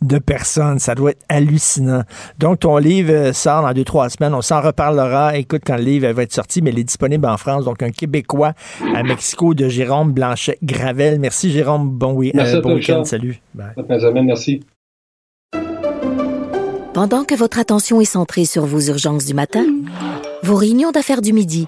de personnes. Ça doit être hallucinant. Donc, ton livre sort dans deux, trois semaines. On s'en reparlera. Écoute, quand le livre va être sorti, mais il est disponible en France. Donc, un Québécois à Mexico de Jérôme Blanchet-Gravel. Merci, Jérôme. Bon, oui, merci euh, bon week-end. Salut. Bye. Merci. Pendant que votre attention est centrée sur vos urgences du matin, vos réunions d'affaires du midi,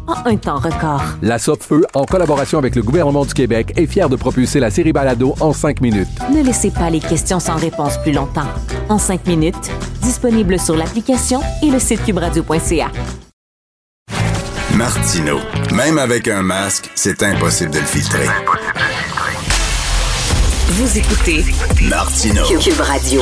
en un temps record. La Feu, en collaboration avec le gouvernement du Québec, est fière de propulser la série Balado en cinq minutes. Ne laissez pas les questions sans réponse plus longtemps. En cinq minutes, disponible sur l'application et le site cubradio.ca. Martino, même avec un masque, c'est impossible de le filtrer. Vous écoutez Martino. Cube Radio.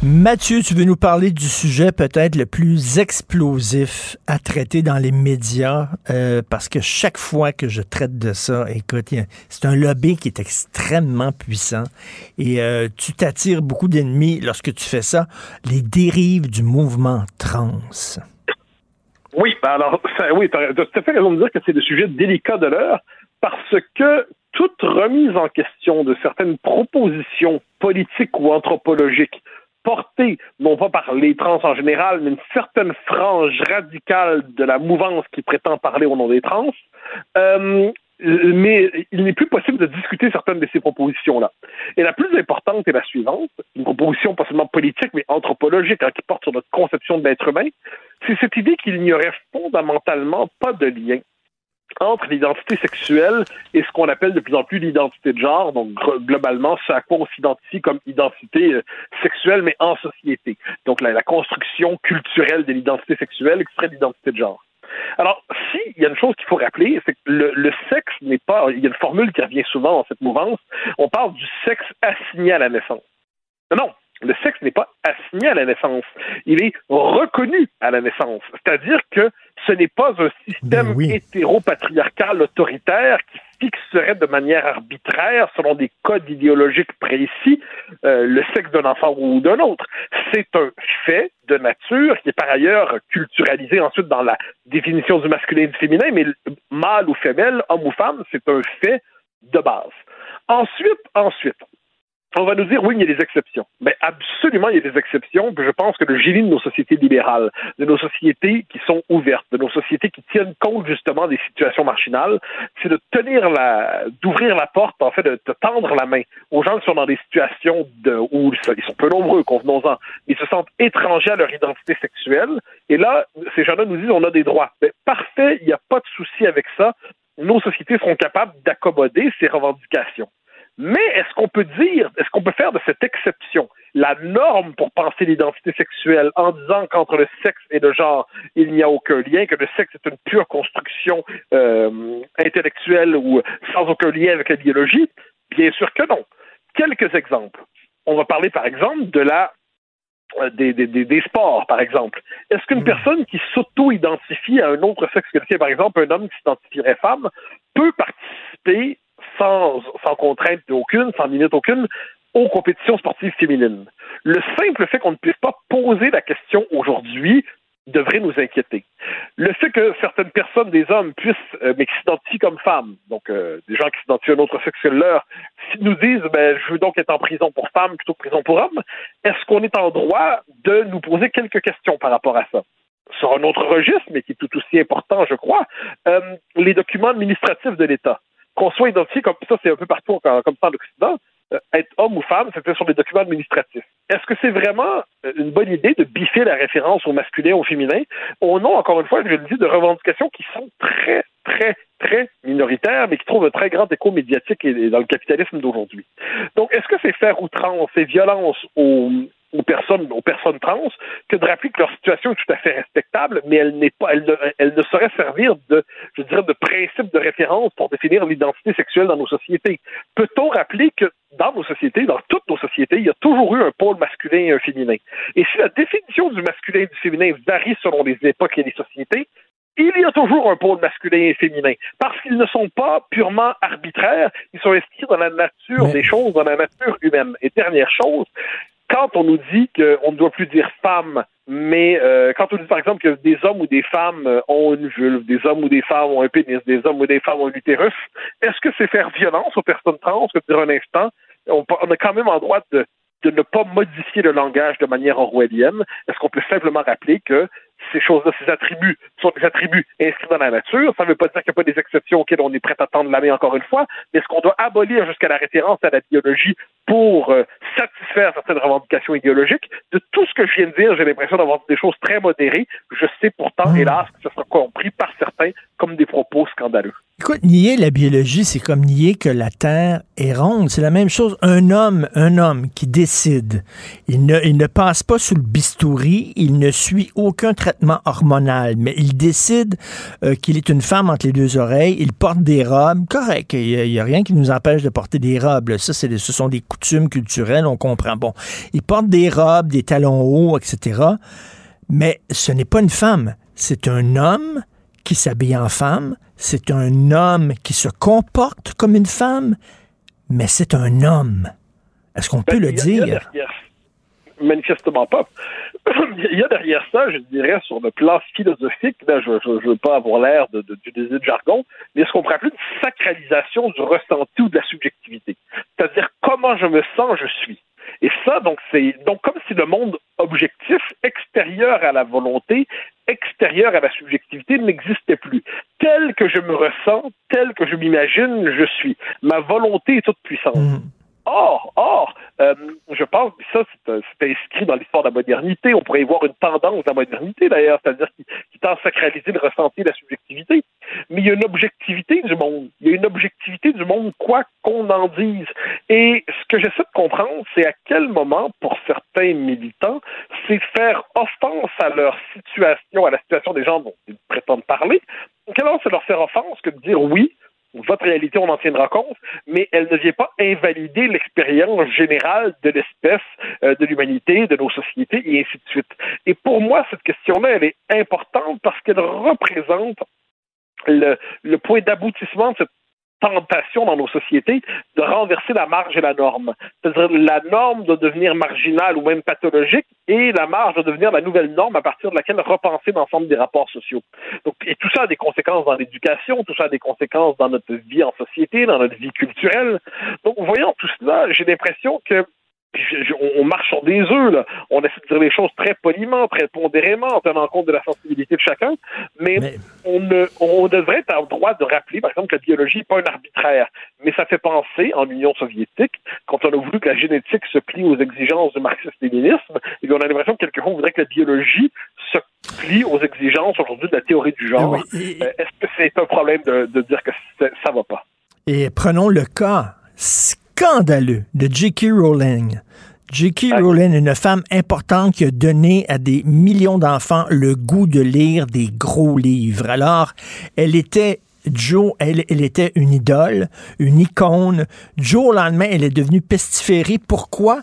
Mathieu, tu veux nous parler du sujet peut-être le plus explosif à traiter dans les médias, euh, parce que chaque fois que je traite de ça, écoute, c'est un lobby qui est extrêmement puissant et euh, tu t'attires beaucoup d'ennemis lorsque tu fais ça, les dérives du mouvement trans. Oui, ben alors, oui, tu as tout à fait raison de dire que c'est le sujet délicat de l'heure, parce que toute remise en question de certaines propositions politiques ou anthropologiques portée, non pas par les trans en général, mais une certaine frange radicale de la mouvance qui prétend parler au nom des trans. Euh, mais il n'est plus possible de discuter certaines de ces propositions-là. Et la plus importante est la suivante, une proposition pas seulement politique, mais anthropologique, hein, qui porte sur notre conception de l'être humain, c'est cette idée qu'il n'y aurait fondamentalement pas de lien entre l'identité sexuelle et ce qu'on appelle de plus en plus l'identité de genre, donc globalement ce à quoi on s'identifie comme identité euh, sexuelle, mais en société. Donc la, construction culturelle de l'identité sexuelle extrait de l'identité de genre. Alors, s'il y a une chose qu'il faut rappeler, c'est que le, le sexe n'est pas. Il y a une formule qui revient souvent dans cette mouvance. On parle du sexe assigné à la naissance. Non, non, le sexe n'est pas assigné à la naissance. Il est reconnu à la naissance. C'est-à-dire que ce n'est pas un système oui. hétéropatriarcal autoritaire qui fixerait de manière arbitraire, selon des codes idéologiques précis, euh, le sexe d'un enfant ou d'un autre. C'est un fait de nature qui est par ailleurs culturalisé ensuite dans la définition du masculin et du féminin, mais mâle ou femelle, homme ou femme, c'est un fait de base. Ensuite, ensuite, on va nous dire oui, il y a des exceptions. Mais absolument, il y a des exceptions. Puis je pense que le génie de nos sociétés libérales, de nos sociétés qui sont ouvertes, de nos sociétés qui tiennent compte justement des situations marginales, c'est de tenir la, d'ouvrir la porte, en fait, de, tendre la main aux gens qui sont dans des situations de, où ils sont peu nombreux, convenons-en, ils se sentent étrangers à leur identité sexuelle. Et là, ces gens-là nous disent on a des droits. Mais parfait, il n'y a pas de souci avec ça. Nos sociétés seront capables d'accommoder ces revendications. Mais est-ce qu'on peut dire, est-ce qu'on peut faire de cette exception la norme pour penser l'identité sexuelle en disant qu'entre le sexe et le genre, il n'y a aucun lien, que le sexe est une pure construction euh, intellectuelle ou sans aucun lien avec la biologie? Bien sûr que non. Quelques exemples. On va parler par exemple de la des, des, des, sports, par exemple. Est-ce qu'une personne qui s'auto-identifie à un autre sexe que le sien, par exemple un homme qui s'identifierait femme, peut participer sans, contrainte aucune, sans limite aucune, aux compétitions sportives féminines. Le simple fait qu'on ne puisse pas poser la question aujourd'hui devrait nous inquiéter. Le fait que certaines personnes, des hommes, puissent, euh, mais qui s'identifient comme femmes, donc euh, des gens qui s'identifient à un autre sexe que leur, nous disent, ben, je veux donc être en prison pour femmes plutôt que prison pour hommes, est-ce qu'on est en droit de nous poser quelques questions par rapport à ça? Sur un autre registre, mais qui est tout aussi important, je crois, euh, les documents administratifs de l'État qu'on soit identifié comme ça, c'est un peu partout comme ça en Occident, euh, être homme ou femme, c'était sur des documents administratifs. Est-ce que c'est vraiment euh, une bonne idée de biffer la référence au masculin, au féminin, au nom, encore une fois, je le dis, de revendications qui sont très, très, très minoritaires, mais qui trouvent un très grand écho médiatique dans le capitalisme d'aujourd'hui. Donc, est-ce que c'est faire outrance et violence aux, aux personnes, aux personnes trans que de rappeler que leur situation est tout à fait respectable, mais elle n'est pas, elle ne, elle ne saurait servir de, je dirais, de principe de référence pour définir l'identité sexuelle dans nos sociétés. Peut-on rappeler que dans nos sociétés, dans toutes nos sociétés, il y a toujours eu un pôle masculin et un féminin? Et si la définition du masculin et du féminin varie selon les époques et les sociétés, il y a toujours un pôle masculin et féminin, parce qu'ils ne sont pas purement arbitraires, ils sont inscrits dans la nature des choses, dans la nature humaine. Et dernière chose, quand on nous dit qu'on ne doit plus dire femme, mais euh, quand on dit par exemple que des hommes ou des femmes euh, ont une vulve, des hommes ou des femmes ont un pénis, des hommes ou des femmes ont un utérus, est-ce que c'est faire violence aux personnes trans que de dire un instant, on, on a quand même en droit de, de ne pas modifier le langage de manière orwellienne? Est-ce qu'on peut simplement rappeler que ces choses-là, ces attributs sont des attributs inscrits dans la nature. Ça ne veut pas dire qu'il n'y a pas des exceptions auxquelles on est prêt à tendre la main encore une fois, mais est-ce qu'on doit abolir jusqu'à la référence à la biologie pour euh, satisfaire certaines revendications idéologiques? De tout ce que je viens de dire, j'ai l'impression d'avoir des choses très modérées. Je sais pourtant, Mmh. hélas, que ce sera compris par certains comme des propos scandaleux. Écoute, nier la biologie, c'est comme nier que la Terre est ronde. C'est la même chose. Un homme, un homme qui décide, il ne, il ne passe pas sous le bistouri, il ne suit aucun traitement hormonal, mais il décide euh, qu'il est une femme entre les deux oreilles, il porte des robes, correct, il n'y a, rien qui nous empêche de porter des robes. là. Ça, c'est, ce sont des coutumes culturelles, on comprend. Bon, il porte des robes, des talons hauts, etc. Mais ce n'est pas une femme, c'est un homme qui s'habille en femme, c'est un homme qui se comporte comme une femme, mais c'est un homme. Est-ce qu'on peut le Ben, a- a dire? manifestement pas. Il y a derrière ça, je dirais, sur le plan philosophique, là, je ne veux pas avoir l'air d'utiliser de, jargon, mais ce qu'on pourrait appeler une sacralisation du ressenti ou de la subjectivité. C'est-à-dire comment je me sens, je suis. Et ça, donc, c'est donc comme si le monde objectif, extérieur à la volonté, extérieur à la subjectivité, n'existait plus. Tel que je me ressens, tel que je m'imagine, je suis. Ma volonté est toute puissante. Or, or, euh, je pense que ça, c'est inscrit dans l'histoire de la modernité. On pourrait y voir une tendance de la modernité, d'ailleurs, c'est-à-dire qui, qui tend à sacraliser le ressenti de la subjectivité. Mais il y a une objectivité du monde. Il y a une objectivité du monde, quoi qu'on en dise. Et ce que j'essaie de comprendre, c'est à quel moment, pour certains militants, c'est faire offense à leur situation, à la situation des gens dont ils prétendent parler. Quel moment c'est leur faire offense que de dire oui, votre réalité, on en tiendra compte, mais elle ne vient pas invalider l'expérience générale de l'espèce, euh, de l'humanité, de nos sociétés, et ainsi de suite. Et pour moi, cette question-là, elle est importante parce qu'elle représente le, le point d'aboutissement de cette tentation dans nos sociétés de renverser la marge et la norme. C'est-à-dire la norme doit devenir marginale ou même pathologique et la marge doit devenir la nouvelle norme à partir de laquelle repenser l'ensemble des rapports sociaux. Donc, et tout ça a des conséquences dans l'éducation, tout ça a des conséquences dans notre vie en société, dans notre vie culturelle. Donc, voyant tout cela, j'ai l'impression que on marche sur des œufs, là. On essaie de dire les choses très poliment, très pondérément, en tenant compte de la sensibilité de chacun. Mais, On, ne, on devrait être en droit de rappeler, par exemple, que la biologie n'est pas un arbitraire. Mais ça fait penser, en Union soviétique, quand on a voulu que la génétique se plie aux exigences du marxisme-léninisme, et on a l'impression que quelquefois on voudrait que la biologie se plie aux exigences aujourd'hui de la théorie du genre. Euh, est-ce que c'est un problème de, de dire que ça va pas? Et prenons le cas scandaleux de J.K. Rowling. J.K. Rowling, une femme importante qui a donné à des millions d'enfants le goût de lire des gros livres. Alors, elle était Joe, elle, elle, était une idole, une icône. Joe, au lendemain, elle est devenue pestiférée. Pourquoi?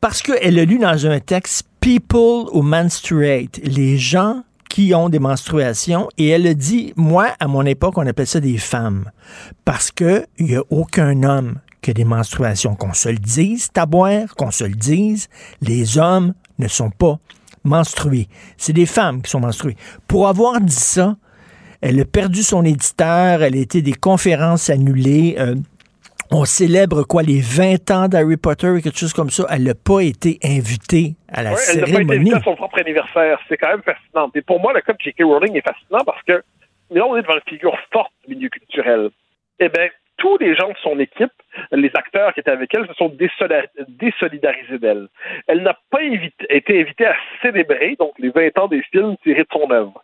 Parce qu'elle a lu dans un texte People who menstruate, les gens qui ont des menstruations, et elle a dit, moi, à mon époque, on appelait ça des femmes, parce qu'il n'y a aucun homme que des menstruations. Qu'on se le dise, taboire, qu'on se le dise, les hommes ne sont pas menstrués. C'est des femmes qui sont menstruées. Pour avoir dit ça, elle a perdu son éditeur, elle a été des conférences annulées. Euh, on célèbre quoi les 20 ans d'Harry Potter et quelque chose comme ça. Elle n'a pas été invitée à la cérémonie. Elle n'a pas été invitée à son propre anniversaire. C'est quand même fascinant. Et pour moi, le cas de J.K. Rowling est fascinant parce que là, on est devant une figure forte du milieu culturel. Eh bien, tous les gens de son équipe, les acteurs qui étaient avec elle, se sont désolidarisés d'elle. Elle n'a pas été invitée à célébrer donc les 20 ans des films tirés de son œuvre.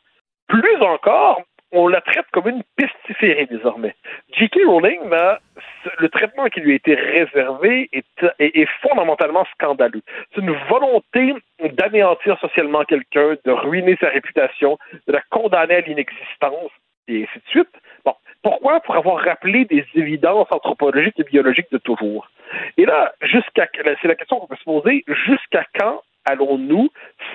Plus encore, on la traite comme une pestiférée désormais. J.K. Rowling, le traitement qui lui a été réservé est, est fondamentalement scandaleux. C'est une volonté d'anéantir socialement quelqu'un, de ruiner sa réputation, de la condamner à l'inexistence, et ainsi de suite. Pourquoi? Pour avoir rappelé des évidences anthropologiques et biologiques de toujours. Et là, jusqu'à c'est la question qu'on peut se poser, jusqu'à quand allons-nous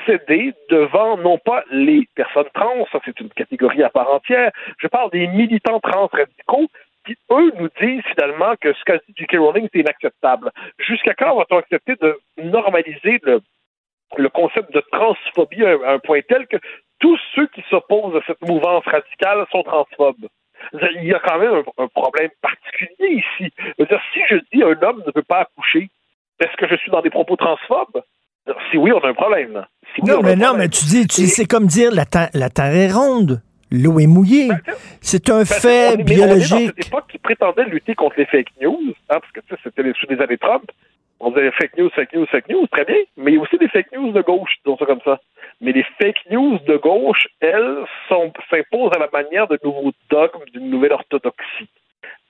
céder devant non pas les personnes trans, ça c'est une catégorie à part entière, je parle des militants trans radicaux qui, eux, nous disent finalement que ce qu'a dit J.K. Rowling, c'est inacceptable. Jusqu'à quand va-t-on accepter de normaliser le, le concept de transphobie à un point tel que tous ceux qui s'opposent à cette mouvance radicale sont transphobes? Il y a quand même un, problème particulier ici. dire, si je dis un homme ne peut pas accoucher, est-ce que je suis dans des propos transphobes? Si oui, on a un problème. non, mais non, mais tu dis, tu c'est comme dire la, la terre est ronde. L'eau est mouillée. Ben, c'est un ben, fait biologique. On est dans cette époque qui prétendait lutter contre les fake news, hein, parce que c'était sous les années Trump. On disait fake news, fake news, fake news, très bien. Mais il y a aussi des fake news de gauche, disons ça comme ça. Mais les fake news de gauche, elles, s'imposent à la manière de nouveaux dogmes d'une nouvelle orthodoxie.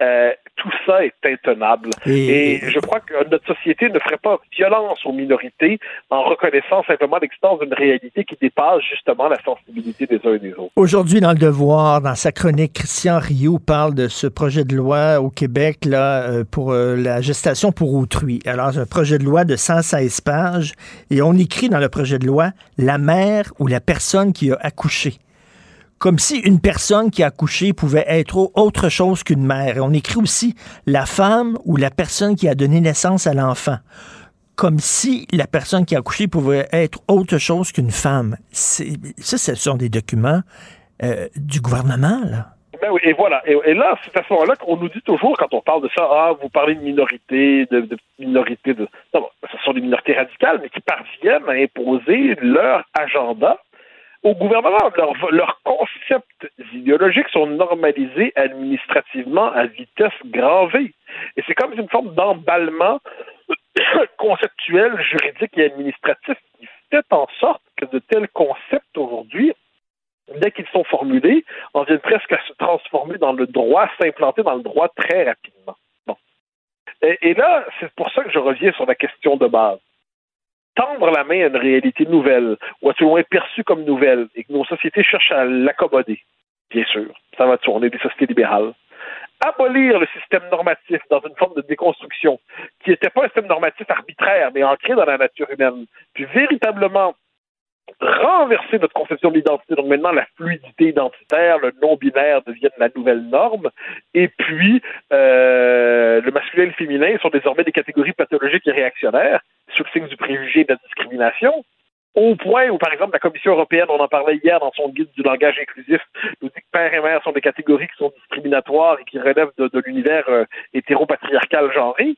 Euh, tout ça est intenable. Et... je crois que notre société ne ferait pas violence aux minorités en reconnaissant simplement l'existence d'une réalité qui dépasse justement la sensibilité des uns et des autres. Aujourd'hui, dans Le Devoir, dans sa chronique, Christian Rio parle de ce projet de loi au Québec là, euh, pour euh, la gestation pour autrui. Alors, un projet de loi de 116 pages et on écrit dans le projet de loi la mère ou la personne qui a accouché comme si une personne qui a accouché pouvait être autre chose qu'une mère. On écrit aussi la femme ou la personne qui a donné naissance à l'enfant. Comme si la personne qui a accouché pouvait être autre chose qu'une femme. Ça, ce sont des documents euh, du gouvernement. Ben et voilà. Et, là, c'est à ce moment-là qu'on nous dit toujours, quand on parle de ça, ah, vous parlez de minorité, de, de minorité de. Ce sont des minorités radicales, mais qui parviennent à imposer leur agenda au gouvernement. Leurs concepts idéologiques sont normalisés administrativement à vitesse grand V. Et c'est comme une forme d'emballement conceptuel, juridique et administratif qui fait en sorte que de tels concepts aujourd'hui, dès qu'ils sont formulés, en viennent presque à se transformer dans le droit, s'implanter dans le droit très rapidement. Et là, c'est pour ça que je reviens sur la question de base tendre la main à une réalité nouvelle, ou à tout le moins perçue comme nouvelle, et que nos sociétés cherchent à l'accommoder, bien sûr, ça va tourner des sociétés libérales. Abolir le système normatif dans une forme de déconstruction, qui n'était pas un système normatif arbitraire, mais ancré dans la nature humaine, puis véritablement renverser notre conception de l'identité. Donc maintenant, la fluidité identitaire, le non-binaire deviennent la nouvelle norme. Et puis, euh, le masculin et le féminin sont désormais des catégories pathologiques et réactionnaires, sur le signe du préjugé et de la discrimination. Au point où, par exemple, la Commission européenne, on en parlait hier dans son guide du langage inclusif, nous dit que père et mère sont des catégories qui sont discriminatoires et qui relèvent de, de l'univers euh, hétéropatriarcal genré.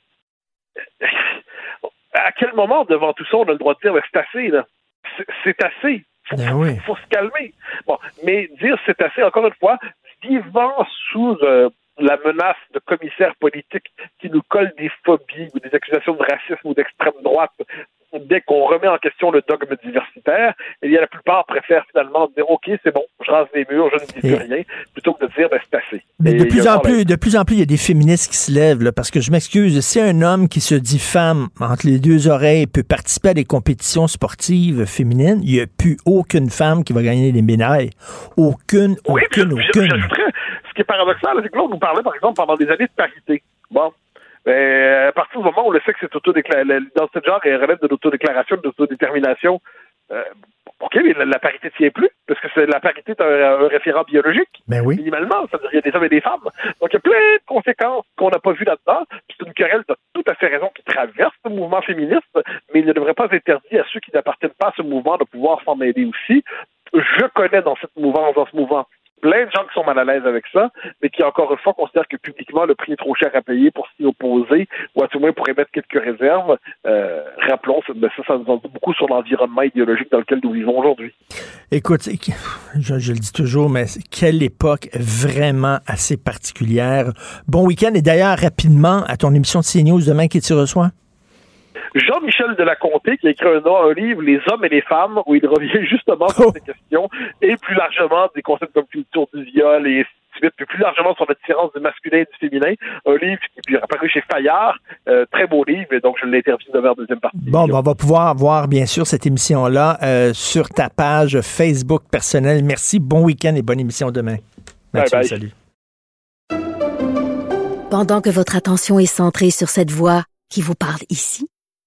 À quel moment, devant tout ça, on a le droit de dire, ben, c'est assez, là? C'est- assez. Faut, Ben faut- oui. faut se calmer. Bon, mais dire c'est assez, encore une fois, vivant sous euh, la menace de commissaires politiques qui nous collent des phobies ou des accusations de racisme ou d'extrême droite dès qu'on remet en question le dogme diversitaire, eh bien, la plupart préfèrent finalement dire OK, c'est bon, je rase les murs, je ne dis plus Et- rien, plutôt que de dire ben, c'est assez. Mais Et de plus en problème. plus, de plus en plus, il y a des féministes qui se lèvent, là, parce que je m'excuse, si un homme qui se dit femme entre les deux oreilles peut participer à des compétitions sportives féminines, il n'y a plus aucune femme qui va gagner les médailles. Aucune, aucune, aucune. Qui est paradoxal, c'est que là, on nous parlait, par exemple, pendant des années de parité. Bon. Mais à partir du moment où le sexe est autodéclaré, l'identité de genre relève de l'autodéclaration, de l'autodétermination, euh, OK, mais la, la parité ne tient plus, parce que c'est, la parité est un, un référent biologique, Ben oui. minimalement. C'est-à-dire qu'il y a des hommes et des femmes. Donc, il y a plein de conséquences qu'on n'a pas vues là-dedans. C'est une querelle, tu tout à fait raison, qui traverse le mouvement féministe, mais il ne devrait pas être interdit à ceux qui n'appartiennent pas à ce mouvement de pouvoir s'en mêler aussi. Je connais dans cette mouvance, dans ce mouvement, plein de gens qui sont mal à l'aise avec ça, mais qui, encore une fois, considèrent que publiquement, le prix est trop cher à payer pour s'y opposer, ou à tout le moins pour émettre quelques réserves. Euh, rappelons, ça, ça, ça nous en dit beaucoup sur l'environnement idéologique dans lequel nous vivons aujourd'hui. Écoute, je, je le dis toujours, mais quelle époque vraiment assez particulière. Bon week-end et d'ailleurs, rapidement, à ton émission de CNews demain qui tu reçois? Jean-Michel Delaconté, qui a écrit un, un livre, Les hommes et les femmes, où il revient justement sur ces questions, et plus largement des concepts comme culture du viol et ainsi de suite, puis plus largement sur la différence du masculin et du féminin. Un livre qui est apparu chez Fayard, euh, très beau livre, et donc je l'ai interviewé demain en deuxième partie. Bon, ben, on va pouvoir voir, bien sûr, cette émission-là euh, sur ta page Facebook personnelle. Merci, bon week-end et bonne émission demain. Mathieu, bye. salut. Pendant que votre attention est centrée sur cette voix qui vous parle ici,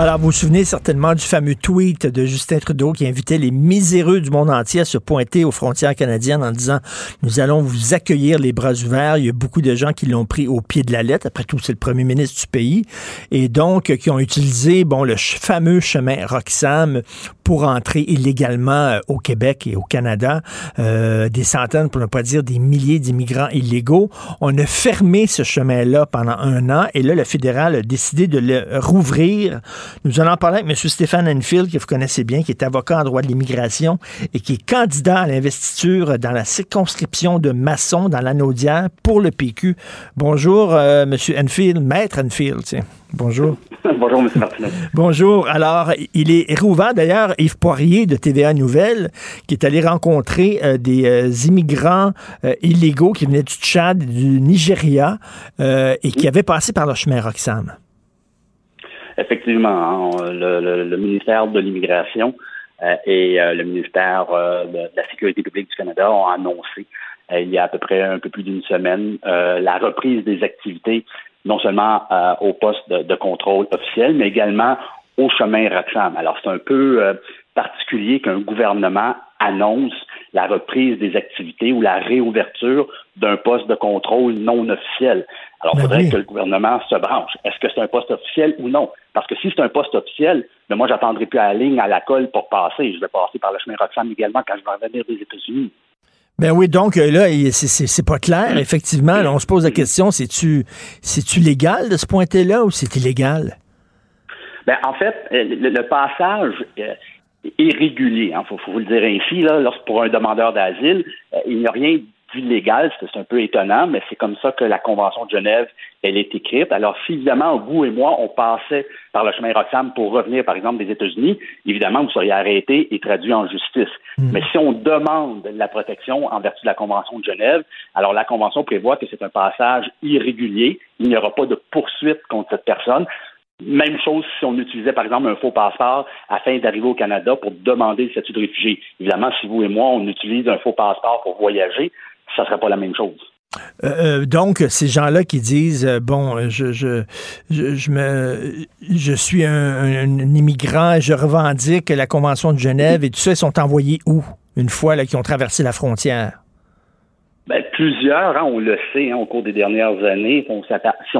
Alors, vous vous souvenez certainement du fameux tweet de Justin Trudeau qui invitait les miséreux du monde entier à se pointer aux frontières canadiennes en disant Nous allons vous accueillir les bras ouverts. Il y a beaucoup de gens qui l'ont pris au pied de la lettre. Après tout, c'est le premier ministre du pays. Et donc, qui ont utilisé bon, le fameux chemin Roxham pour entrer illégalement euh, au Québec et au Canada. Euh, des centaines, pour ne pas dire des milliers d'immigrants illégaux. On a fermé ce chemin-là pendant un an et là, le fédéral a décidé de le rouvrir. Nous allons en parler avec M. Stéphane Enfield, que vous connaissez bien, qui est avocat en droit de l'immigration et qui est candidat à l'investiture dans la circonscription de Masson, dans l'Anaudière, pour le PQ. Bonjour, euh, M. Enfield, maître Enfield. tiens. Bonjour. Bonjour, M. Martineau. Bonjour. Alors, il est rouvert d'ailleurs, Yves Poirier de TVA Nouvelle, qui est allé rencontrer euh, des euh, immigrants euh, illégaux qui venaient du Tchad, du Nigeria, et qui avaient passé par le chemin Roxham. Effectivement, hein, le, le- ministère de l'Immigration euh, et euh, le ministère euh, de, la Sécurité publique du Canada ont annoncé il y a à peu près un peu plus d'une semaine la reprise des activités, non seulement au poste de, contrôle officiel, mais également au chemin Roxham. Alors, c'est un peu particulier qu'un gouvernement annonce la reprise des activités ou la réouverture d'un poste de contrôle non officiel. Alors, il Ben faudrait oui. que le gouvernement se branche. Est-ce que c'est un poste officiel ou non? Parce que si c'est un poste officiel, ben moi, j'attendrai plus à la ligne, à la colle pour passer. Je vais passer par le chemin Roxham également quand je vais revenir des États-Unis. Ben oui, donc euh, là, c'est- pas clair. Effectivement, là, on se pose la question, c'est-tu c'est-tu légal de se pointer là ou c'est illégal? Ben, en fait, euh, le, le passage euh, est régulier. Il faut, faut vous le dire ainsi. Là, lorsque pour un demandeur d'asile, il n'y a rien d'illégal. C'est c'est un peu étonnant, mais c'est comme ça que la Convention de Genève, elle est écrite. Alors, si évidemment, vous et moi, on passait par le chemin Roxham pour revenir, par exemple, des États-Unis, évidemment, vous seriez arrêté et traduit en justice. Mais si on demande la protection en vertu de la Convention de Genève, alors la Convention prévoit que c'est un passage irrégulier. Il n'y aura pas de poursuite contre cette personne. Même chose si on utilisait, par exemple, un faux passeport afin d'arriver au Canada pour demander le statut de réfugié. Évidemment, si vous et moi, on utilise un faux passeport pour voyager, ça ne serait pas la même chose. Euh, euh, donc, ces gens-là qui disent euh, bon, je, je, je, me, je suis un, un- un immigrant, je revendique la Convention de Genève et tout ça, ils sont envoyés où? Une fois qu'ils ont traversé la frontière? Ben, plusieurs, hein, on le sait, hein, au cours des dernières années, si on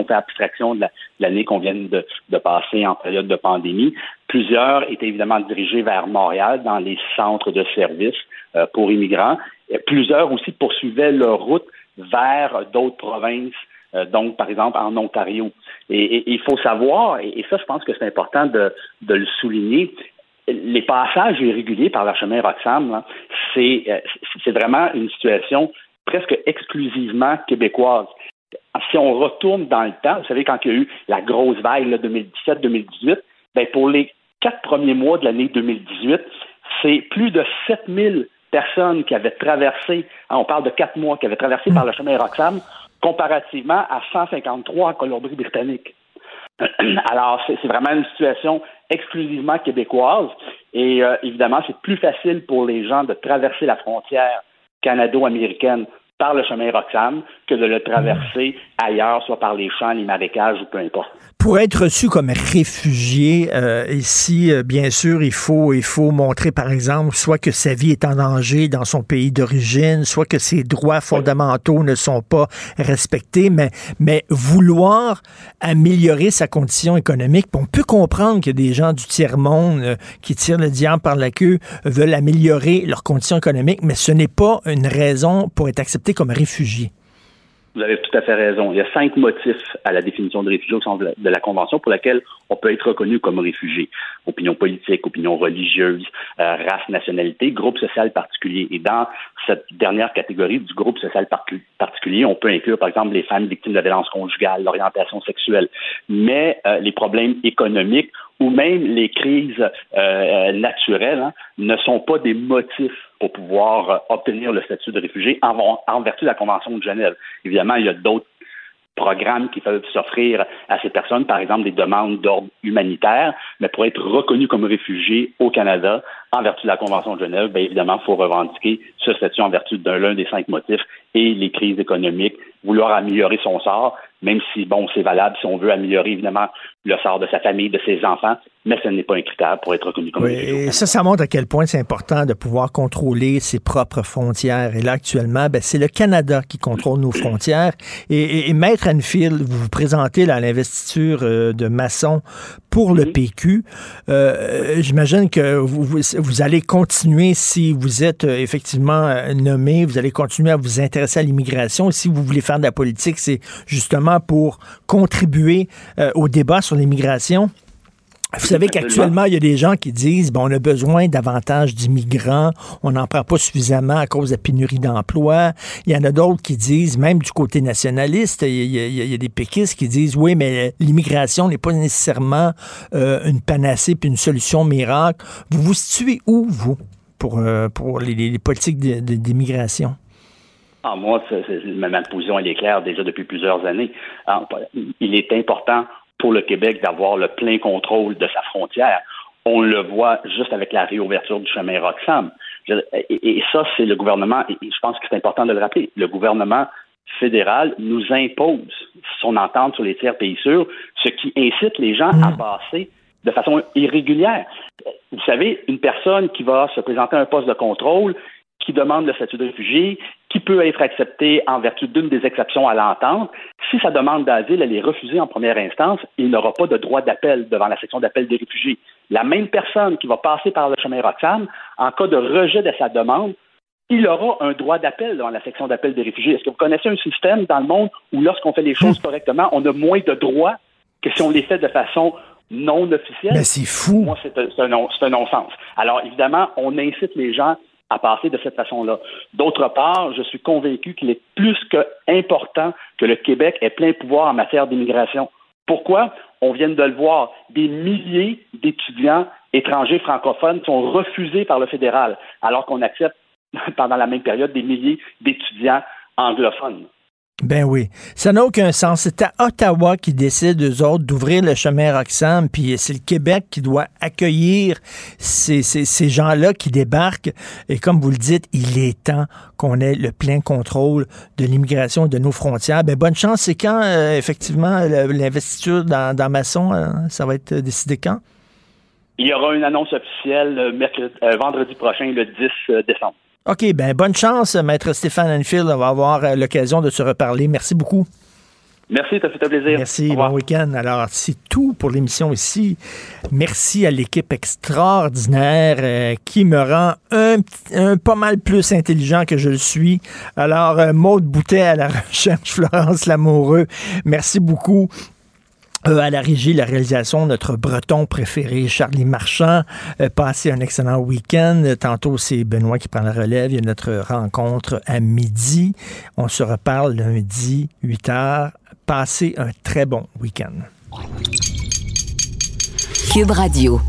fait abstraction de la- de l'année qu'on vient de, passer en période de pandémie, plusieurs étaient évidemment dirigés vers Montréal dans les centres de services euh, pour immigrants. Plusieurs aussi poursuivaient leur route vers d'autres provinces, euh, donc par exemple en Ontario. Et, il faut savoir, et, ça je pense que c'est important de, le souligner, les passages irréguliers par le chemin Roxham, euh, c'est vraiment une situation presque exclusivement québécoise. Si on retourne dans le temps, vous savez, quand il y a eu la grosse vague là, 2017-2018, ben, pour les quatre premiers mois de l'année 2018, c'est plus de 7000 personnes qui avaient traversé, hein, on parle de quatre mois, qui avaient traversé par le chemin Roxham, comparativement à 153 en Colombie-Britannique. Alors, c'est c'est vraiment une situation exclusivement québécoise. Et euh, évidemment, c'est plus facile pour les gens de traverser la frontière canado-américaine par le chemin Roxham que de le traverser ailleurs, soit par les champs, les marécages ou peu importe. Pour être reçu comme réfugié euh, ici, euh, bien sûr, il faut, il faut montrer, par exemple, soit que sa vie est en danger dans son pays d'origine, soit que ses droits fondamentaux ne sont pas respectés, mais, mais vouloir améliorer sa condition économique, on peut comprendre que des gens du tiers-monde euh, qui tirent le diable par la queue veulent améliorer leurs conditions économiques, mais ce n'est pas une raison pour être accepté comme réfugié. Vous avez tout à fait raison. Il y a cinq motifs à la définition de réfugié au sens de la, Convention pour laquelle on peut être reconnu comme réfugié. Opinion politique, opinion religieuse, euh, race, nationalité, groupe social particulier. Et dans cette dernière catégorie du groupe social particulier, on peut inclure, par exemple, les femmes victimes de violence conjugale, l'orientation sexuelle, mais euh, les problèmes économiques ou même les crises euh, naturelles hein, ne sont pas des motifs pour pouvoir euh, obtenir le statut de réfugié en, en vertu de la Convention de Genève. Évidemment, il y a d'autres programmes qui peuvent s'offrir à ces personnes, par exemple des demandes d'ordre humanitaire, mais pour être reconnu comme réfugié au Canada, en vertu de la Convention de Genève, bien évidemment, il faut revendiquer ce statut en vertu d'un l'un des cinq motifs et les crises économiques, vouloir améliorer son sort, même si, bon, c'est valable si on veut améliorer, évidemment, le sort de sa famille, de ses enfants, mais ce n'est pas un critère pour être reconnu comme Oui, et ça, ça montre à quel point c'est important de pouvoir contrôler ses propres frontières. Et là, actuellement, ben, c'est le Canada qui contrôle nos frontières. Et, et- et Maître Anfield, vous vous présentez là, à l'investiture euh, de maçon pour le PQ. Euh, J'imagine que vous, vous, vous allez continuer, si vous êtes euh, effectivement euh, nommé, vous allez continuer à vous intéresser à l'immigration. Si vous voulez faire de la politique, c'est justement pour contribuer euh, au débat sur l'immigration. Vous savez qu'actuellement, il y a des gens qui disent bon, on a besoin davantage d'immigrants, on n'en prend pas suffisamment à cause de la pénurie d'emploi. Il y en a d'autres qui disent, même du côté nationaliste, il y a, il y des péquistes qui disent oui, mais l'immigration n'est pas nécessairement euh, une panacée puis une solution miracle. Vous vous situez où, vous, pour, euh, pour les, les politiques d'immigration? Ah, moi, ma, position, elle est claire déjà depuis plusieurs années. Il est important pour le Québec d'avoir le plein contrôle de sa frontière. On le voit juste avec la réouverture du chemin Roxham. Et, et ça, c'est le gouvernement, et je pense que c'est important de le rappeler, le gouvernement fédéral nous impose son entente sur les tiers pays sûrs, ce qui incite les gens à passer de façon irrégulière. Vous savez, une personne qui va se présenter à un poste de contrôle, qui demande le statut de réfugié, qui peut être accepté en vertu d'une des exceptions à l'entente, si sa demande d'asile elle est refusée en première instance, il n'aura pas de droit d'appel devant la section d'appel des réfugiés. La même personne qui va passer par le chemin Roxham, en cas de rejet de sa demande, il aura un droit d'appel dans la section d'appel des réfugiés. Est-ce que vous connaissez un système dans le monde où lorsqu'on fait les choses correctement, on a moins de droits que si on les fait de façon non officielle? Mais c'est fou. Moi, c'est un, un non-sens. Alors, évidemment, on incite les gens à passer de cette façon-là. D'autre part, je suis convaincu qu'il est plus que important que le Québec ait plein pouvoir en matière d'immigration. Pourquoi? On vient de le voir. Des milliers d'étudiants étrangers francophones sont refusés par le fédéral, alors qu'on accepte pendant la même période des milliers d'étudiants anglophones. Ben oui. Ça n'a aucun sens. C'est à Ottawa qui décide, eux autres, d'ouvrir le chemin Roxham, puis c'est le Québec qui doit accueillir ces, ces, ces gens-là qui débarquent. Et comme vous le dites, il est temps qu'on ait le plein contrôle de l'immigration de nos frontières. Ben bonne chance. C'est quand, euh, effectivement, l'investiture dans, dans Masson, euh, ça va être décidé quand? Il y aura une annonce officielle euh, mercredi, vendredi prochain, le 10 décembre. OK, ben bonne chance, Maître Stéphane Enfield. On va avoir euh, l'occasion de se reparler. Merci beaucoup. Merci, ça fait un plaisir. Merci, bon week-end. Alors, c'est tout pour l'émission ici. Merci à l'équipe extraordinaire euh, qui me rend un, un, pas mal plus intelligent que je le suis. Alors, euh, Maude Boutet à la recherche, Florence Lamoureux, merci beaucoup. Euh, à la régie, la réalisation, notre breton préféré, Charlie Marchand. Euh, passez un excellent week-end. Tantôt, c'est Benoît qui prend la relève. Il y a notre rencontre à midi. On se reparle lundi, 8 heures. Passez un très bon week-end. Cube Radio.